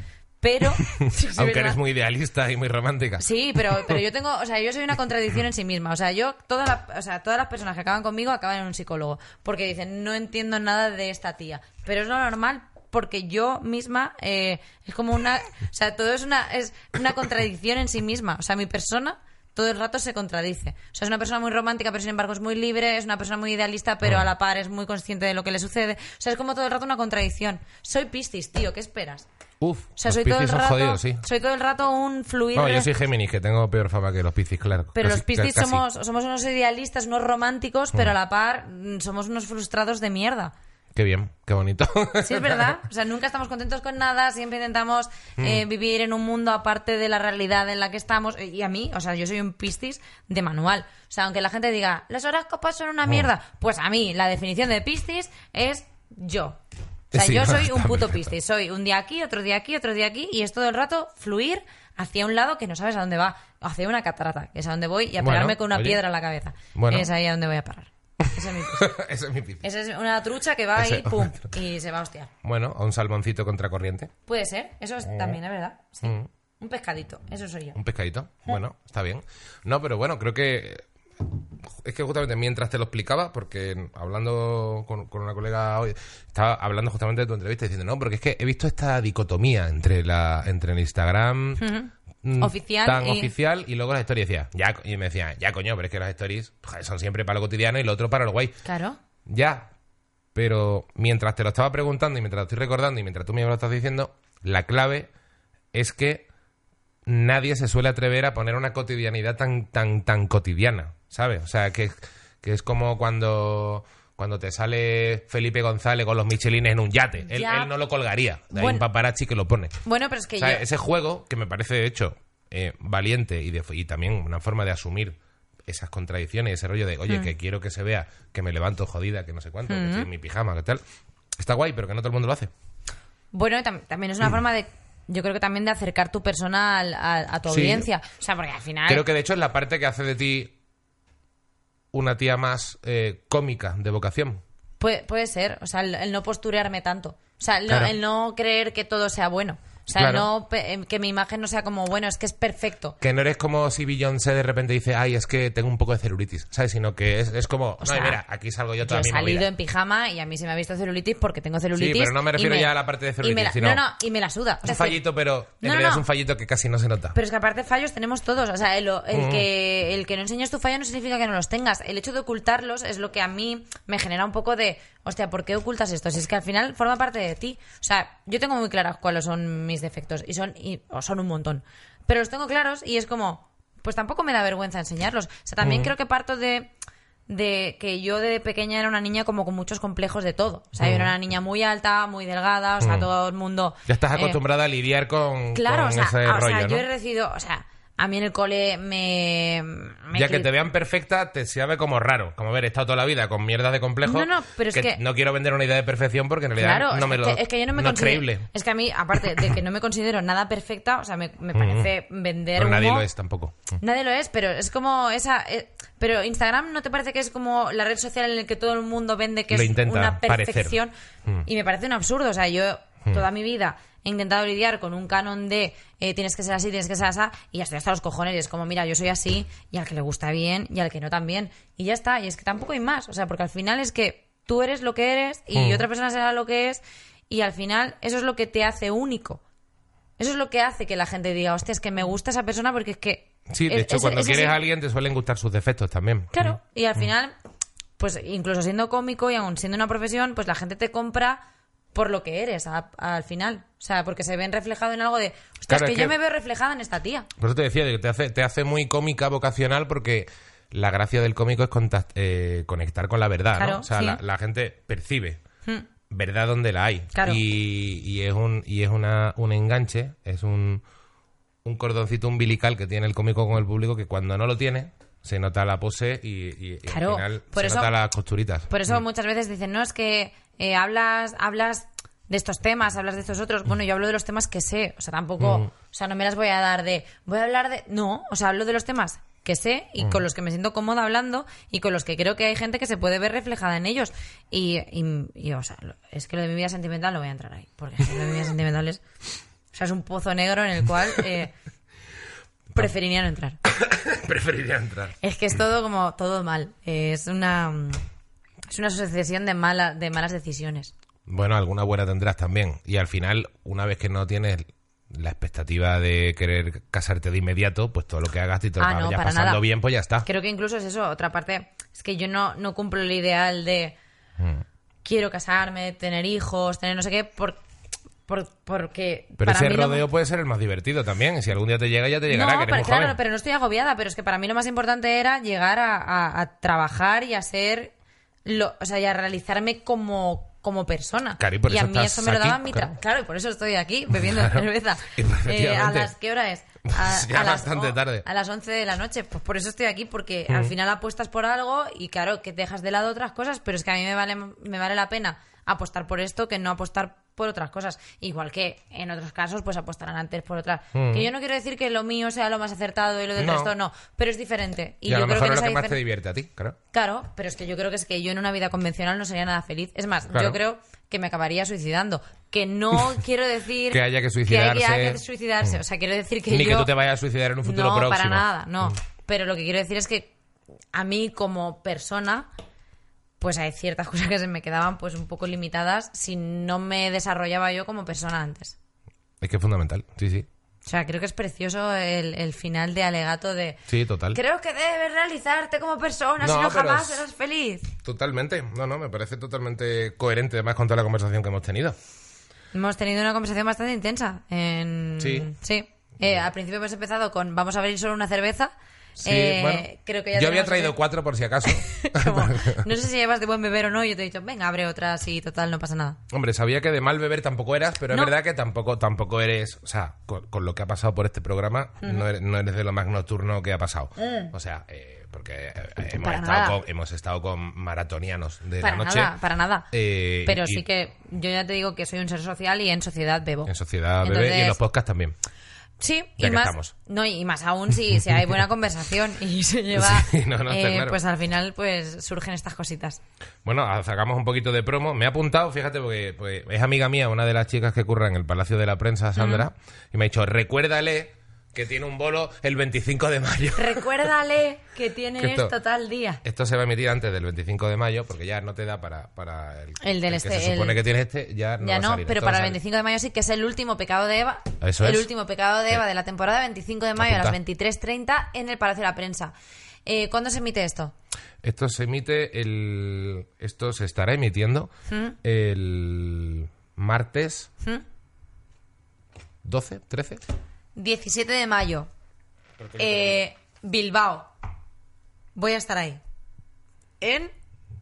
Pero. sí, sí, Aunque ¿verdad? eres muy idealista y muy romántica. Sí, pero, pero yo tengo, o sea, yo soy una contradicción en sí misma. O sea, yo, toda la- o sea, todas las personas que acaban conmigo acaban en un psicólogo. Porque dicen, no entiendo nada de esta tía. Pero es lo normal porque yo misma eh, es como una, o sea, todo es una, es una contradicción en sí misma. O sea, mi persona todo el rato se contradice. O sea, es una persona muy romántica, pero sin embargo es muy libre, es una persona muy idealista, pero a la par es muy consciente de lo que le sucede. O sea, es como todo el rato una contradicción. Soy Piscis, tío, ¿qué esperas? Uf, O sea, los soy todo el rato, jodidos, sí. soy todo el rato un fluir. No, yo soy Géminis, que tengo peor fama que los Piscis, claro. pero Casi- los Piscis somos, somos unos idealistas, unos románticos, pero a la par mm, somos unos frustrados de mierda. Qué bien, qué bonito. Sí, es verdad. O sea, nunca estamos contentos con nada, siempre intentamos eh, vivir en un mundo aparte de la realidad en la que estamos. Y a mí, o sea, yo soy un piscis de manual. O sea, aunque la gente diga, los horóscopos son una mierda, pues a mí la definición de piscis es yo. O sea, Sí, yo soy un puto piscis. Soy un día aquí, otro día aquí, otro día aquí, y es todo el rato fluir hacia un lado que no sabes a dónde va. Hacia una catarata, que es a donde voy, y a Bueno, pegarme con una oye. piedra en la cabeza. Bueno. Es ahí a donde voy a parar. Ese es mi piscis. Ese es mi Piscis. Esa es una trucha que va Ese- ahí, pum, y se va a hostiar. Bueno, a un salmoncito contracorriente. Puede ser, eso es, también es verdad. Sí. Mm. Un pescadito, eso soy yo. Un pescadito. Bueno, está bien. No, pero bueno, creo que. Es que justamente mientras te lo explicaba, porque hablando con, con una colega hoy, estaba hablando justamente de tu entrevista diciendo, no, porque es que he visto esta dicotomía entre la entre el Instagram mm, Oficial tan y- oficial y luego las stories. Decía, ya, y me decía, ya coño, pero es que las stories joder, son siempre para lo cotidiano y lo otro para lo guay. Claro. Ya, pero mientras te lo estaba preguntando y mientras lo estoy recordando y mientras tú me lo estás diciendo, la clave es que nadie se suele atrever a poner una cotidianidad tan, tan, tan cotidiana, ¿sabes? O sea, que, que es como cuando, cuando te sale Felipe González con los Michelines en un yate. Él, no lo colgaría. Hay Bueno. un paparazzi que lo pone. Bueno, pero es que O sea, yo... ese juego, que me parece, de hecho, eh, valiente y, de- y también una forma de asumir esas contradicciones, ese rollo de, oye, Mm. que quiero que se vea que me levanto jodida, que no sé cuánto, que estoy en mi pijama, que tal. Está guay, pero que no todo el mundo lo hace. Bueno, tam- también es una forma de... Yo creo que también de acercar tu persona al- a, a tu Sí. audiencia. O sea, porque al final... Creo que de hecho es la parte que hace de ti una tía más eh, cómica de vocación. Puede, puede ser, o sea, el, el no posturearme tanto. O sea, el, no- el no creer que todo sea bueno. O sea, Claro. no pe- em, que mi imagen no sea como, bueno, es que es perfecto. Que no eres como si Beyoncé de repente dice, ay, es que tengo un poco de celulitis, ¿sabes? Sino que es, es como, no, sea, mira, aquí salgo yo Yo toda he mi salido movida. en pijama y a mí se me ha visto celulitis porque tengo celulitis. pero no me refiero ya a la parte de celulitis, la- sino- No, no, y me la suda. Es Es un fallito, pero en No, no, realidad es no. un fallito que casi no se nota. Pero es que aparte fallos tenemos todos. O sea, el, el Mm. que, el que no enseñes tu fallo no significa que no los tengas. El hecho de ocultarlos es lo que a mí me genera un poco de, hostia, ¿por qué ocultas esto? Si es que al final forma parte de ti. O sea, yo tengo muy claras cuáles son mis defectos y son, y, son un montón. Pero los tengo claros y es como, pues tampoco me da vergüenza enseñarlos. O sea, también Mm. creo que parto de de que yo de pequeña era una niña como con muchos complejos de todo. O sea, yo era una niña muy alta, muy delgada, o sea, todo el mundo... Ya estás eh, acostumbrada a lidiar con, Claro, con o sea, ese a- o rollo, sea, ¿no? yo he recibido, o sea, a mí en el cole me... me Ya que te vean perfecta, te sabe como raro. Como ver, he estado toda la vida con mierdas de complejo. No, no, pero es que- No quiero vender una idea de perfección porque en realidad Claro, no me lo. es que yo no me considero... creíble. Es que a mí, aparte de que no me considero nada perfecta, o sea, me, me parece vender Pero nadie lo es tampoco. Nadie lo es, pero es como esa... eh, pero Instagram, ¿no te parece que es como la red social en la que todo el mundo vende que Lo es una parecer. perfección? Y me parece un absurdo. O sea, yo toda mi vida he intentado lidiar con un canon de eh, tienes que ser así, tienes que ser así, y ya estoy hasta los cojones. Y es como, mira, yo soy así, y al que le gusta bien, y al que no también. Y ya está. Y es que tampoco hay más. O sea, porque al final es que tú eres lo que eres y otra persona será lo que es, y al final eso es lo que te hace único. Eso es lo que hace que la gente diga, hostia, es que me gusta esa persona porque es que... Sí, de es- hecho, es- cuando es quieres así". a alguien te suelen gustar sus defectos también. Claro, y al final, pues incluso siendo cómico y aún siendo una profesión, pues la gente te compra por lo que eres a- al final. O sea, porque se ven reflejado en algo de, ostras, Claro, que, es yo que- me veo reflejada en esta tía. Por eso te decía, que te hace, te hace muy cómica vocacional porque la gracia del cómico es contact- eh, conectar con la verdad, Claro, ¿no? O sea, sí. la, la gente percibe verdad donde la hay. Claro. Y, y es un y es una, un enganche, es un, un cordoncito umbilical que tiene el cómico con el público que cuando no lo tiene se nota la pose y, y- y Claro, al final por se eso- nota las costuritas. Por eso muchas veces dicen, no, es que eh, hablas, hablas de estos temas, hablas de estos otros. Bueno, yo hablo de los temas que sé. O sea, tampoco, o sea, no me las voy a dar de, voy a hablar de... No, o sea, hablo de los temas que sé y con los que me siento cómoda hablando y con los que creo que hay gente que se puede ver reflejada en ellos. Y, y- y, o sea, es que lo de mi vida sentimental no voy a entrar ahí, porque lo de mi vida sentimental es... O sea, es un pozo negro en el cual eh, preferiría no entrar. Preferiría entrar. Es que es todo como todo mal. Es una es una sucesión de mala, de malas decisiones. Bueno, alguna buena tendrás también. Y al final, una vez que no tienes la expectativa de querer casarte de inmediato, pues todo lo que hagas y te lo Ah, no, vayas pasando nada. bien, pues ya está. Creo que incluso es eso. Otra parte es que yo no, no cumplo el ideal de Mm. quiero casarme, tener hijos, tener no sé qué, por, por- porque Pero para ese mí lo- rodeo puede ser el más divertido también. Si algún día te llega, ya te llegará, no, que eres pero, muy claro, joven. pero no estoy agobiada, pero es que para mí lo más importante era llegar a, a- a trabajar y a ser, lo, o sea, y a realizarme como, como persona. Claro, y por eso a mí eso me lo daba mi claro. Claro, y por eso estoy aquí bebiendo Claro, cerveza. Eh, ¿A las qué hora es? A, Ya a las, bastante o- tarde. A las 11 de la noche. Pues por eso estoy aquí, porque Mm. al final apuestas por algo y claro, que dejas de lado otras cosas, pero es que a mí me vale, me vale la pena apostar por esto que no apostar por otras cosas. Igual que en otros casos, pues apostarán antes por otras. Que yo no quiero decir que lo mío sea lo más acertado y lo del Mm. No. resto no, pero es diferente. Y, Y, a yo lo creo mejor que es lo que esa más te difer- divierte a ti, claro. Claro, pero es que yo creo que es que yo en una vida convencional no sería nada feliz. Es más, Claro. yo creo que me acabaría suicidando. Que no quiero decir Que haya que Que suicidarse. haya que suicidarse. O sea, quiero decir que Ni yo... que tú te vayas a suicidar en un futuro no, próximo. para nada, no. Mm. Pero lo que quiero decir es que a mí como persona, pues hay ciertas cosas que se me quedaban pues un poco limitadas si no me desarrollaba yo como persona antes. Es que es fundamental, sí, sí. O sea, creo que es precioso el, el final de alegato de... Sí, total. Creo que debes realizarte como persona, No, si no jamás serás feliz. Totalmente. No, no, me parece totalmente coherente además con toda la conversación que hemos tenido. Hemos tenido una conversación bastante intensa. En... Sí. Sí. Eh, al principio hemos empezado con vamos a abrir solo una cerveza. Sí, Eh, bueno, creo que ya yo había traído cuatro por si acaso. Como, no sé si llevas de buen beber o no. y Yo te he dicho, venga, abre otra, sí, total, no pasa nada. Hombre, sabía que de mal beber tampoco eras, pero No. es verdad que tampoco, tampoco eres, o sea, con, con lo que ha pasado por este programa, no, eres, no eres de lo más nocturno que ha pasado. O sea, eh, porque eh, hemos, Mm. Estado con, hemos estado con maratonianos de Para la noche. nada, para nada. Eh, Pero y sí que yo ya te digo que soy un ser social y en sociedad bebo. En sociedad, bebé, y en Entonces- los podcasts también. Sí, Ya y que más, estamos. no, y más aún si, si hay buena conversación y se lleva, Sí, no, eh, claro. pues al final pues surgen estas cositas. Bueno, sacamos un poquito de promo. Me ha apuntado, fíjate, porque pues, es amiga mía, una de las chicas que curra en el Palacio de la Prensa, Sandra, y me ha dicho, recuérdale que tiene un bolo el 25 de mayo. Recuérdale que tiene Que esto- esto tal día. Esto se va a emitir antes del 25 de mayo, porque ya no te da para, para el, El del que este, se supone el- que tienes este, ya no ya va a no, salir. pero para a el salir. 25 de mayo sí que es el último pecado de Eva. Eso el es. último pecado de Eva de la temporada 25 de mayo a las Apunta. 23.30 en el Palacio de la Prensa. Eh, ¿Cuándo se emite esto? Esto se emite el... Esto se estará emitiendo el martes 12, 13. 17 de mayo. Eh, Bilbao. Voy a estar ahí. en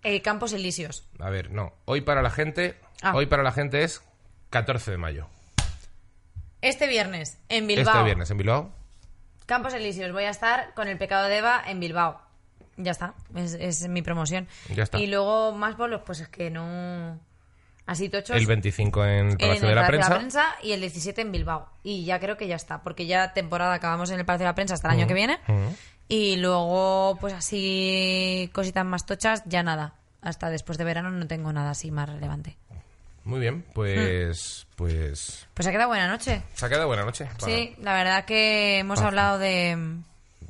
eh, Campos Elíseos. A ver, no. Hoy para la gente, Ah. hoy para la gente es 14 de mayo. Este viernes, en Bilbao. Este viernes en Bilbao. Campos Elíseos. Voy a estar con el pecado de Eva en Bilbao. Ya está. Es, es mi promoción. Ya está. Y luego más bolos, pues es que no. Así tochos. El 25 en en Palacio el de la Palacio Prensa. y el 17 en Bilbao. Y ya creo que ya está, porque ya temporada acabamos en el Palacio de la Prensa hasta el año que viene. Y luego, pues así, cositas más tochas, ya nada. Hasta después de verano no tengo nada así más relevante. Muy bien, pues pues Pues ha quedado buena noche. se ha quedado buena noche. Sí, la verdad que hemos Ah. hablado de...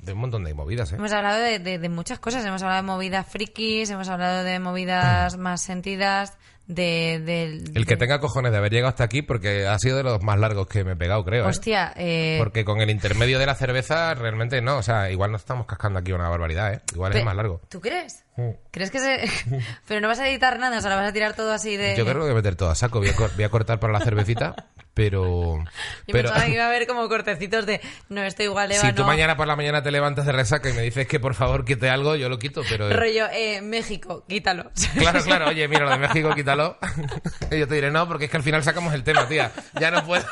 De un montón de movidas, ¿eh? Hemos hablado de, de- de muchas cosas. Hemos hablado de movidas frikis, hemos hablado de movidas más sentidas, de... de- El que de- tenga cojones de haber llegado hasta aquí, porque ha sido de los más largos que me he pegado, creo. ¿eh? Hostia, eh, Porque con el intermedio de la cerveza, realmente no. O sea, igual nos estamos cascando aquí una barbaridad, ¿eh? Igual es más largo. ¿Tú crees? Mm. ¿Crees que se...? Pero no vas a editar nada, o sea, lo vas a tirar todo así de... Yo creo que voy a meter todo a saco. Voy a, cor- voy a cortar para la cervecita, pero. Yo pero pensaba que iba a haber como cortecitos de... No, esto igual Eva si tú no. mañana por la mañana te levantas de resaca y me dices que por favor quite algo, yo lo quito, pero. Rollo, eh, México, quítalo. Claro, claro, oye, mira, lo de México, quítalo. y yo te diré, no, porque es que al final sacamos el tema, tía. Ya no puedo,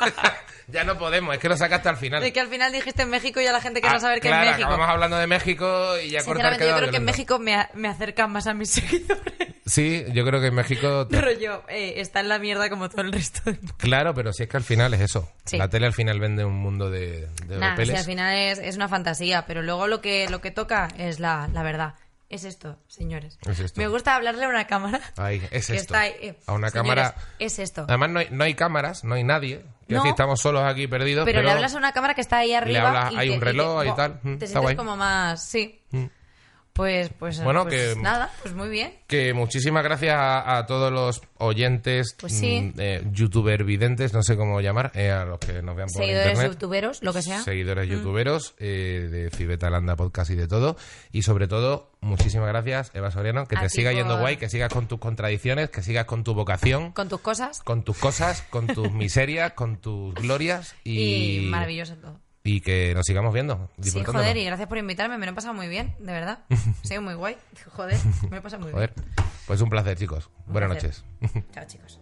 ya no podemos, es que lo sacaste al final. De que al final dijiste en México y a la gente que Ah, saber que claro, es México. acabamos hablando de México y ya cortar yo creo que en. México me, a- me acerca más a mis seguidores. Sí, yo creo que en México. Rollo, eh, está en la mierda como todo el resto del mundo. Claro, pero si es que al final es eso. Sí. La tele al final vende un mundo de, de Nah, papeles. si al final es, es una fantasía, pero luego lo que, lo que toca es la, la verdad. Es esto, señores. Es esto. Me gusta hablarle a una cámara. Ay, es que esto. está ahí, eh, a una señores, cámara. Es esto. Además, no hay, no hay cámaras, no hay nadie. Quiero No. decir, estamos solos aquí perdidos. pero, Pero, le hablas a una cámara que está ahí arriba. hablas- y hay te- un reloj y buah, tal. Mm, Te está sientes guay. como más. Sí. Mm. Pues, pues, Bueno, pues que- nada, pues muy bien. Que muchísimas gracias a, a todos los oyentes, Pues sí. mm, eh, youtuber videntes, no sé cómo llamar, eh, a los que nos vean por Seguidores internet. youtuberos, lo que sea. Mm. Seguidores youtuberos eh, de Cibetalanda Podcast y de todo. Y sobre todo, muchísimas gracias, Eva Soriano, que A te siga yendo guay, que sigas con tus contradicciones, que sigas con tu vocación, Con tus cosas. con tus cosas, con tus miserias, con tus glorias y, Y, maravilloso todo. Y que nos sigamos viendo, Sí, joder, y gracias por invitarme, me lo he pasado muy bien, de verdad. Sido muy guay. Joder, me he pasado muy Joder, bien. pues un placer, chicos. Un Buenas placer. noches. Chao, chicos.